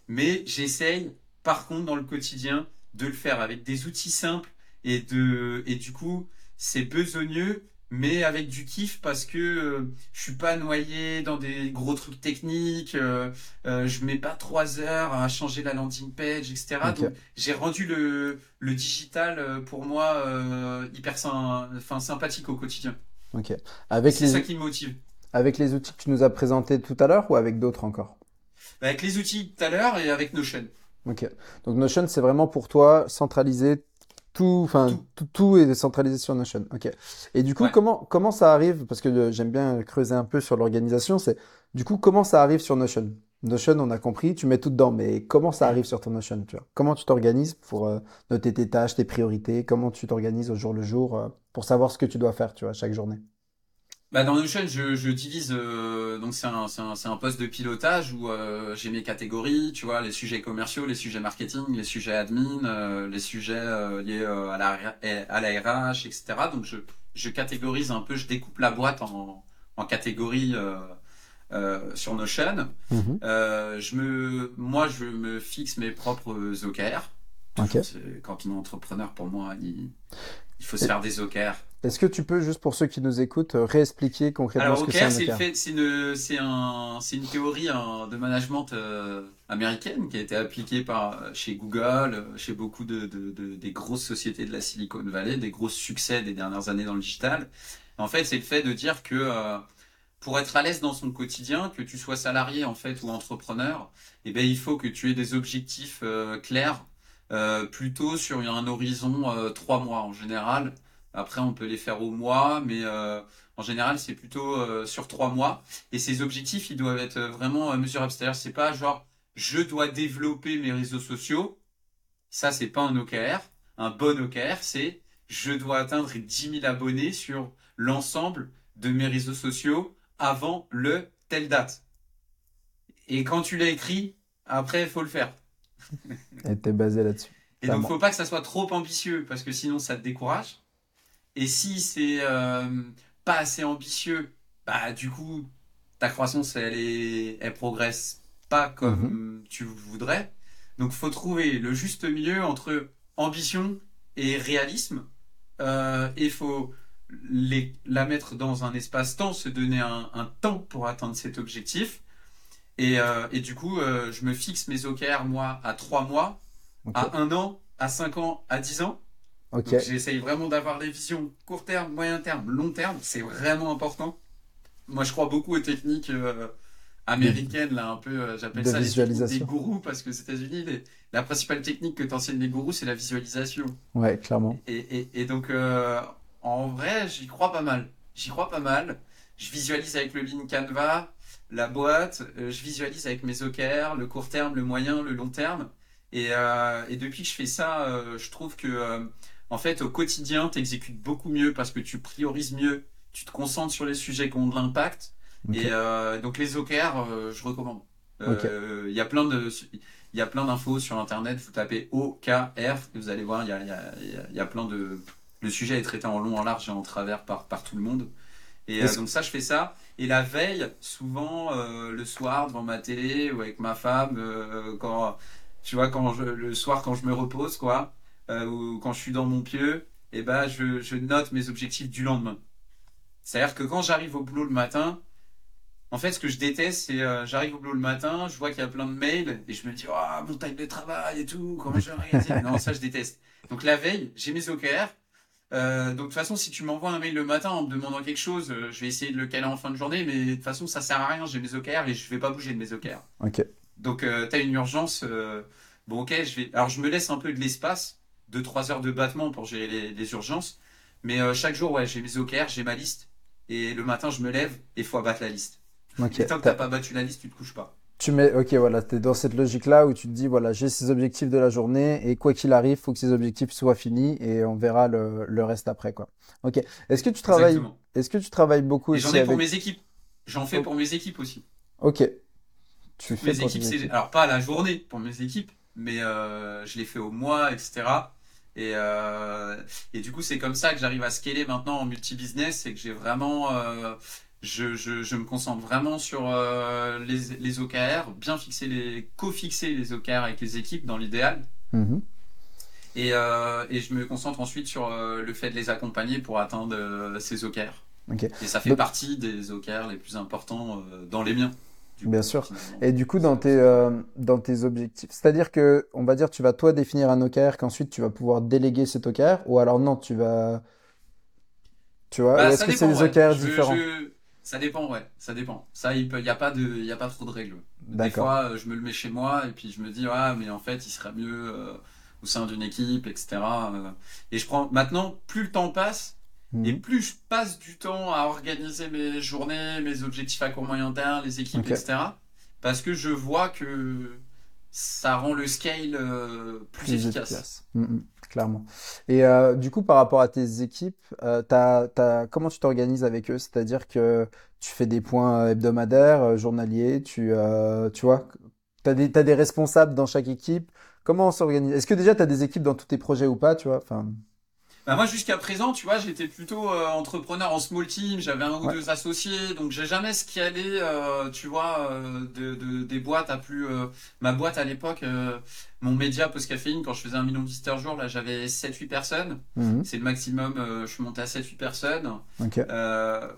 mais j'essaye, par contre, dans le quotidien, de le faire avec des outils simples et de, et du coup, c'est besogneux, mais avec du kiff parce que euh, je suis pas noyé dans des gros trucs techniques, euh, euh, je mets pas trois heures à changer la landing page, etc. Donc j'ai rendu le, le digital euh, pour moi euh, hyper enfin, sympathique au quotidien. Ok. Avec ça qui me motive. Avec les outils que tu nous as présentés tout à l'heure ou avec d'autres encore? Avec les outils tout à l'heure et avec Notion. Ok. Donc Notion, c'est vraiment pour toi centraliser tout, enfin tout. tout, est centralisé sur Notion. Ok. Et du coup, comment comment ça arrive? Parce que euh, j'aime bien creuser un peu sur l'organisation. C'est du coup comment ça arrive sur Notion? Notion, on a compris, tu mets tout dedans, mais comment ça arrive sur ton Notion tu vois? Comment tu t'organises pour euh, noter tes tâches, tes priorités? Comment tu t'organises au jour le jour euh, pour savoir ce que tu dois faire, tu vois, chaque journée? Bah dans Notion, je, je divise, euh, donc c'est un, un, un, poste de pilotage où euh, j'ai mes catégories, tu vois, les sujets commerciaux, les sujets marketing, les sujets admin, euh, les sujets liés à, la, à la RH, etc. Donc je, je catégorise un peu, je découpe la boîte en, en catégories sur Notion. Mhm. je me, moi, je me fixe mes propres OKR. Quand on est entrepreneur, pour moi, il, il faut se faire des OKR. Est-ce que tu peux, juste pour ceux qui nous écoutent, euh, réexpliquer concrètement ce que c'est un OKR C'est une, un, théorie hein, de management euh, américaine qui a été appliquée par euh, chez Google, chez beaucoup de, de, de, des grosses sociétés de la Silicon Valley, des gros succès des dernières années dans le digital. En fait, c'est le fait de dire que pour être à l'aise dans son quotidien, que tu sois salarié en fait ou entrepreneur, eh ben il faut que tu aies des objectifs clairs plutôt sur un horizon trois mois en général. Après, on peut les faire au mois, mais euh, en général, c'est plutôt sur trois mois. Et ces objectifs, ils doivent être vraiment mesurables. C'est-à-dire, c'est pas genre je dois développer mes réseaux sociaux. Ça, c'est pas un OKR. Un bon OKR, c'est je dois atteindre 10 000 abonnés sur l'ensemble de mes réseaux sociaux avant le telle date. Et quand tu l'as écrit, après, il faut le faire. Et t'es basé là-dessus. Et donc, faut pas que ça soit trop ambitieux parce que sinon ça te décourage. Et si c'est euh, pas assez ambitieux, bah du coup ta croissance elle est, elle progresse pas comme mhm. tu voudrais. Donc faut trouver le juste milieu entre ambition et réalisme. Euh, et faut les, la mettre dans un espace-temps, se donner un, un, temps pour atteindre cet objectif. Et, euh, et du coup, euh, je me fixe mes OKR, moi, à 3 mois, à 1 an, à 5 ans, à 10 ans. Okay. J'essaye vraiment d'avoir des visions court terme, moyen terme, long terme. C'est vraiment important. Moi, je crois beaucoup aux techniques euh, américaines, là, un peu, euh, j'appelle ça les, gourous, parce que aux États-Unis, la principale technique que t'enseignent les gourous, c'est la visualisation. Ouais, clairement. Et, et, et donc, euh, en vrai, j'y crois pas mal. J'y crois pas mal. Je visualise avec le Lean Canva la boîte, je visualise avec mes OKR, le court terme, le moyen, le long terme. Et, et depuis que je fais ça, je trouve que en fait au quotidien, tu exécutes beaucoup mieux parce que tu priorises mieux, tu te concentres sur les sujets qui ont de l'impact. Et donc les OKR, je recommande. Il y a plein de il y a plein d'infos sur internet. Vous tapez OKR, et vous allez voir, il y a, y, a, y a plein de le sujet est traité en long, en large et en travers par par tout le monde. Et donc ça, je fais ça. Et la veille, souvent euh, le soir devant ma télé ou avec ma femme, euh, quand tu vois quand je, le soir quand je me repose quoi, euh, ou quand je suis dans mon pieu, et eh ben je, je note mes objectifs du lendemain. C'est-à-dire que quand j'arrive au boulot le matin, en fait, ce que je déteste, c'est euh, j'arrive au boulot le matin, je vois qu'il y a plein de mails et je me dis oh mon time de travail et tout, comment je vais Non, ça je déteste. Donc la veille, j'ai mes OKR euh, donc de toute façon, si tu m'envoies un mail le matin en me demandant quelque chose, euh, je vais essayer de le caler en fin de journée, mais de toute façon, ça sert à rien. J'ai mes OKR et je vais pas bouger de mes OKR. Ok. Donc euh, tu as une urgence. Euh, bon, ok, je vais. Alors je me laisse un peu de l'espace 2-3 heures de battement pour gérer les, urgences. Mais chaque jour, ouais, j'ai mes OKR, j'ai ma liste. Et le matin, je me lève et il faut abattre la liste. Et tant que t'as pas battu la liste, tu te couches pas. Tu mets, ok, voilà, tu es dans cette logique-là où tu te dis, voilà, j'ai ces objectifs de la journée et quoi qu'il arrive, faut que ces objectifs soient finis et on verra le, le reste après, quoi. Ok. Est-ce que tu travailles, est-ce que tu travailles beaucoup J'en ai pour mes équipes. J'en fais pour mes équipes aussi. Ok. Tu fais mes équipes, équipes. alors pas à la journée pour mes équipes, mais euh, je les fais au mois, etc. Et, euh, et du coup, c'est comme ça que j'arrive à scaler maintenant en multi-business, c'est que j'ai vraiment euh, je, je, je, me concentre vraiment sur euh, les, les, OKR, bien fixer les, co-fixer les OKR avec les équipes dans l'idéal. Mhm. Et, euh, et, je me concentre ensuite sur euh, le fait de les accompagner pour atteindre ces OKR. Et ça fait partie des OKR les plus importants dans les miens. Bien sûr. Et du coup, dans tes, dans tes objectifs, c'est-à-dire que, on va dire, tu vas toi définir un OKR qu'ensuite tu vas pouvoir déléguer cet OKR, ou alors non, tu vas, tu vois, bah, est-ce que c'est des OKR différents ça dépend, ouais, ça dépend. Ça, il peut, y a pas de, il y a pas trop de règles. Des fois, euh, je me le mets chez moi et puis je me dis, ah, mais en fait, il serait mieux euh, au sein d'une équipe, etc. Euh. et je prends, maintenant, plus le temps passe mhm. et plus je passe du temps à organiser mes journées, mes objectifs à court moyen terme, les équipes, etc. Parce que je vois que ça rend le scale plus, efficace. Mhm clairement. Et euh, du coup, par rapport à tes équipes, euh, comment tu t'organises avec eux? C'est-à-dire que tu fais des points hebdomadaires, euh, journaliers, tu, tu vois, tu as, as, des responsables dans chaque équipe. Comment on s'organise? Est-ce que déjà tu as des équipes dans tous tes projets ou pas tu vois? Enfin... Bah moi jusqu'à présent, tu vois, j'étais plutôt euh, entrepreneur en small team, j'avais un ou deux associés, donc j'ai jamais allait, euh, tu vois, euh, de, de, des boîtes à plus. ma boîte à l'époque, mon média post caféine, quand je faisais un million de visiteurs jour, là j'avais 7-8 personnes. Mhm. C'est le maximum, je suis monté à 7-8 personnes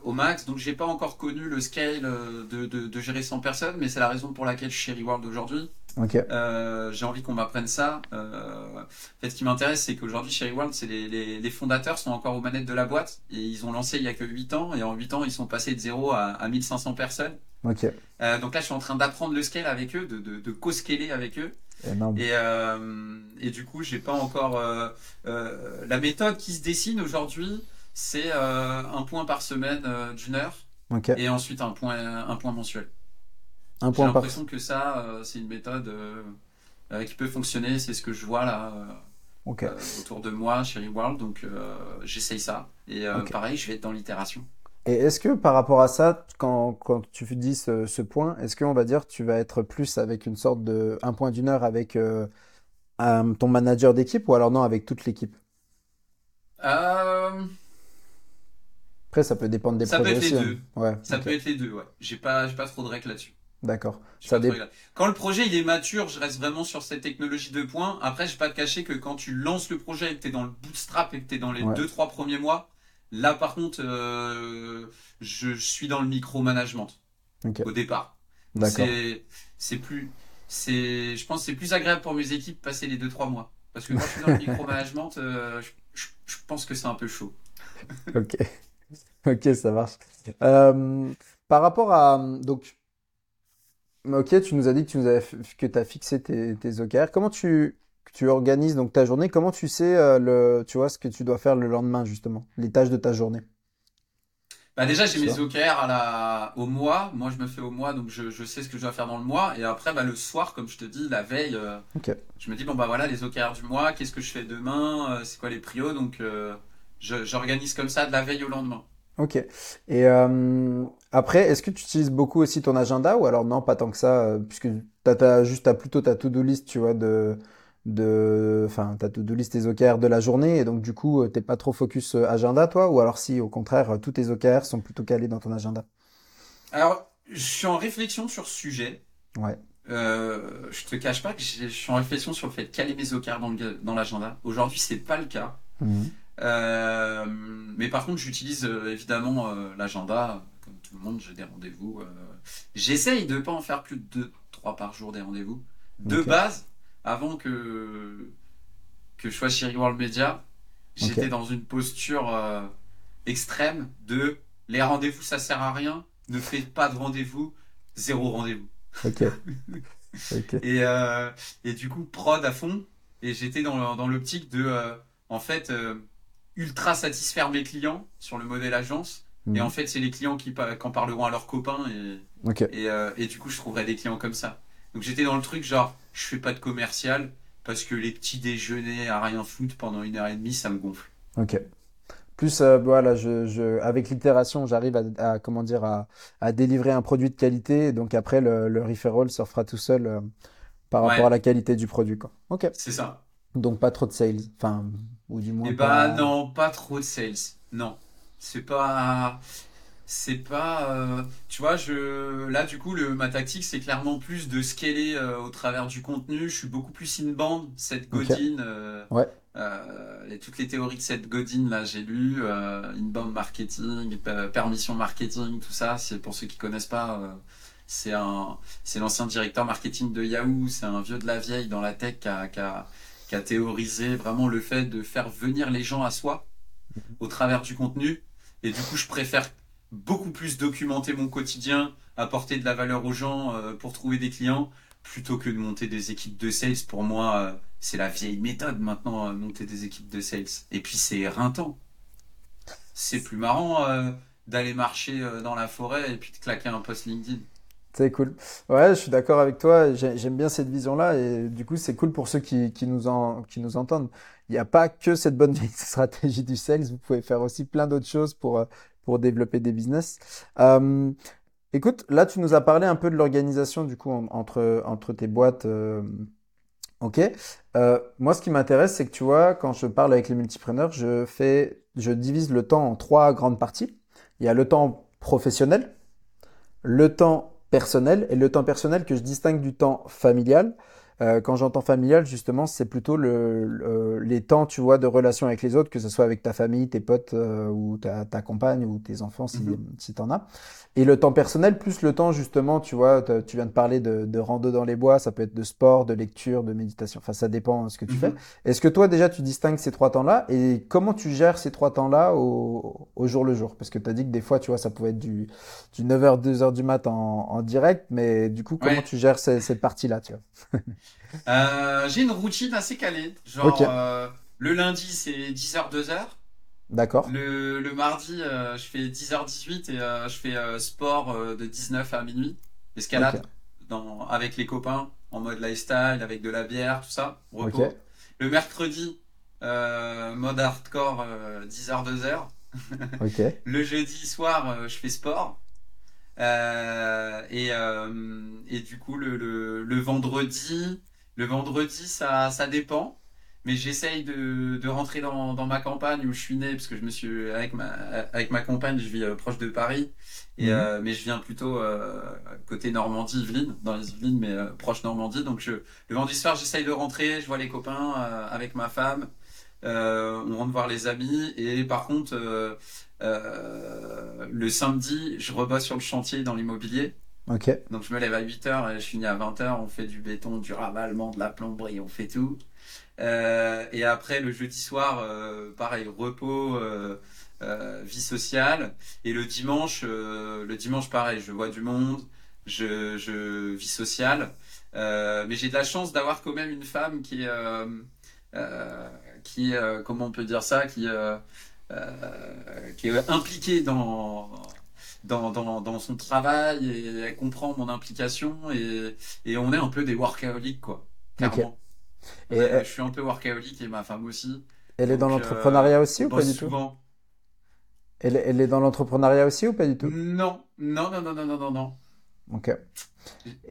au max, donc j'ai pas encore connu le scale de, de, de gérer 100 personnes, mais c'est la raison pour laquelle je suis chez Reward aujourd'hui. Euh, j'ai envie qu'on m'apprenne ça. Euh, en fait, ce qui m'intéresse, c'est qu'aujourd'hui, chez World, c'est les, les, les, fondateurs sont encore aux manettes de la boîte et ils ont lancé il y a que 8 ans et en 8 ans, ils sont passés de 0 à, à 1500 personnes. Okay. Euh, donc là, je suis en train d'apprendre le scale avec eux, de, de, de co-scaler avec eux. Et, euh, et du coup, j'ai pas encore euh, euh, la méthode qui se dessine aujourd'hui. C'est un point par semaine d'une heure et ensuite un point un point mensuel. Un J'ai l'impression que ça, euh, c'est une méthode euh, euh, qui peut fonctionner. C'est ce que je vois là autour de moi chez Reworld. Donc j'essaye ça. Et pareil, je vais être dans l'itération. Et est-ce que par rapport à ça, quand, quand tu dis ce, ce point, est-ce qu'on va dire tu vas être plus avec une sorte de un point d'une heure avec ton manager d'équipe ou alors non avec toute l'équipe? Après, ça peut dépendre des ça projets peut être les deux. Hein. Ouais, ça peut être les deux, ouais. J'ai pas, pas trop de règles là-dessus. D'accord. Quand le projet il est mature, je reste vraiment sur cette technologie de points. Après, je vais pas te cacher que quand tu lances le projet et que tu es dans le bootstrap et que tu es dans les 2-3 premiers mois, là par contre, euh, je, suis dans le micromanagement au départ. C'est plus, c'est, je pense, c'est plus agréable pour mes équipes passer les 2-3 mois. Parce que quand je suis dans le micromanagement, euh, je, je, pense que c'est un peu chaud. ok, ok, ça marche. Euh, par rapport à donc Ok, tu nous as dit que tu nous avais, que as fixé tes, tes OKR. Comment tu, tu organises donc ta journée? Comment tu sais euh, le, tu vois, ce que tu dois faire le lendemain justement, les tâches de ta journée? Bah déjà j'ai mes OKR à la, au mois. Moi je me fais au mois donc je, je, sais ce que je dois faire dans le mois. Et après bah, le soir comme je te dis la veille, euh, je me dis bon bah voilà les OKR du mois, qu'est-ce que je fais demain, euh, c'est quoi les prios? Donc j'organise comme ça de la veille au lendemain. Ok. Et euh, après, est-ce que tu utilises beaucoup aussi ton agenda ou alors non, pas tant que ça, euh, puisque tu as, juste as plutôt ta to-do list, tu vois, de, de, enfin, ta to-do list tes OKR de la journée, et donc du coup, euh, t'es pas trop focus agenda, toi, ou alors si, au contraire, tous tes OKR sont plutôt calés dans ton agenda? Alors, je suis en réflexion sur ce sujet. Ouais. Euh, je te cache pas que je suis en réflexion sur le fait de caler mes OKR dans l'agenda. Aujourd'hui, c'est pas le cas. Mmh. Euh, mais par contre, j'utilise euh, évidemment euh, l'agenda, comme tout le monde, j'ai des rendez-vous. J'essaye de pas en faire plus de 2, 3 par jour des rendez-vous. De base, avant que, que je sois chez World Media, j'étais dans une posture extrême de les rendez-vous ça sert à rien, ne faites pas de rendez-vous, zéro rendez-vous. Ok. et, et du coup, prod à fond, Et j'étais dans, dans l'optique de, en fait, ultra satisfaire mes clients sur le modèle agence. Et Mhm. en fait, c'est les clients qui, qui en parleront à leurs copains. Et, Ok. et, euh, et du coup, je trouverai des clients comme ça. Donc j'étais dans le truc genre, je fais pas de commercial parce que les petits déjeuners à rien foutre pendant une heure et demie, ça me gonfle. Ok. Plus, euh, voilà, je, je, avec l'itération, j'arrive à, à, comment dire, à, à délivrer un produit de qualité. Et donc après, le, le referral se fera tout seul euh, par rapport à la qualité du produit, quoi. Ok. C'est ça. Donc pas trop de sales. Enfin, ou du moins pas. bah non, pas trop de sales. Non, c'est pas, c'est pas. euh, tu vois, je là du coup le ma tactique c'est clairement plus de scaler euh, au travers du contenu. Je suis beaucoup plus inbound. Cette. Godin, euh, Ouais. euh, toutes les théories de cette Godin là j'ai lu euh, inbound marketing, pe- permission marketing, tout ça. C'est pour ceux qui connaissent pas. c'est un, c'est l'ancien directeur marketing de Yahoo. C'est un vieux de la vieille dans la tech qui a, qui a qui a théorisé vraiment le fait de faire venir les gens à soi au travers du contenu. Et du coup, je préfère beaucoup plus documenter mon quotidien, apporter de la valeur aux gens euh, pour trouver des clients, plutôt que de monter des équipes de sales. Pour moi, euh, c'est la vieille méthode maintenant, euh, monter des équipes de sales. Et puis, c'est éreintant. C'est plus marrant d'aller marcher dans la forêt et puis de claquer un post LinkedIn. C'est cool. Ouais, je suis d'accord avec toi. J'ai- J'aime bien cette vision-là. Et du coup, c'est cool pour ceux qui, qui nous en, qui nous entendent. Il n'y a pas que cette bonne stratégie du sales. Vous pouvez faire aussi plein d'autres choses pour, euh, pour développer des business. Euh, écoute, là, tu nous as parlé un peu de l'organisation, du coup, en- entre, entre tes boîtes. euh, Ok. Euh, moi, ce qui m'intéresse, c'est que tu vois, quand je parle avec les multipreneurs, je fais, je divise le temps en trois grandes parties. Il y a le temps professionnel, le temps personnel et le temps personnel que je distingue du temps familial. Euh, quand j'entends familial, justement, c'est plutôt le, le- les temps, tu vois, de relation avec les autres, que ce soit avec ta famille, tes potes euh, ou ta, ta compagne ou tes enfants si, Mhm. si t'en as. Et le temps personnel, plus le temps, justement, tu vois, tu viens de parler de, de rando dans les bois, ça peut être de sport, de lecture, de méditation. Enfin, ça dépend de ce que tu Mhm. fais. Est-ce que toi, déjà, tu distingues ces trois temps-là et comment tu gères ces trois temps-là au, au jour le jour? Parce que tu as dit que des fois, tu vois, ça pouvait être du, du 9h, 2h du mat en, en direct, mais du coup, comment Ouais. tu gères ces- cette partie-là, tu vois? Euh, j'ai une routine assez calée. Genre, euh, le lundi, c'est 10h, 2h. D'accord? Le, le mardi, euh, je fais 10h18 et je fais sport de 19 à minuit. Escalade dans, avec les copains, en mode lifestyle, avec de la bière, tout ça. Repos. Ok. Le mercredi, mode hardcore, euh, 10h, 2h. Ok. Le jeudi soir, je fais sport. Euh, et, euh, et du coup, le, le, le vendredi, le vendredi, ça, ça dépend. Mais j'essaye de, de rentrer dans, dans ma campagne où je suis né, parce que je me suis avec ma, avec ma compagne, je vis euh, proche de Paris. Et, Mhm. euh, mais je viens plutôt euh, côté Normandie, Yvelines, dans les Yvelines, mais euh, proche Normandie. Donc je, le vendredi soir, j'essaye de rentrer, je vois les copains avec ma femme. On rentre voir les amis. Et par contre, euh, le samedi, je rebosse sur le chantier dans l'immobilier. Ok. Donc je me lève à 8h et je finis à 20h. On fait du béton, du ravalement, de la plomberie, on fait tout. Euh, et après, le jeudi soir, euh, pareil, repos, vie sociale. Et le dimanche, le dimanche, pareil, je vois du monde, je, je vie sociale. Mais j'ai de la chance d'avoir quand même une femme qui est, qui comment on peut dire ça, qui, qui est impliquée dans, dans, dans, dans son travail et elle comprend mon implication et, et on est un peu des workaholics, quoi, clairement. Et, Ouais, euh, je suis un peu workaholic et ma femme aussi. Elle est dans l'entrepreneuriat euh, aussi ou pas du tout? Elle, elle est dans l'entrepreneuriat aussi ou pas du tout? Non, non, non, non, non, non, non. Ok.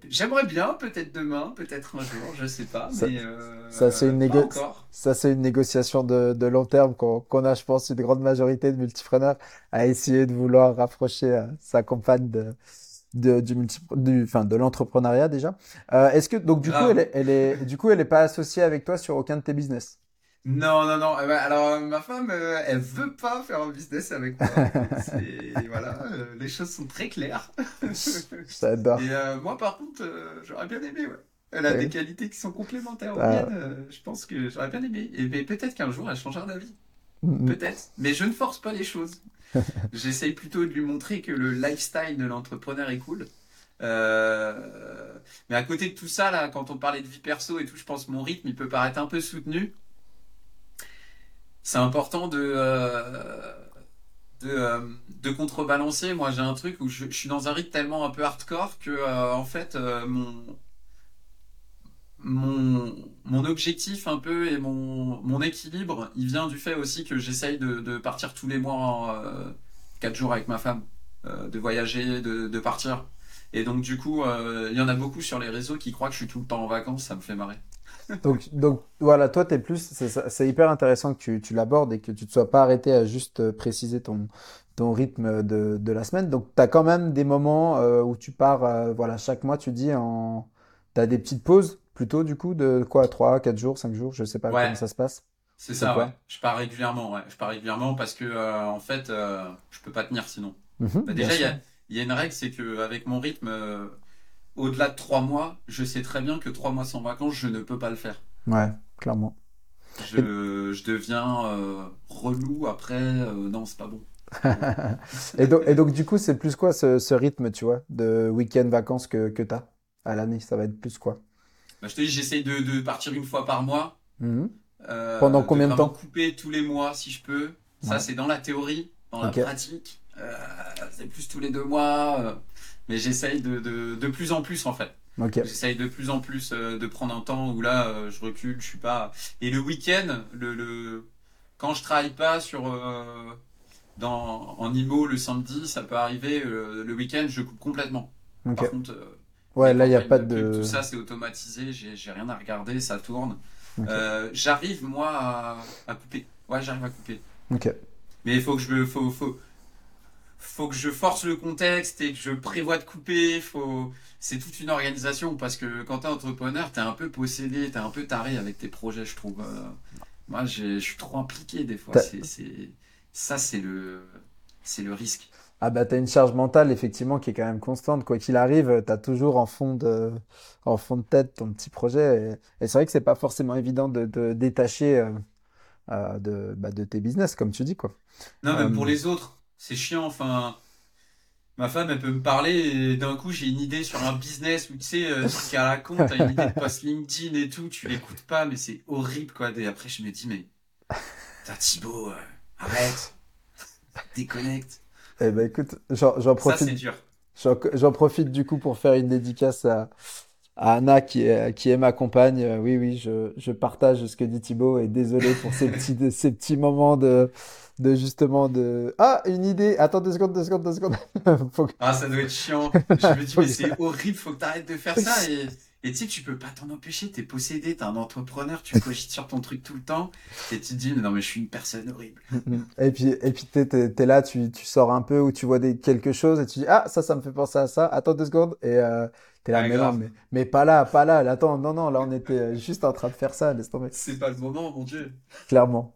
J'aimerais bien, peut-être demain, peut-être un jour, je sais pas, Ça- mais euh, ça, c'est une négo- négociation de, de long terme qu'on a, je pense, une grande majorité de multipreneurs à essayer de vouloir rapprocher euh, sa compagne de, de, du multi, du, enfin, de l'entrepreneuriat déjà. Euh, est-ce que, donc, du coup, elle est, elle est, du coup, elle est pas associée avec toi sur aucun de tes business? Non, non, non. eh ben, alors, ma femme, euh, elle veut pas faire un business avec moi. C'est, voilà, euh, les choses sont très claires. J'adore. Et euh, moi, par contre, euh, j'aurais bien aimé, ouais. Elle a Ouais. des qualités qui sont complémentaires aux Ah. miennes. euh, je pense que j'aurais bien aimé. Et mais peut-être qu'un jour, elle changera d'avis. Mm, Peut-être. Mais je ne force pas les choses. J'essaye plutôt de lui montrer que le lifestyle de l'entrepreneur est cool. mais à côté de tout ça, là, quand on parlait de vie perso et tout, je pense que mon rythme, il peut paraître un peu soutenu. C'est important de, de, de, contrebalancer. Moi, j'ai un truc où je, suis dans un rythme tellement un peu hardcore que, en fait, mon, mon, mon objectif un peu et mon, mon équilibre, il vient du fait aussi que j'essaye de, partir tous les mois en, euh, 4 jours avec ma femme, euh, de voyager, de, de, partir. Et donc du coup, euh, il y en a beaucoup sur les réseaux qui croient que je suis tout le temps en vacances, ça me fait marrer. Donc, donc voilà, toi, t'es plus, c'est hyper intéressant que tu, tu l'abordes et que tu ne sois pas arrêté à juste préciser ton, ton rythme de, de la semaine. Donc, tu as quand même des moments euh, où tu pars, euh, voilà, chaque mois, tu dis, en... tu as des petites pauses plutôt du coup de quoi 3, 4 jours, 5 jours, je sais pas comment ça se passe. C'est ça, ouais. Je pars régulièrement, ouais. Je pars régulièrement parce que euh, en fait, euh, je peux pas tenir sinon. Mhm, bah, déjà, il y a, y a, une règle, c'est que avec mon rythme, euh, au-delà de 3 mois, je sais très bien que 3 mois sans vacances, je ne peux pas le faire. Ouais, clairement. Je, je deviens relou après, non, c'est pas bon. et, donc, et donc, du coup, c'est plus quoi ce, ce, rythme, tu vois, de week-end vacances que, que tu as à l'année? Ça va être plus quoi? Bah, je te dis, j'essaye de, de, partir une fois par mois. Mhm. Euh, Pendant combien de, temps? Couper tous les mois si je peux. Ça, c'est dans la théorie. Dans la pratique, euh, c'est plus tous les deux mois. Euh, mais j'essaye de, de, de, plus en plus en fait. J'essaye de plus en plus euh, de prendre un temps où là, euh, je recule, je suis pas. Et le week-end, le, le, quand je travaille pas sur dans en IMO le samedi, ça peut arriver. le week-end, je coupe complètement. Par contre Ouais, là, il n'y a pas de. Tout ça, c'est automatisé, j'ai rien à regarder, ça tourne. Euh, j'arrive, moi, à, à, couper. Ouais, j'arrive à couper. Mais il faut que je faut, faut, faut que je force le contexte et que je prévois de couper. Faut... C'est toute une organisation parce que quand t'es entrepreneur, t'es un peu possédé, t'es un peu taré avec tes projets, je trouve. Euh, moi, je suis trop impliqué des fois. C'est, ça, c'est le, c'est le risque. Ah bah t'as une charge mentale effectivement qui est quand même constante. Quoi qu'il arrive, t'as toujours en fond de, en fond de tête ton petit projet. Et, c'est vrai que c'est pas forcément évident de, de détacher euh, euh, de, bah, de tes business, comme tu dis quoi. Non, même pour les autres, c'est chiant. Enfin, ma femme, elle peut me parler et d'un coup j'ai une idée sur un business où tu sais, euh, à la con, t'as une idée de post LinkedIn et tout, tu l'écoutes pas, mais c'est horrible quoi. Et après je me dis mais, t'as Thibaut, arrête, déconnecte. Eh ben écoute, j'en profite. J'en profite du coup pour faire une dédicace à, à Anna qui est, qui est ma compagne. Euh, oui, oui, je, je partage ce que dit Thibaut et désolé pour ces petits, ces petits moments de, de justement de ah une idée attends deux secondes deux secondes deux secondes ah ça doit être chiant je me dis mais c'est horrible faut que t'arrêtes de faire ça et et tu sais, tu peux pas t'en empêcher, t'es possédé, t'es un entrepreneur, tu cogites sur ton truc tout le temps, et tu te dis, non mais je suis une personne horrible. et puis, et puis t'es, t'es, là, tu, tu sors un peu, ou tu vois des, quelque chose, et tu dis, ah, ça, ça me fait penser à ça, attends deux secondes, et euh, t'es là, mais non, mais, mais pas là, pas là, attends, non, non, là on était juste en train de faire ça, laisse tomber. C'est pas le moment, mon dieu. Clairement.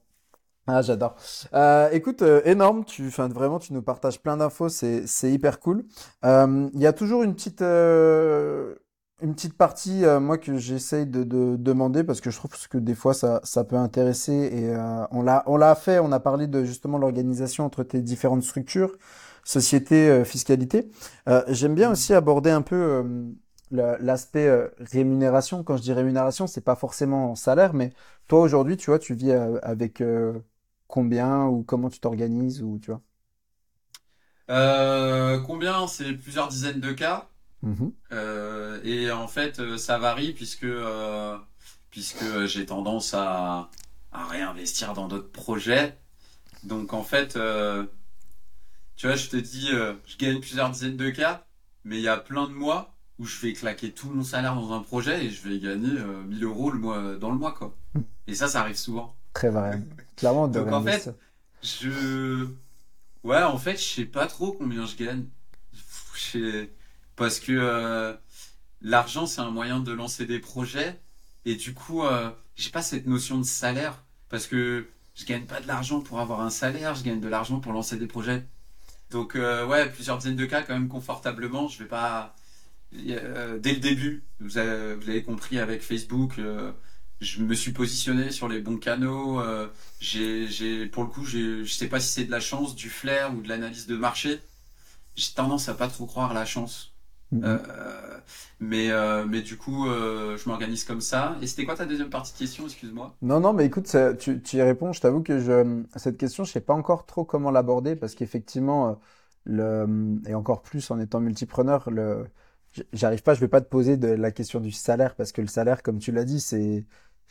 Ah, j'adore. Euh, écoute, euh, énorme. Tu, enfin, vraiment, tu nous partages plein d'infos. C'est, c'est hyper cool. Euh, il y a toujours une petite, euh, une petite partie, euh, moi, que j'essaye de, de, demander parce que je trouve que des fois, ça, ça peut intéresser et euh, on l'a, on l'a fait. On a parlé de justement l'organisation entre tes différentes structures, société, fiscalité. j'aime bien aussi aborder un peu l'aspect rémunération. Quand je dis rémunération, c'est pas forcément salaire, mais toi aujourd'hui, tu vois, tu vis avec combien ou comment tu t'organises ou tu vois? combien? C'est plusieurs dizaines de cas. Mhm. Euh, et en fait, euh, ça varie puisque euh, puisque j'ai tendance à, à réinvestir dans d'autres projets. Donc en fait, tu vois, je te dis, je gagne plusieurs dizaines de cas, mais il y a plein de mois où je vais claquer tout mon salaire dans un projet et je vais gagner 1000 euros le mois, dans le mois, quoi. Mhm. Et ça, ça arrive souvent. Très vrai. Clairement, Donc en fait, je, ouais, en fait, je sais pas trop combien je gagne. Je parce que euh, l'argent c'est un moyen de lancer des projets et du coup euh, j'ai pas cette notion de salaire parce que je gagne pas de l'argent pour avoir un salaire, je gagne de l'argent pour lancer des projets. Donc euh, ouais, plusieurs dizaines de cas quand même confortablement. Je vais pas euh, dès le début, vous avez, vous avez compris avec Facebook, je me suis positionné sur les bons canaux. j'ai, j'ai, pour le coup, je sais pas si c'est de la chance, du flair ou de l'analyse de marché. J'ai tendance à pas trop croire la chance Mhm. mais, mais du coup, je m'organise comme ça. Et c'était quoi ta deuxième partie de question, excuse-moi? Non, non, mais écoute, tu, tu y réponds. Je t'avoue que je, cette question, je sais pas encore trop comment l'aborder parce qu'effectivement, le, et encore plus en étant multipreneur, le, j'arrive pas, je vais pas te poser de la question du salaire parce que le salaire, comme tu l'as dit, c'est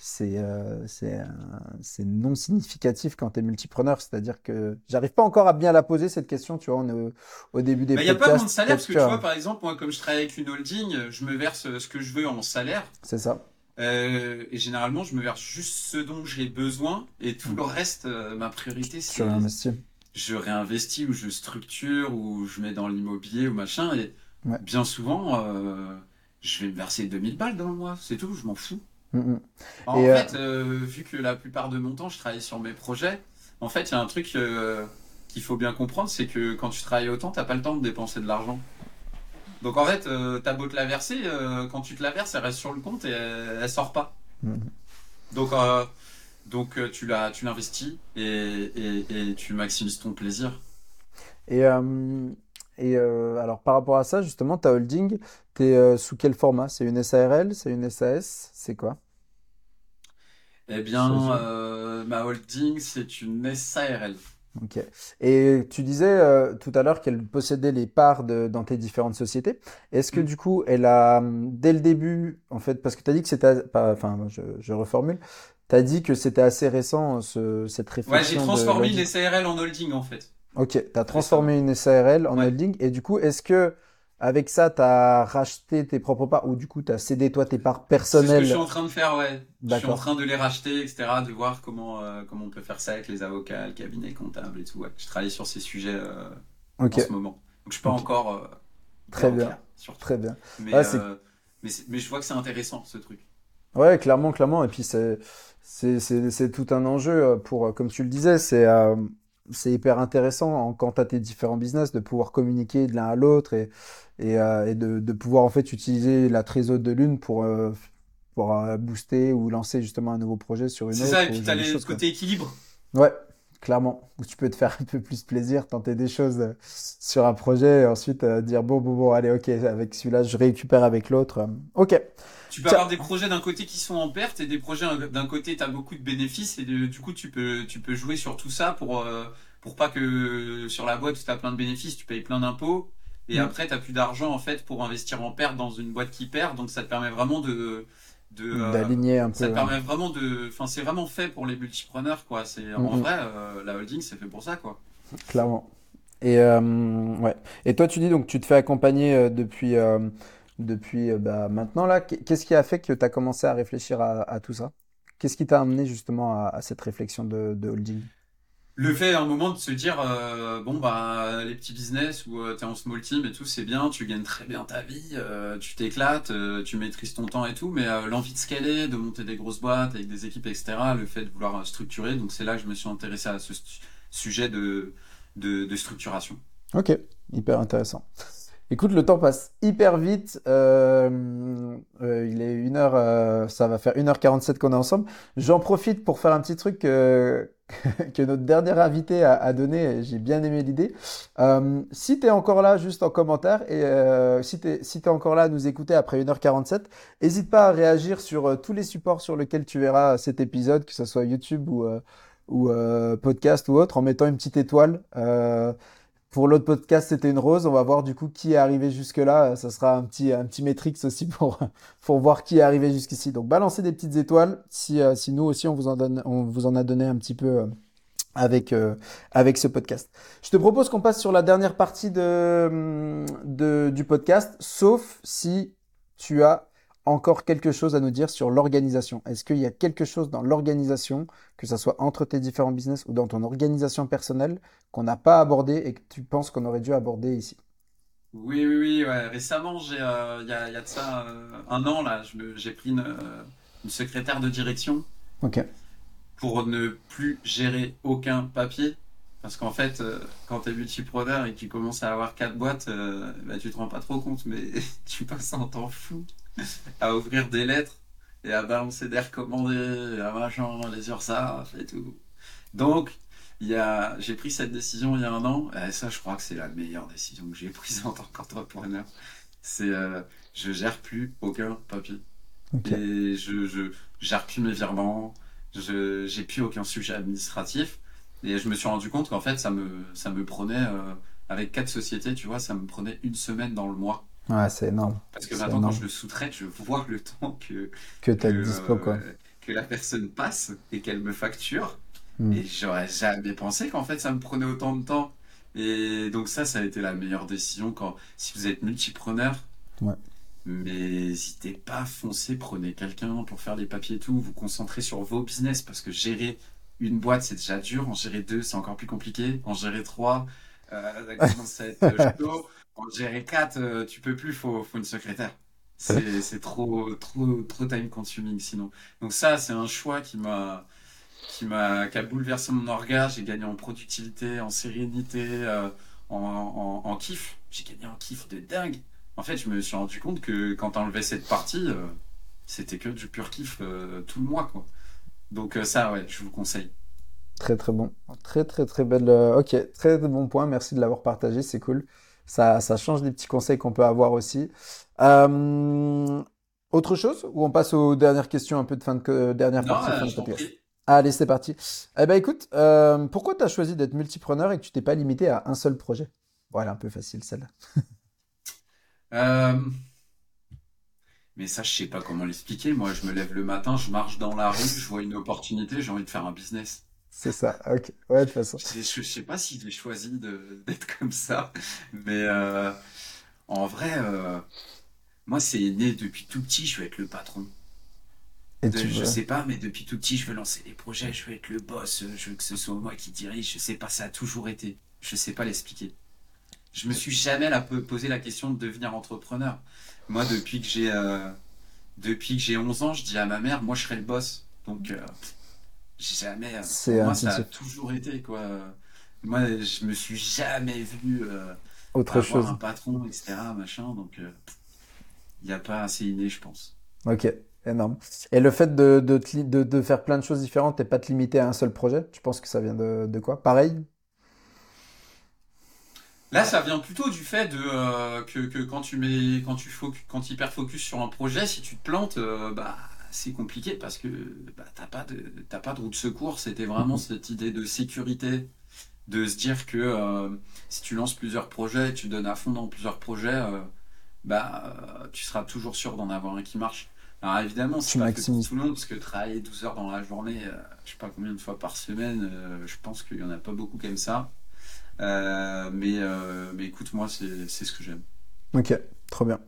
c'est euh, c'est non significatif quand tu es multipreneur. C'est-à-dire que j'arrive pas encore à bien la poser cette question. Tu vois, on est au, début des Il n'y a pas vraiment de salaire parce que tu vois, par exemple, moi, comme je travaille avec une holding, je me verse ce que je veux en salaire. C'est ça. Euh, et généralement, je me verse juste ce dont j'ai besoin et tout le reste, euh, ma priorité, c'est je réinvestis ou je structure ou je mets dans l'immobilier ou machin. Et bien souvent, je vais me verser 2000 balles dans le mois. C'est tout, je m'en fous. Mm, mm. En euh, fait, euh, vu que la plupart de mon temps, je travaille sur mes projets, en fait, il y a un truc qu'il faut bien comprendre, c'est que quand tu travailles autant, t'as pas le temps de dépenser de l'argent. Donc en fait, t'as beau te la verser, quand tu te la verses, elle reste sur le compte et elle, sort pas. Mm, Donc donc euh, tu l'as, tu l'investis et, et, tu maximises ton plaisir. Et, euh, et euh, alors par rapport à ça, justement, ta holding, tu es sous quel format? C'est une SARL C'est une SAS C'est quoi? Eh bien, ma holding, c'est une SARL. Ok. Et tu disais tout à l'heure qu'elle possédait les parts de, dans tes différentes sociétés. Est-ce que mm. du coup, elle a, dès le début, en fait, parce que tu as dit que c'était, enfin, je, je reformule, tu as dit que c'était assez récent, ce, cette réflexion. Ouais, j'ai transformé une SARL en holding, en fait. Ok, tu as transformé une SARL en holding. Et du coup, est-ce que avec ça, tu as racheté tes propres parts ou du coup, tu as cédé toi tes parts personnelles C'est ce que je suis en train de faire, ouais. Je suis en train de les racheter, etc., de voir comment, euh, comment on peut faire ça avec les avocats, le cabinet comptable et tout. Ouais. Je travaille sur ces sujets euh, en ce moment. Donc, je suis pas encore. Euh, Très bien. Très bien. Mais, mais, mais, je vois que c'est intéressant, ce truc. Ouais, clairement, clairement. Et puis, c'est c'est tout un enjeu euh, pour, euh, comme tu le disais, c'est euh, c'est hyper intéressant quand tu as tes différents business de pouvoir communiquer de l'un à l'autre et, et, et de, de, pouvoir en fait utiliser la trésor de l'une pour, pour booster ou lancer justement un nouveau projet sur une autre. C'est ça, et puis tu as le côté équilibre. Ouais, clairement, où tu peux te faire un peu plus plaisir, tenter des choses sur un projet et ensuite dire bon, bon, bon, allez, ok, avec celui-là, je récupère avec l'autre. ok. Tu peux avoir des projets d'un côté qui sont en perte et des projets d'un côté tu as beaucoup de bénéfices et du coup tu peux tu peux jouer sur tout ça pour euh, pour pas que sur la boîte tu as plein de bénéfices, tu payes plein d'impôts et mm. après tu plus d'argent en fait pour investir en perte dans une boîte qui perd donc ça te permet vraiment de euh, d'aligner un peu. Ça te permet vraiment de enfin c'est vraiment fait pour les multipreneurs quoi, c'est en vrai euh, la holding c'est fait pour ça quoi. Clairement. Et ouais. Et toi tu dis donc tu te fais accompagner depuis depuis euh, bah, maintenant là. Qu'est-ce qui a fait que tu as commencé à réfléchir à, tout ça? Qu'est-ce qui t'a amené justement à, cette réflexion de, holding? Le fait à un moment de se dire euh, bon bah les petits business où euh, tu es en small team et tout c'est bien tu gagnes très bien ta vie tu t'éclates tu maîtrises ton temps et tout mais l'envie de scaler de monter des grosses boîtes avec des équipes etc le fait de vouloir structurer donc c'est là que je me suis intéressé à ce sujet de, de structuration. Ok hyper intéressant Écoute, le temps passe hyper vite. Euh, euh, il est une heure, euh, ça va faire 1h47 qu'on est ensemble. J'en profite pour faire un petit truc que notre dernier invité a, donné. J'ai bien aimé l'idée. si tu encore là, juste en commentaire, et si tu es, encore là à nous écouter après 1h47, n'hésite pas à réagir sur tous les supports sur lesquels tu verras cet épisode, que ce soit YouTube ou, ou podcast ou autre, en mettant une petite étoile. Pour l'autre podcast, c'était une rose. On va voir du coup qui est arrivé jusque-là. Ça sera un petit, un petit métrix aussi pour, pour voir qui est arrivé jusqu'ici. Donc, balancez des petites étoiles si, euh, si nous aussi on vous en on vous en a donné un petit peu euh, avec, euh, avec ce podcast. Je te propose qu'on passe sur la dernière partie de, de, du podcast, sauf si tu as encore quelque chose à nous dire sur l'organisation. Est-ce qu'il y a quelque chose dans l'organisation, que ce soit entre tes différents business ou dans ton organisation personnelle, qu'on n'a pas abordé et que tu penses qu'on aurait dû aborder ici? Oui, oui, oui. Récemment, euh, il y, a, de ça euh, un an, là, j'ai pris une, une, secrétaire de direction. Pour ne plus gérer aucun papier. Parce qu'en fait, euh, quand tu es multipreneur et que tu commences à avoir quatre boîtes, bah, tu te rends pas trop compte, mais tu passes un temps fou à ouvrir des lettres et à balancer des recommandés, à machin, les URSAF et tout. Donc, j'ai pris cette décision il y a un an, et ça, je crois que c'est la meilleure décision que j'ai prise en tant qu'entrepreneur. C'est, euh, je gère plus aucun papier. Et je, je gère plus mes virements. Je, j'ai plus aucun sujet administratif. Et je me suis rendu compte qu'en fait, ça me, ça me prenait, euh, avec quatre sociétés, tu vois, ça me prenait une semaine dans le mois. Ouais, c'est énorme. Parce que maintenant, quand je le sous-traite, je vois le temps que, que, dispo, quoi. Euh, que la personne passe et qu'elle me facture. Hmm. Et j'aurais jamais pensé qu'en fait, ça me prenait autant de temps. Et donc ça, ça a été la meilleure décision quand, si vous êtes multipreneur, ouais. mais n'hésitez pas, foncez, prenez quelqu'un pour faire les papiers et tout, vous concentrez sur vos business parce que gérer une boîte, c'est déjà dur, en gérer deux, c'est encore plus compliqué, en gérer trois, euh, ça en gérer quatre, euh, tu peux plus, faut, faut une secrétaire. C'est trop, trop, trop time consuming sinon. Donc ça, c'est un choix qui m'a, qui m'a qui a bouleversé mon orga. J'ai gagné en productivité, en sérénité, euh, en, en, kiff. J'ai gagné en kiff de dingue. En fait, je me suis rendu compte que quand t'enlevais cette partie, euh, c'était que du pur kiff euh, tout le mois, quoi. Donc ça, ouais, je vous conseille. Très très bon, très très très belle. Ok, très bon point. Merci de l'avoir partagé, c'est cool. Ça, ça change des petits conseils qu'on peut avoir aussi. autre chose ou on passe aux dernières questions un peu de fin de dernière partie de Allez, c'est parti. Eh ben écoute, euh, pourquoi tu as choisi d'être multipreneur et que tu t'es pas limité à un seul projet? Voilà, un peu facile celle-là. Euh, mais ça, je sais pas comment l'expliquer. Moi, je me lève le matin, je marche dans la rue, je vois une opportunité, j'ai envie de faire un business. C'est ça, ok. Ouais, de toute façon. Je, je sais pas si j'ai choisi d'être comme ça, mais euh, en vrai, moi, c'est né depuis tout petit, je veux être le patron je sais pas, mais depuis tout petit, je veux lancer des projets, je veux être le boss, je veux que ce soit moi qui dirige. Je sais pas, ça a toujours été. Je sais pas l'expliquer. Je me suis jamais la, posé la question de devenir entrepreneur. Moi, depuis que j'ai euh, depuis que j'ai 11 ans, je dis à ma mère, moi, je serai le boss. Donc, euh, jamais. Euh, moi, ça a toujours été quoi. Moi, je me suis jamais vu autre avoir chose, un patron, etc. Machin. Donc, il n'y a pas assez inné, je pense. Ok. Énorme. Et le fait de, de, de, de, faire plein de choses différentes et pas te limiter à un seul projet, tu penses que ça vient de, de quoi? Pareil? Là, ça vient plutôt du fait de, euh, que, que, quand tu mets, quand tu focus, quand hyper focus sur un projet, si tu te plantes, euh, bah, c'est compliqué parce que bah, t'as pas de, t'as pas de route de secours. C'était vraiment mhm. cette idée de sécurité, de se dire que euh, si tu lances plusieurs projets, tu donnes à fond dans plusieurs projets, bah, tu seras toujours sûr d'en avoir un qui marche. Alors évidemment, c'est pas que tout le monde, parce que travailler 12 heures dans la journée, je euh, sais pas combien de fois par semaine, euh, je pense qu'il y en a pas beaucoup comme ça. Euh, mais, mais écoute, moi, c'est ce que j'aime. Ok, trop bien.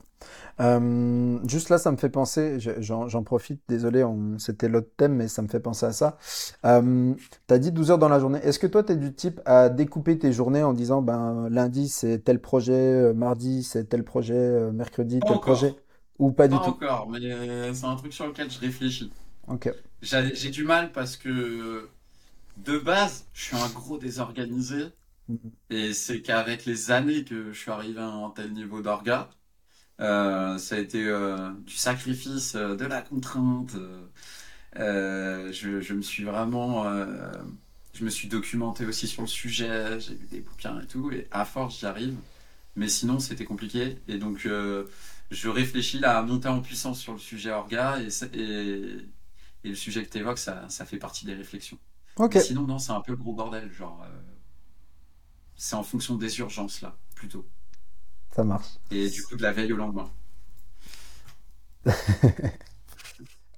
Juste là, ça me fait penser, j'en profite, désolé, c'était l'autre thème, mais ça me fait penser à ça. tu as dit 12 heures dans la journée. Est-ce que toi, tu es du type à découper tes journées en disant, ben, lundi, c'est tel projet, mardi, c'est tel projet, mercredi, tel projet? Ou pas, du tout? encore, mais c'est un truc sur lequel je réfléchis. Ok. J'ai du mal parce que de base, je suis un gros désorganisé. Mhm. Et c'est qu'avec les années que je suis arrivé à un tel niveau d'orga, euh, ça a été euh, du sacrifice, euh, de la contrainte. Je, je, me suis vraiment, je me suis documenté aussi sur le sujet. J'ai lu des bouquins et tout, et à force j'y arrive. Mais sinon c'était compliqué, et donc je réfléchis là à monter en puissance sur le sujet orga et, et, le sujet que tu évoques, ça, ça, fait partie des réflexions. Ok. sinon, non, c'est un peu le gros bordel. Genre, c'est en fonction des urgences là, plutôt. Ça marche. Et du coup, de la veille au lendemain.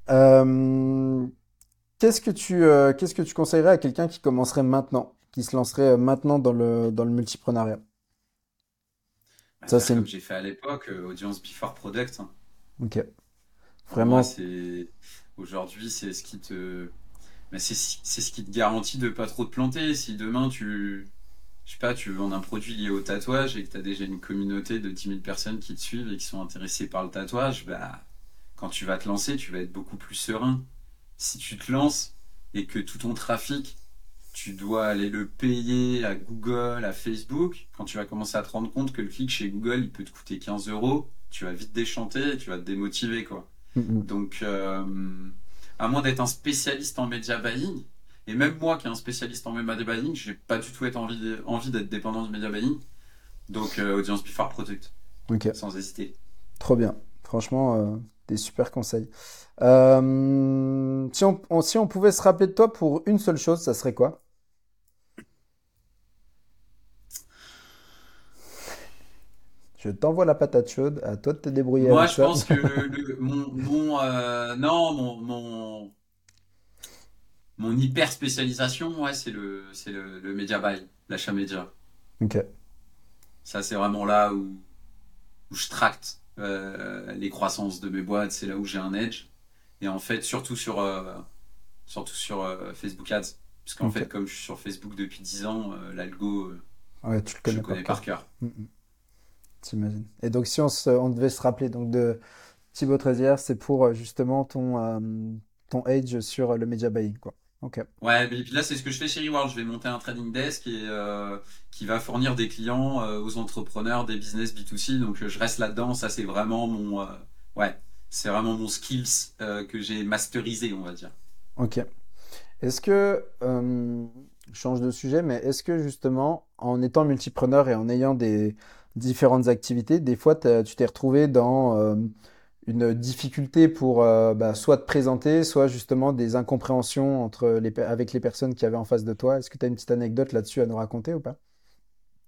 Euh, qu'est-ce que tu euh, qu'est-ce que tu conseillerais à quelqu'un qui commencerait maintenant, qui se lancerait maintenant dans le dans le multiprenariat? Ça, c'est comme j'ai fait à l'époque, euh, audience before product. Hein. Ok. Vraiment. c'est aujourd'hui, c'est ce qui te, mais c'est ce qui te garantit de pas trop te planter. Si demain tu, je sais pas, tu vends un produit lié au tatouage et que tu as déjà une communauté de 10 000 personnes qui te suivent et qui sont intéressées par le tatouage, bah, quand tu vas te lancer, tu vas être beaucoup plus serein. Si tu te lances et que tout ton trafic tu dois aller le payer à Google, à Facebook. Quand tu vas commencer à te rendre compte que le clic chez Google, il peut te coûter 15 euros, tu vas vite déchanter, tu vas te démotiver, quoi. Donc, euh, à moins d'être un spécialiste en media buying, et même moi qui est un spécialiste en media buying, j'ai pas du tout être envie, envie d'être dépendant du media buying. Donc, euh, audience before product. Sans hésiter. Trop bien. Franchement, des super conseils. si on, si on pouvait se rappeler de toi pour une seule chose, ça serait quoi? Je t'envoie la patate chaude, à toi de te débrouiller Moi, avec je ça. pense que le, le- mon, mon, euh, non, mon, mon, mon hyper spécialisation, ouais, c'est le, c'est le, le media buy, l'achat média. Ok, Ça, c'est vraiment là où, où je tracte euh, les croissances de mes boîtes. C'est là où j'ai un edge. Et en fait, surtout sur, euh, surtout sur euh, Facebook Ads. Parce qu'en fait, comme je suis sur Facebook depuis 10 ans, l'algo, Ouais, tu le je connais le par connais cœur. par cœur. Mm, mm, T'imagines. Et donc, si on, se- on devait se rappeler donc de Thibaut Trézière, c'est pour justement ton, ton age sur le media buying, quoi. Ok, Ouais, mais puis là, c'est ce que je fais chez Reward. Je vais monter un trading desk et, euh, qui va fournir des clients euh, aux entrepreneurs, des business B2C. Donc, je reste là-dedans. Ça, c'est vraiment mon, euh, ouais, c'est vraiment mon skills que j'ai masterisé, on va dire. ok. Est-ce que, je change de sujet, mais est-ce que justement, en étant multipreneur et en ayant des différentes activités, des fois, tu t'es retrouvé dans une difficulté pour euh, bah, soit te présenter, soit justement des incompréhensions entre les, avec les personnes qui avaient en face de toi. Est-ce que tu as une petite anecdote là-dessus à nous raconter ou pas?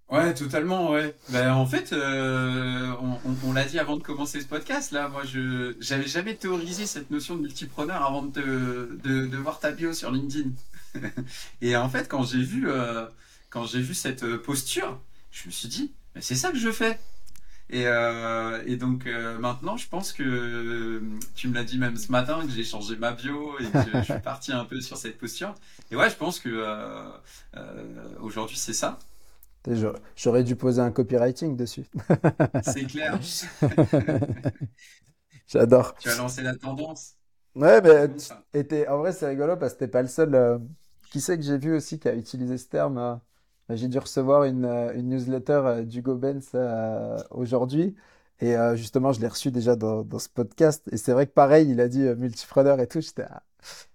Ouais, totalement, ouais. Ben, en fait, euh, on, l'a dit avant de commencer ce podcast, là. Moi, je, j'avais jamais théorisé cette notion de multipreneur avant de, de, voir ta bio sur LinkedIn. Et en fait, quand j'ai vu, euh, quand j'ai vu cette posture, je me suis dit, c'est ça que je fais. Et, euh, et donc euh, maintenant, je pense que euh, tu me l'as dit même ce matin que j'ai changé ma bio et que je suis parti un peu sur cette posture. Et ouais, je pense que euh, aujourd'hui c'est ça, J'aurais dû poser un copywriting dessus. c'est clair. J'adore. Tu as lancé la tendance, Ouais, mais tu- en vrai, c'est rigolo parce que t'es pas le seul. qui c'est que j'ai vu aussi qui a utilisé ce terme? Bah, j'ai dû recevoir une, euh, une newsletter euh, d'Hugo Benz euh, aujourd'hui. Et euh, justement, je l'ai reçu déjà dans, dans ce podcast. Et c'est vrai que pareil, il a dit euh, multipreneur et tout. J'étais, ah,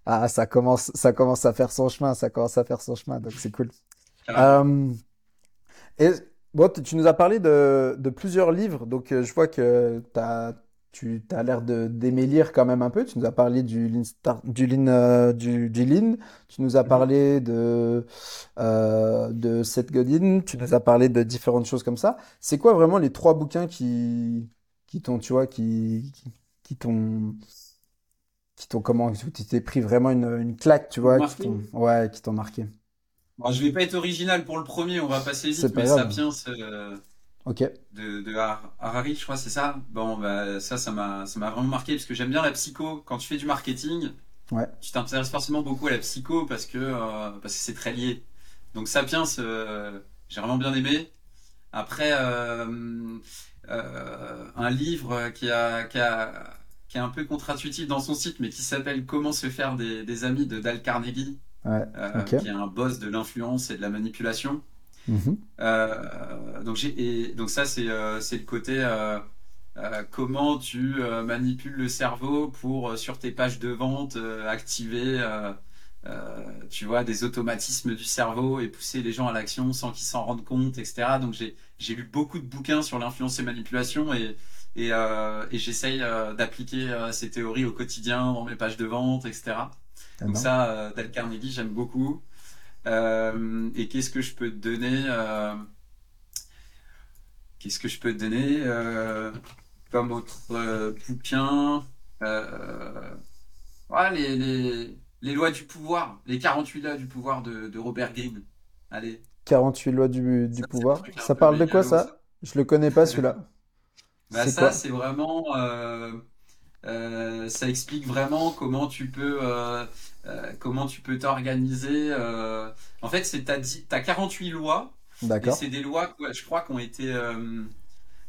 ah, ça commence, ça commence à faire son chemin, ça commence à faire son chemin. Donc c'est cool. Euh, et bon, tu tu nous as parlé de, de plusieurs livres, donc euh, je vois que t'as, tu as l'air de d'aimer lire quand même un peu. Tu nous as parlé du Lean Star- du Lean, euh, du, du Lean. Tu nous as Mhm. parlé de euh, de Seth Godin. Tu nous as parlé de différentes choses comme ça. C'est quoi vraiment les trois bouquins qui qui t'ont, tu vois, qui qui, qui t'ont qui t'ont comment, tu t'es pris vraiment une, une claque, tu vois, qui Marqué. t'ont ouais, qui t'ont marqué? Bon, je vais pas être original pour le premier, on va passer vite, mais. Sapiens euh, Ok, de, de Har- Harari, je crois, c'est ça? Bon, bah, ça, ça m'a, ça m'a vraiment marqué parce que j'aime bien la psycho. Quand tu fais du marketing, ouais, tu t'intéresses forcément beaucoup à la psycho parce que, euh, parce que c'est très lié. Donc Sapiens, euh, j'ai vraiment bien aimé. Après, euh, euh, un livre qui a, qui a, qui est un peu contre-intuitif dans son site, mais qui s'appelle Comment se faire des, des amis de Dale Carnegie, ouais, euh, ok. qui est un boss de l'influence et de la manipulation. Mhm. Euh, donc j'ai et donc ça c'est euh, le côté euh, comment tu manipules le cerveau pour sur tes pages de vente activer tu vois des automatismes du cerveau et pousser les gens à l'action sans qu'ils s'en rendent compte etc. Donc j'ai lu beaucoup de bouquins sur l'influence et manipulation et et, euh, et j'essaye euh, d'appliquer euh, ces théories au quotidien dans mes pages de vente etc. Ah Donc ça Dale Carnegie j'aime beaucoup. Euh, et qu'est-ce que je peux te donner euh, Qu'est-ce que je peux te donner euh, comme autre euh, bouquin ouais, les, les, les lois du pouvoir, les 48 lois du pouvoir de, de Robert Greene. Allez, 48 lois du, ça pouvoir. Ça parle de quoi ça? ça? Je le connais pas celui-là. Bah ça, c'est vraiment, ça explique vraiment comment tu peux, comment tu peux t'organiser. euh. En fait, c'est dit, t'as 48 lois D'accord. c'est des lois, je crois, qui ont été, euh,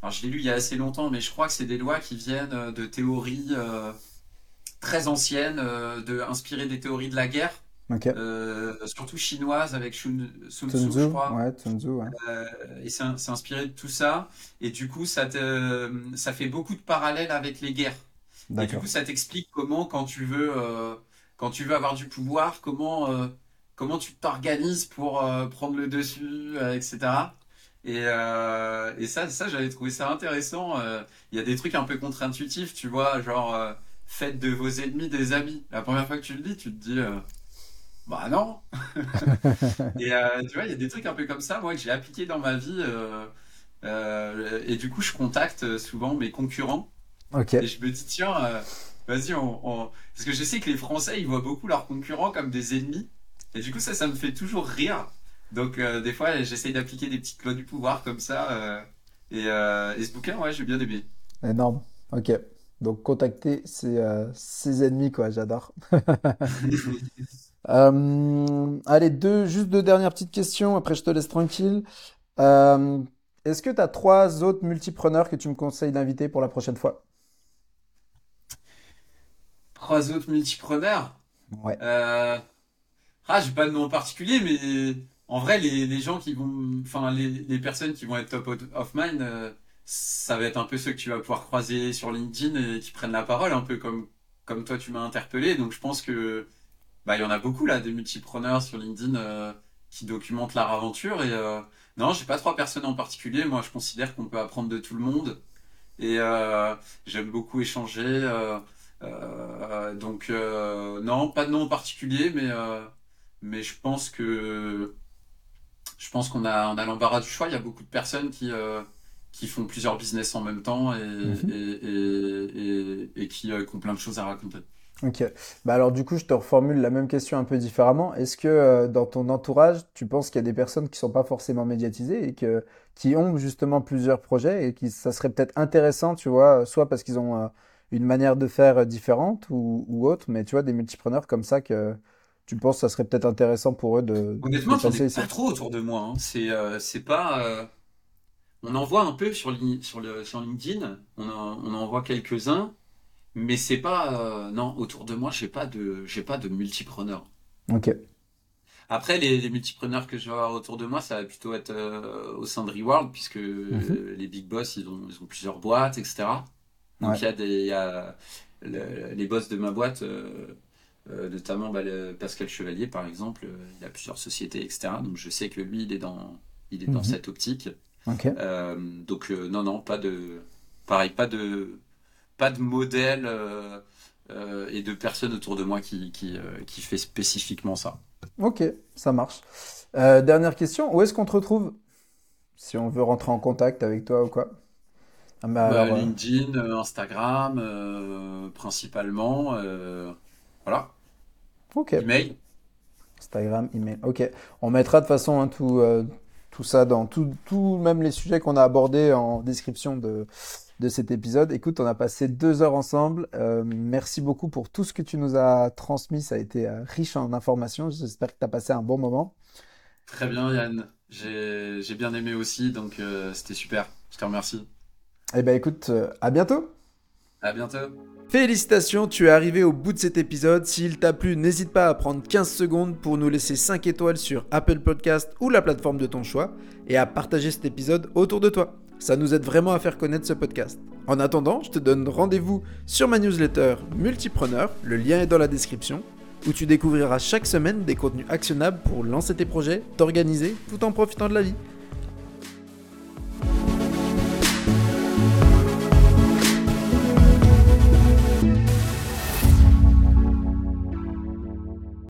alors je l'ai lu il y a assez longtemps, mais je crois que c'est des lois qui viennent euh, de théories euh, très anciennes, euh, de inspirées des théories de la guerre, Ok. euh, surtout chinoises avec Shun- Sun Tzu, je crois. Ouais, Sun Tzu, ouais. Euh, et c'est inspiré de tout ça. Et du coup, ça te, ça fait beaucoup de parallèles avec les guerres. Et du coup, ça t'explique comment, quand tu veux, euh, quand tu veux avoir du pouvoir, comment, euh, comment tu t'organises pour euh, prendre le dessus, etc. Et, euh, et ça, ça j'avais trouvé ça intéressant. Il y a des trucs un peu contre-intuitifs, tu vois, genre faites de vos ennemis des amis. La première fois que tu le dis, tu te dis bah non. Et tu vois, il y a des trucs un peu comme ça, moi, que j'ai appliqué dans ma vie. euh, et du coup, je contacte souvent mes concurrents Ok. et je me dis tiens, euh, vas-y, on, on- parce que je sais que les Français, ils voient beaucoup leurs concurrents comme des ennemis. Et du coup, ça, ça me fait toujours rire. Donc, euh, des fois, j'essaye d'appliquer des petites lois du pouvoir comme ça. euh, et, euh, et ce bouquin, ouais, j'ai bien aimé. Énorme. Ok. Donc, contacter ses, euh, ses ennemis, quoi. J'adore. Euh, allez, deux, juste deux dernières petites questions. Après, je te laisse tranquille. Euh, est-ce que tu as trois autres multipreneurs que tu me conseilles d'inviter pour la prochaine fois? Trois autres multipreneurs. Ouais. Euh, ah, j'ai pas de nom en particulier, mais en vrai, les, les gens qui vont, enfin, les, les personnes qui vont être top of mind, euh, ça va être un peu ceux que tu vas pouvoir croiser sur LinkedIn et qui prennent la parole, un peu comme, comme toi tu m'as interpellé. Donc, je pense que, bah, il y en a beaucoup là, des multipreneurs sur LinkedIn, euh, qui documentent leur aventure et, euh, non, j'ai pas trois personnes en particulier. Moi, je considère qu'on peut apprendre de tout le monde et, euh, j'aime beaucoup échanger, donc, euh, non, pas de nom en particulier, mais, euh, mais je pense que je pense qu'on a, on a l'embarras du choix. Il y a beaucoup de personnes qui, euh, qui font plusieurs business en même temps et, Mhm. et, et, et, et qui, euh, qui ont plein de choses à raconter. Ok. Bah alors du coup, je te reformule la même question un peu différemment. Est-ce que euh, dans ton entourage, tu penses qu'il y a des personnes qui sont pas forcément médiatisées et que qui ont justement plusieurs projets et qui ça serait peut-être intéressant, tu vois, soit parce qu'ils ont euh, une manière de faire euh, différente ou, ou autre, mais tu vois, des multipreneurs comme ça que tu penses que ça serait peut-être intéressant pour eux de, Honnêtement, j'en ai pas trop autour de moi. hein. C'est, euh, c'est pas. euh, on en voit un peu sur, Li- sur, le, sur LinkedIn. On en, on en voit quelques-uns, mais c'est pas. euh, non, autour de moi, j'ai pas de, j'ai pas de multipreneurs. Ok. Après, les, les multipreneurs que je vais avoir autour de moi, ça va plutôt être au sein de Reworld, puisque Mhm. les big boss, ils ont, ils ont plusieurs boîtes, etc. Donc Ouais. il y a des, il y a le- les boss de ma boîte, euh, euh, notamment bah, le Pascal Chevalier, par exemple, euh, il a plusieurs sociétés, etc. Donc je sais que lui, il est dans, il est dans Mhm. cette optique. Donc non, non, pas de, pareil, pas de, pas de modèle euh, et de personnes autour de moi qui, qui, euh, qui fait spécifiquement ça. Ok, ça marche. Euh, dernière question, où est-ce qu'on te retrouve? Si on veut rentrer en contact avec toi ou quoi? Ah bah alors, euh, LinkedIn, euh, Instagram, euh, principalement. euh, voilà. ok. Email. Instagram, email. Ok. On mettra de toute façon hein, tout, tout ça dans tout, tout, même les sujets qu'on a abordés en description de, de cet épisode. Écoute, on a passé deux heures ensemble. Euh, merci beaucoup pour tout ce que tu nous as transmis. Ça a été euh, riche en informations. J'espère que tu as passé un bon moment. Très bien, Yann. J'ai, j'ai bien aimé aussi, donc euh, c'était super. Je te remercie. Eh ben écoute, euh, à bientôt. À bientôt. Félicitations, tu es arrivé au bout de cet épisode. S'il t'a plu, n'hésite pas à prendre 15 secondes pour nous laisser 5 étoiles sur Apple Podcast ou la plateforme de ton choix et à partager cet épisode autour de toi. Ça nous aide vraiment à faire connaître ce podcast. En attendant, je te donne rendez-vous sur ma newsletter Multipreneur, le lien est dans la description, où tu découvriras chaque semaine des contenus actionnables pour lancer tes projets, t'organiser tout en profitant de la vie.